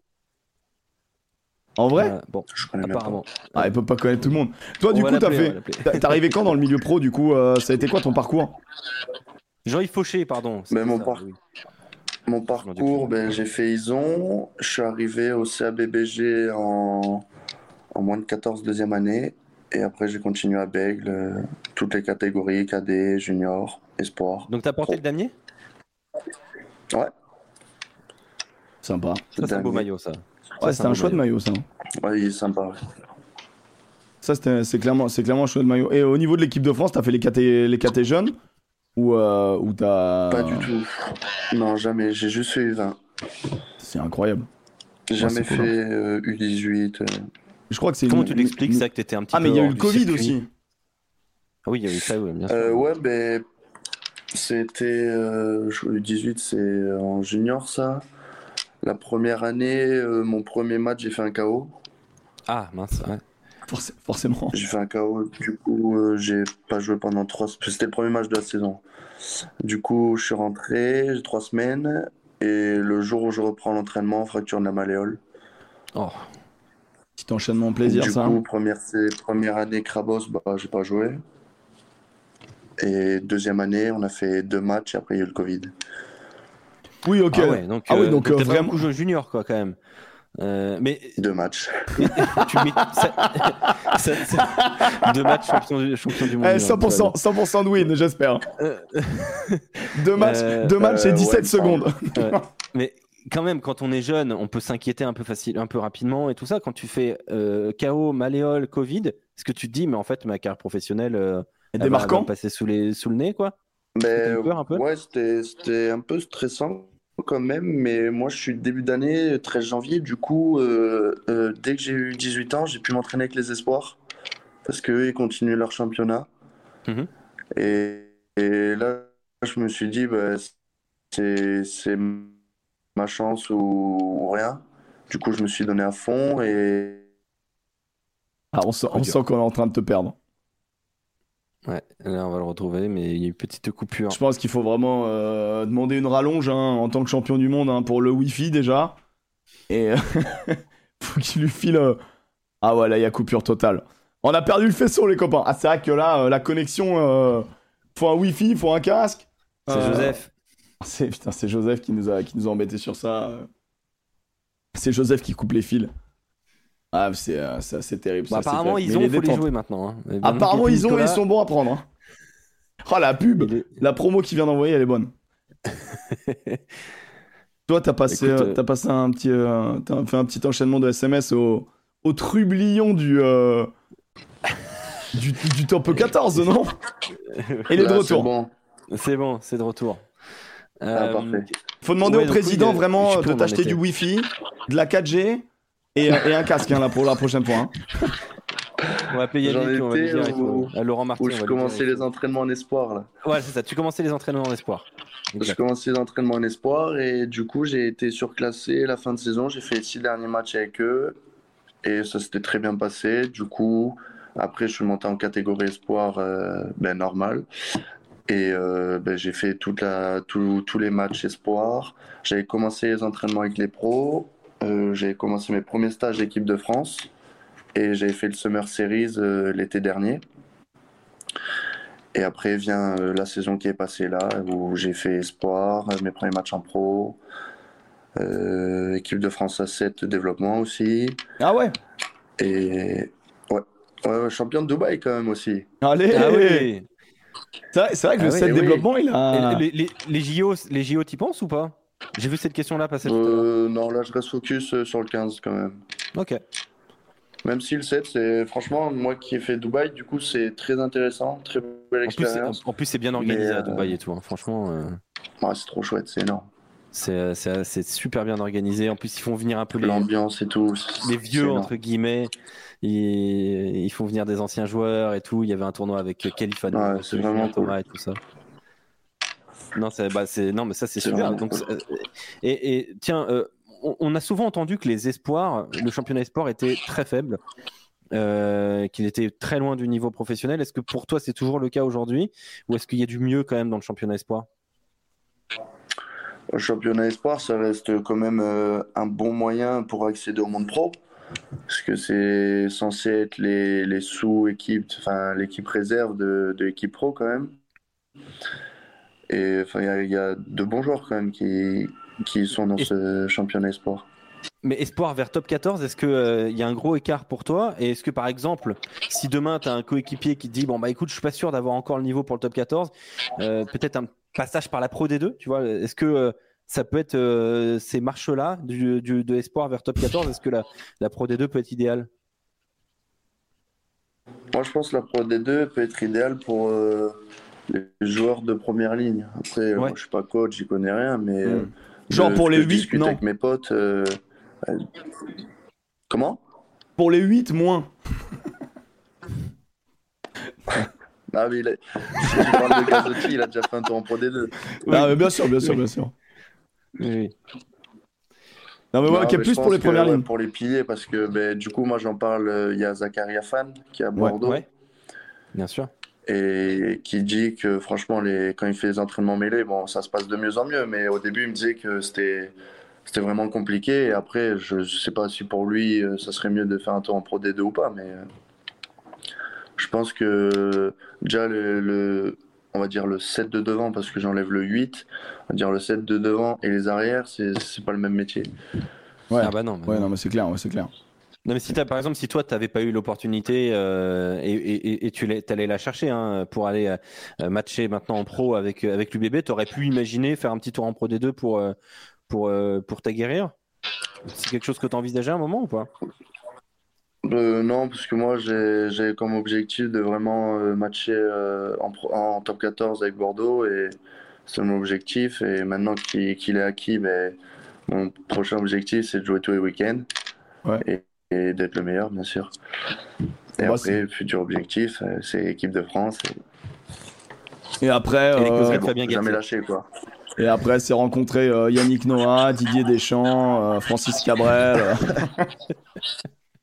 En vrai? Euh, bon, Je pas. apparemment. Ah, il peut pas connaître tout le monde. Toi, du On coup, t'as fait. T'es arrivé quand dans le milieu pro, du coup euh, Ça a été quoi ton parcours? Jean-Yves Fauché, pardon. Mais c'était mon ça, par- oui. Mon parcours, ben, j'ai fait Ison. Je suis arrivé au CABBG en, en moins de 14 deuxième année. Et après, j'ai continué à Bègle, euh, toutes les catégories, cadet, junior, espoir. Donc t'as porté le damier Ouais, Sympa. Ça, c'est un beau maillot, ça. Ouais, c'était un choix de maillot, ça. ouais, il est sympa. Ça, c'était- c'est clairement, c'est clairement un choix de maillot. Et au niveau de l'équipe de France, t'as fait les KT, les KT jeunes? Ou, euh, ou t'as. Pas du tout. Non, jamais. J'ai juste fait U20. C'est incroyable. J'ai jamais cool, fait euh, U18. euh. Je crois que c'est. Comment une- tu l'expliques une- ça que t'étais un petit Ah, peu mais il y a eu le Covid circuit aussi. Ah oui, il y a eu ça, oui, bien sûr. Euh, ouais, ben, c'était. euh, je- U18, c'est en junior, ça. La première année, euh, mon premier match, j'ai fait un KO. Ah mince, ouais. Forc- forcément. J'ai fait un KO, du coup, euh, j'ai pas joué pendant trois semaines. C'était le premier match de la saison. Du coup, je suis rentré, j'ai trois semaines, et le jour où je reprends l'entraînement, fracture de la malléole. Oh, Petit enchaînement plaisir, du ça. coup, première, c'est- première année Krabos, bah, j'ai pas joué. Et deuxième année, on a fait deux matchs, et après, il y a eu le Covid. Oui, ok. Ah ouais, donc, Ah oui, euh, donc, t'as euh, vraiment- junior, quoi, quand même. Euh, mais Deux matchs. <laughs> tu mets ça, ça- ça- deux matchs champion, du- champion du monde. Eh, hein, 100%, 100% de win, j'espère. Euh, Deux matchs, Euh, deux matchs et euh, 17 ouais, secondes. Ouais. Mais quand même, quand on est jeune, on peut s'inquiéter un peu facile, un peu rapidement et tout ça. Quand tu fais euh, KO, malléole, Covid, est-ce que tu te dis, mais en fait, ma carrière professionnelle, euh, marquants me passer sous, les, sous le nez, quoi? Ben, eu peur un peu? ouais, c'était, c'était un peu stressant quand même, mais moi je suis début d'année, 13 janvier, du coup, euh, euh, dès que j'ai eu 18 ans, j'ai pu m'entraîner avec les espoirs, parce qu'eux, ils continuent leur championnat. Mhm. et, et là, je me suis dit, bah, c'est, ma chance ou, ou rien. Du coup, je me suis donné à fond et Ah, on sent qu'on est en train de te perdre. Ouais, là, on va le retrouver, mais il y a eu une petite coupure. Je pense qu'il faut vraiment euh, demander une rallonge hein, en tant que champion du monde hein, pour le Wi-Fi déjà. Et <laughs> faut qu'il lui file. euh, Ah ouais, là, il y a coupure totale. On a perdu le faisceau, les copains. Ah, c'est vrai que là, euh, la connexion. euh, Faut un Wi-Fi, faut un casque. C'est Euh, Joseph. <laughs> C'est putain, c'est Joseph qui nous a qui nous a embêté sur ça. euh. C'est Joseph qui coupe les fils. Ah, c'est euh, c'est assez terrible. Bah, ça, apparemment, terrible. ils ont, faut les jouer maintenant. hein. Et Apparemment, ils ont, Nicolas, ils sont bons à prendre. hein. Oh, la pub, il est- la promo qu'il vient d'envoyer, elle est bonne. <laughs> Toi, t'as passé, Écoute, euh, euh, t'as passé un petit, euh, t'as fait un petit enchaînement de SMS au, au trublion du, euh, <laughs> du, du top 14, non? Et il est de Là, c'est retour. bon. C'est bon, c'est de retour. Ah, Euh, parfait. Faut demander Ouais, au président euh, vraiment de t'acheter du Wi-Fi, de la 4G et, et un casque hein, là, pour la prochaine fois. hein. On va J'en Yannick, on va lui dire où- À Laurent Martin. Où je commençais les entraînements en espoir là. Ouais, c'est ça. Tu commençais les entraînements en espoir. Je Exact. commençais les entraînements en espoir et du coup j'ai été surclassé la fin de saison. J'ai fait les six derniers matchs avec eux et ça s'était très bien passé. Du coup, après je suis monté en catégorie espoir euh, ben, normal et euh, ben, j'ai fait toute la, tout- tous les matchs espoir. J'avais commencé les entraînements avec les pros. Euh, j'ai commencé mes premiers stages équipe de France et j'ai fait le Summer Series euh, l'été dernier. Et après vient euh, la saison qui est passée là, où j'ai fait espoir, euh, mes premiers matchs en pro, euh, équipe de France A7 développement aussi, Ah ouais? Et ouais, ouais, champion de Dubaï quand même aussi. Allez Ah oui. C'est vrai, que Ah le oui, 7 oui. développement, il a... Et les, les, les JO, les JO, t'y penses ou pas? J'ai vu cette question-là passer tout à l'heure. Euh, non, là je reste focus euh, sur le 15 quand même. Ok. Même si le 7, c'est franchement, moi qui ai fait Dubaï, du coup c'est très intéressant, très belle expérience. en plus, c'est bien organisé à euh, Dubaï et tout. hein. Franchement, euh, Ouais, c'est trop chouette, c'est énorme. c'est super bien organisé. En plus, ils font venir un peu les, L'ambiance et tout. les vieux, entre guillemets. Ils, ils font venir des anciens joueurs et tout. Il y avait un tournoi avec Khalifa, Ouais, Thomas et tout ça. Non, c'est, bah, c'est, non, mais ça, c'est Donc, euh, et, et tiens, euh, on, on a souvent entendu que les espoirs, le championnat espoir était très faible, euh, qu'il était très loin du niveau professionnel. Est-ce que pour toi, c'est toujours le cas aujourd'hui? Ou est-ce qu'il y a du mieux quand même dans le championnat espoir Le championnat espoir, ça reste quand même euh, un bon moyen pour accéder au monde pro. Parce que c'est censé être les, les sous-équipes, enfin l'équipe réserve de, de l'équipe pro quand même. Et enfin, il y a- il y, a de bons joueurs quand même qui, qui sont dans Et- ce championnat espoir. Mais espoir vers top 14, est-ce qu'il y a un gros écart pour toi? Et est-ce que par exemple, si demain tu as un coéquipier qui te dit Bon, bah écoute, je suis pas sûr d'avoir encore le niveau pour le top 14, euh, peut-être un passage par la Pro D2, tu vois? Est-ce que euh, ça peut être euh, ces marches-là du, du- de espoir vers top 14 Est-ce que la, la Pro D2 peut être idéale? Moi, je pense que la Pro D2 peut être idéale pour euh, les joueurs de première ligne. Après, euh, Ouais. moi, je suis pas coach, j'y connais rien, mais euh, Mm. Genre de pour les je 8, discute non. avec mes potes. euh, euh, Comment? Pour les 8, moins. <laughs> Ah, mais il a... si tu parles de Gazotti, il a déjà fait un tour en Pro D2. Ah, mais bien sûr, bien sûr, bien sûr. Oui. Non, mais moi, mais plus pour les que, premières ouais, lignes. Pour les piliers, parce que ben, du coup, moi j'en parle, euh, il y a Zakaria Fan qui est à Ouais, Bordeaux Ouais, bien sûr. Et qui dit que franchement, les... quand il fait les entraînements mêlés, bon, ça se passe de mieux en mieux, mais au début, il me disait que c'était. C'était vraiment compliqué et après, je sais pas si pour lui, euh, ça serait mieux de faire un tour en Pro D2 ou pas, mais euh, je pense que déjà le, le- on va dire le 7 de devant, parce que j'enlève le 8, on va dire le 7 de devant et les arrières, c'est c'est pas le même métier. Ouais. Ah bah non. bah Ouais, non. non, mais c'est clair, ouais, c'est clair. Non, mais si t'as, par exemple, si toi, tu n'avais pas eu l'opportunité euh, et, et- et tu allais la chercher hein, pour aller euh, matcher maintenant en pro avec, avec l'UBB, tu aurais pu imaginer faire un petit tour en pro D2 pour, euh, pour, euh, pour t'aguerrir? C'est quelque chose que tu envisageais à un moment ou pas? Euh, non, parce que moi j'ai comme objectif de vraiment euh, matcher euh, en, pro- en top 14 avec Bordeaux et c'est mon objectif. Et maintenant qu'il est acquis, ben, mon prochain objectif c'est de jouer tous les week-ends Ouais. Et, d'être le meilleur, bien sûr. Et Bah, après, c'est- le futur objectif, euh, c'est équipe de France. Et, Et après, Et euh, bon, jamais lâcher quoi. et après c'est rencontrer euh, Yannick Noah, Didier Deschamps, euh, Francis Cabrel. <laughs>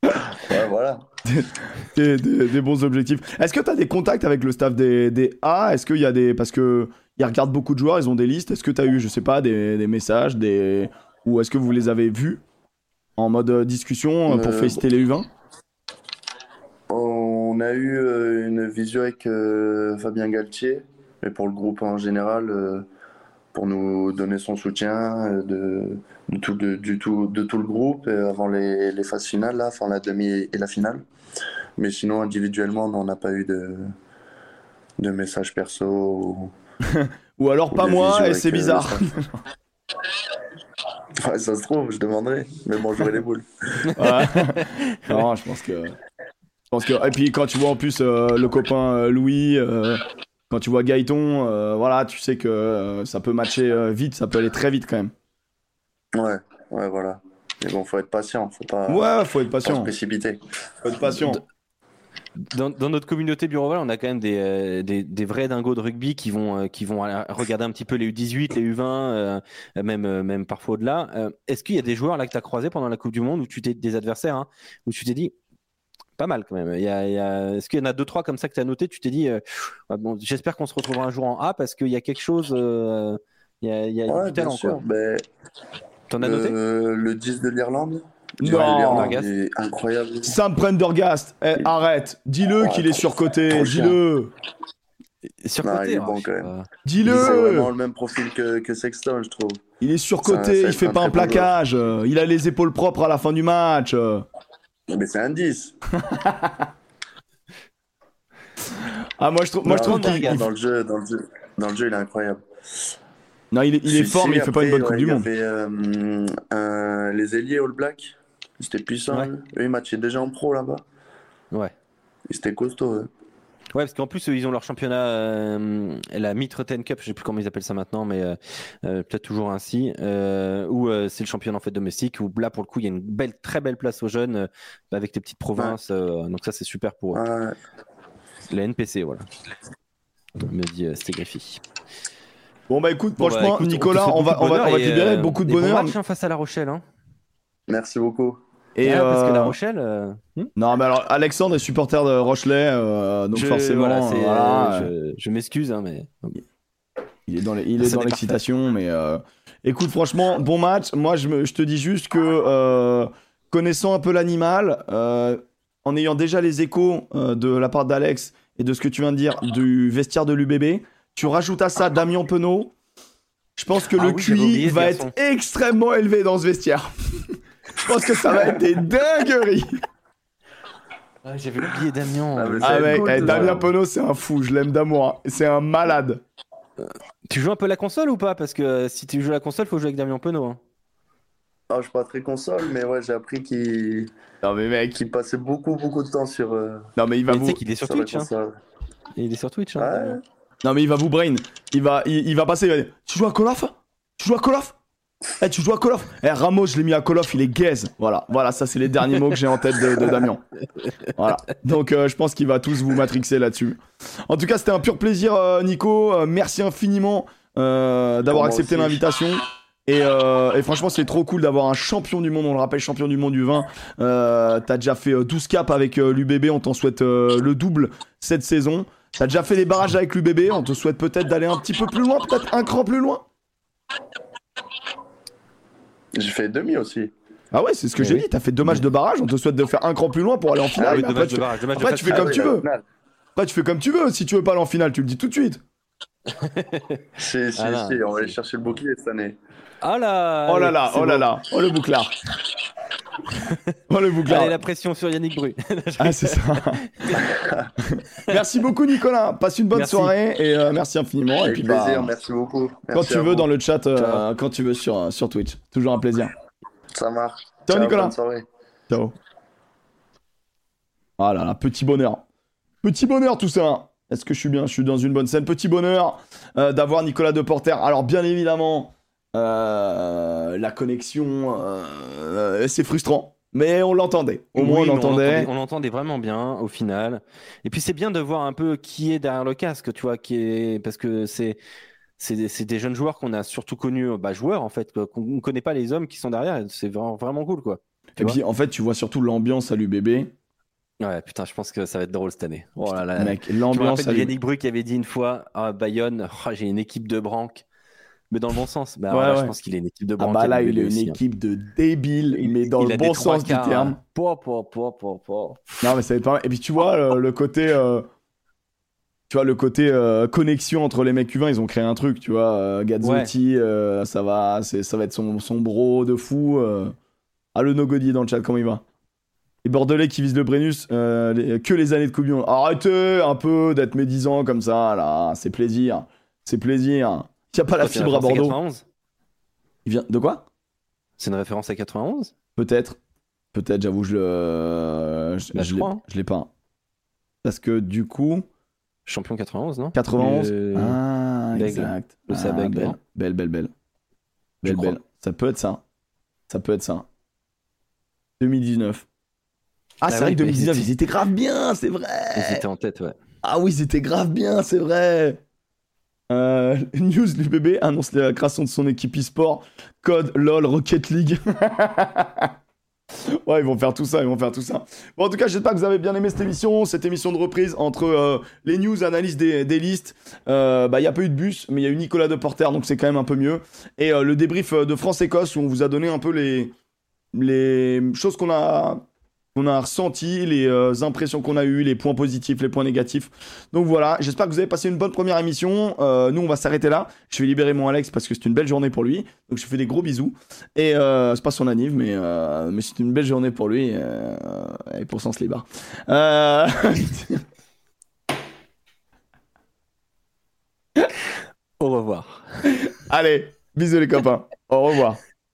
Ouais, voilà. <laughs> des, des- des bons objectifs. Est-ce que tu as des contacts avec le staff des, des A? Est-ce qu'il y a des. Parce que ils regardent beaucoup de joueurs, ils ont des listes. Est-ce que tu as eu, je sais pas, des, des messages des... Ou est-ce que vous les avez vus? En mode euh, discussion euh, pour Euh, féliciter les U20 On a eu une visio avec Fabien Galtier, mais pour le groupe en général, pour nous donner son soutien de, de tout, de, du tout, de tout le groupe avant les, les phases finales, là, enfin la demi et la finale. Mais sinon, individuellement, on n'a pas eu de, de messages perso. ou- <laughs> Ou alors ou pas moi, et c'est bizarre. <laughs> Ouais, ça se trouve, je demanderai. Mais bon, j'aurai les boules. <laughs> Ouais. non, je pense que. Je pense que. Et puis quand tu vois en plus euh, le copain euh, Louis, euh, quand tu vois Gaëton, euh, voilà, tu sais que euh, ça peut matcher euh, vite, ça peut aller très vite quand même. Ouais, ouais, voilà. Mais bon, faut être patient, faut pas, Ouais, faut être pas se patient. précipiter. Faut être patient. Dans, dans notre communauté Bureauval, on a quand même des, euh, des, des vrais dingos de rugby qui vont, euh, qui vont regarder un petit peu les U18, les U20, euh, même, même parfois au-delà. Est-ce qu'il y a des joueurs là que tu as croisés pendant la Coupe du Monde où tu t'es des adversaires hein, où tu t'es dit pas mal quand même. Il y a, il y a- Est-ce qu'il y en a deux trois comme ça que tu as noté Tu t'es dit bon, j'espère qu'on se retrouvera un jour en A parce qu'il y a quelque chose. il y a, il y a Ouais, du talent T'en as noté? le 10 de l'Irlande. Non. Prendergast. est incroyable. Sam Prendergast, eh, arrête, dis-le Ouais, qu'il est surcoté, dis-le, Sur Non, côté, il est hein, bon pas. C'est vraiment dis-le. le même profil que, que Sexton, je trouve. Il est surcoté, ça il fait être pas un un bon plaquage, euh, il a les épaules propres à la fin du match. euh. Mais c'est un 10. <laughs> Ah moi je trouve, moi je trouve qu'il il- dans le jeu, dans le jeu, dans le jeu, il est incroyable. non il est, il est fort mais il fait pas une après, bonne coupe ouais, du il y monde. avait, euh, un- les ailiers All Black. C'était puissant. Ouais. eux. Eux, ils matchaient déjà en pro là-bas. Ouais. Ils étaient costauds. eux. Ouais, parce qu'en plus, ils ont leur championnat, euh, la Mitre 10 Cup, je sais plus comment ils appellent ça maintenant, mais euh, euh, peut-être toujours ainsi, euh, où euh, c'est le championnat en fait domestique, où là, pour le coup, il y a une belle, très belle place aux jeunes, euh, avec les petites provinces, euh, donc ça, c'est super pour eux. Ouais. La NPC, voilà. Me dit euh, Stégriffi. Bon bah écoute, Bon, bah, franchement écoute, Nicolas, on va, beaucoup on de va, bonheur on va et, te libérer beaucoup de bonheur. matchs, hein, face à La Rochelle. Hein. Merci beaucoup. Et Ah, Parce que La euh, Rochelle, euh, hmm non mais alors Alexandre est supporter de Rochelet, euh, donc je, forcément, voilà, je, je m'excuse, hein, mais il est dans les- il est Ça dans n'est l'excitation, mais euh, écoute franchement bon match. Moi je, me- je te dis juste que euh, connaissant un peu l'animal, euh, en ayant déjà les échos de la part d'Alex et de ce que tu viens de dire du vestiaire de l'UBB, tu rajoutes à ça Damien Penaud. Je pense que Ah le oui, QI va être extrêmement élevé dans ce vestiaire. Je pense que ça va être des dingueries. j'avais oublié Damien. Ah, Ah cool, eh, Damien. Penaud c'est un fou, je l'aime d'amour. hein. C'est un malade. Tu joues un peu la console ou pas? Parce que euh, si tu joues la console, faut jouer avec Damien Penaud. hein. Ah, je suis pas très console, mais ouais, j'ai appris qu'il Non mais mec, qu'il passait beaucoup, beaucoup de temps sur, euh, non mais il va Mais vous qu'il est sur Twitch. Hein. Il est sur Twitch. Hein, Ouais. Non mais il va vous brain. Il va, il, il va passer. Il va dire, tu joues à Call of? Tu joues à Call of? Eh, tu joues à Call of? Eh, Ramos, je l'ai mis à Call of, il est gaze. Voilà, voilà, ça c'est les derniers mots que j'ai en tête de, de Damien. Voilà. Donc euh, je pense qu'il va tous vous matrixer là-dessus. En tout cas, c'était un pur plaisir, euh, Nico. Euh, merci infiniment d'avoir accepté l'invitation. Et, et franchement, c'est trop cool d'avoir un champion du monde. On le rappelle, champion du monde du vin. T'as déjà fait euh, 12 caps avec l'UBB. On t'en souhaite le double cette saison. T'as déjà fait les barrages avec l'UBB. On te souhaite peut-être d'aller un petit peu plus loin, peut-être un cran plus loin? J'ai fait demi aussi. Ah ouais, c'est ce que j'ai oui. dit. T'as fait deux matchs de barrage. On te souhaite de faire un cran plus loin pour aller en finale. Ah oui, après, de tu, barrage, de après, tu fais comme Ah tu veux. finale. après, tu fais comme tu veux. Si tu veux pas aller en finale, tu le dis tout de suite. <laughs> Si, si, Ah si, on va aller chercer le bouclier cette année. Ah là Oh là là, oh là là. Oh le bouclard. <laughs> oh le bouclard. Allez, la pression sur Yannick Bru. <laughs> Ah, c'est ça. <laughs> merci beaucoup, Nicolas. Passe une bonne Merci. soirée et euh, merci infiniment. Avec et puis, bah, plaisir, merci beaucoup. quand tu veux, vous. dans le chat, euh, quand tu veux sur, euh, sur Twitch. Toujours un plaisir. Ça marche. Ciao, Nicolas. bonne soirée. Ciao. Ah là là, petit bonheur. Petit bonheur tout ça. Est-ce que je suis bien? Je suis dans une bonne scène. Petit bonheur euh, d'avoir Nicolas Deporter. Alors bien évidemment, euh, la connexion, euh, euh, c'est frustrant. Mais on l'entendait. Au moins on l'entendait. On l'entendait vraiment bien au final. Et puis c'est bien de voir un peu qui est derrière le casque, tu vois, qui est parce que c'est c'est des, jeunes joueurs qu'on a surtout connus, bah, joueurs en fait, qu'on ne connaît pas les hommes qui sont derrière. C'est vraiment, vraiment cool, quoi. Tu Et puis en fait, tu vois surtout l'ambiance à l'UBB. Ouais, putain, je pense que ça va être drôle cette année. Oh là là. Mec, l'ambiance. Yannick Bru qui avait dit une fois à Bayonne, Oh, j'ai une équipe de branques, mais dans le bon sens. Bah, alors Ouais, là, ouais. je pense qu'il est une équipe de Ah bah là, il a l'UBB une aussi, hein. équipe de débiles, mais dans Il le bon sens du terme. hein. Po, po, po, po, po. Non, mais ça va être pas mal. Et puis tu vois, le, le côté. euh, Tu vois, le côté euh, connexion entre les mecs cubains, ils ont créé un truc, tu vois. euh, Gazzotti, euh, ça va, c'est, ça va être son, son bro de fou. euh. Ah, le Nogodi dans le chat, comment il va? Les Bordelais qui visent le Brennus, euh, les- que les années de Monde. Arrêtez un peu d'être médisant comme ça, là. C'est plaisir. C'est plaisir. Il n'y a pas la fibre à Bordeaux. 91 Il vient... De quoi C'est une référence à 91 Peut-être. Peut-être, j'avoue, je le. Je, Bah, je je l'ai- crois, hein. je l'ai pas. Parce que du coup. Champion 91, non 91 Euh, Ah, exact. Le Ah, belle. belle, belle, belle. Belle, belle. Ça peut être ça. Ça peut être ça. 2019. Ah, Ah c'est ouais, vrai que mais 2019, ils ils étaient grave bien, c'est vrai. Ils étaient en tête, ouais. Ah oui, c'était grave bien, c'est vrai. Euh, <laughs> News, l'UBB annonce la création de son équipe e-sport. Code LOL Rocket League. <laughs> ouais, ils vont faire tout ça, ils vont faire tout ça. Bon, en tout cas, j'espère que vous avez bien aimé cette émission, cette émission de reprise entre euh, les news, analyse des, des listes. Euh, bah, il y a pas eu de bus, mais il y a eu Nicolas Deporter, donc c'est quand même un peu mieux. Et euh, le débrief euh, de France-Écosse où on vous a donné un peu les, les choses qu'on a qu'on a ressenti, les euh, impressions qu'on a eues, les points positifs, les points négatifs. Donc voilà, j'espère que vous avez passé une bonne première émission. Euh, nous, on va s'arrêter là. Je vais libérer mon Alex parce que c'est une belle journée pour lui. Donc je fais des gros bisous. Et euh, c'est pas son anniv, mais, mais c'est une belle journée pour lui et pour Sens Libar. Euh... <laughs> Au revoir. Allez, bisous les copains. Au revoir.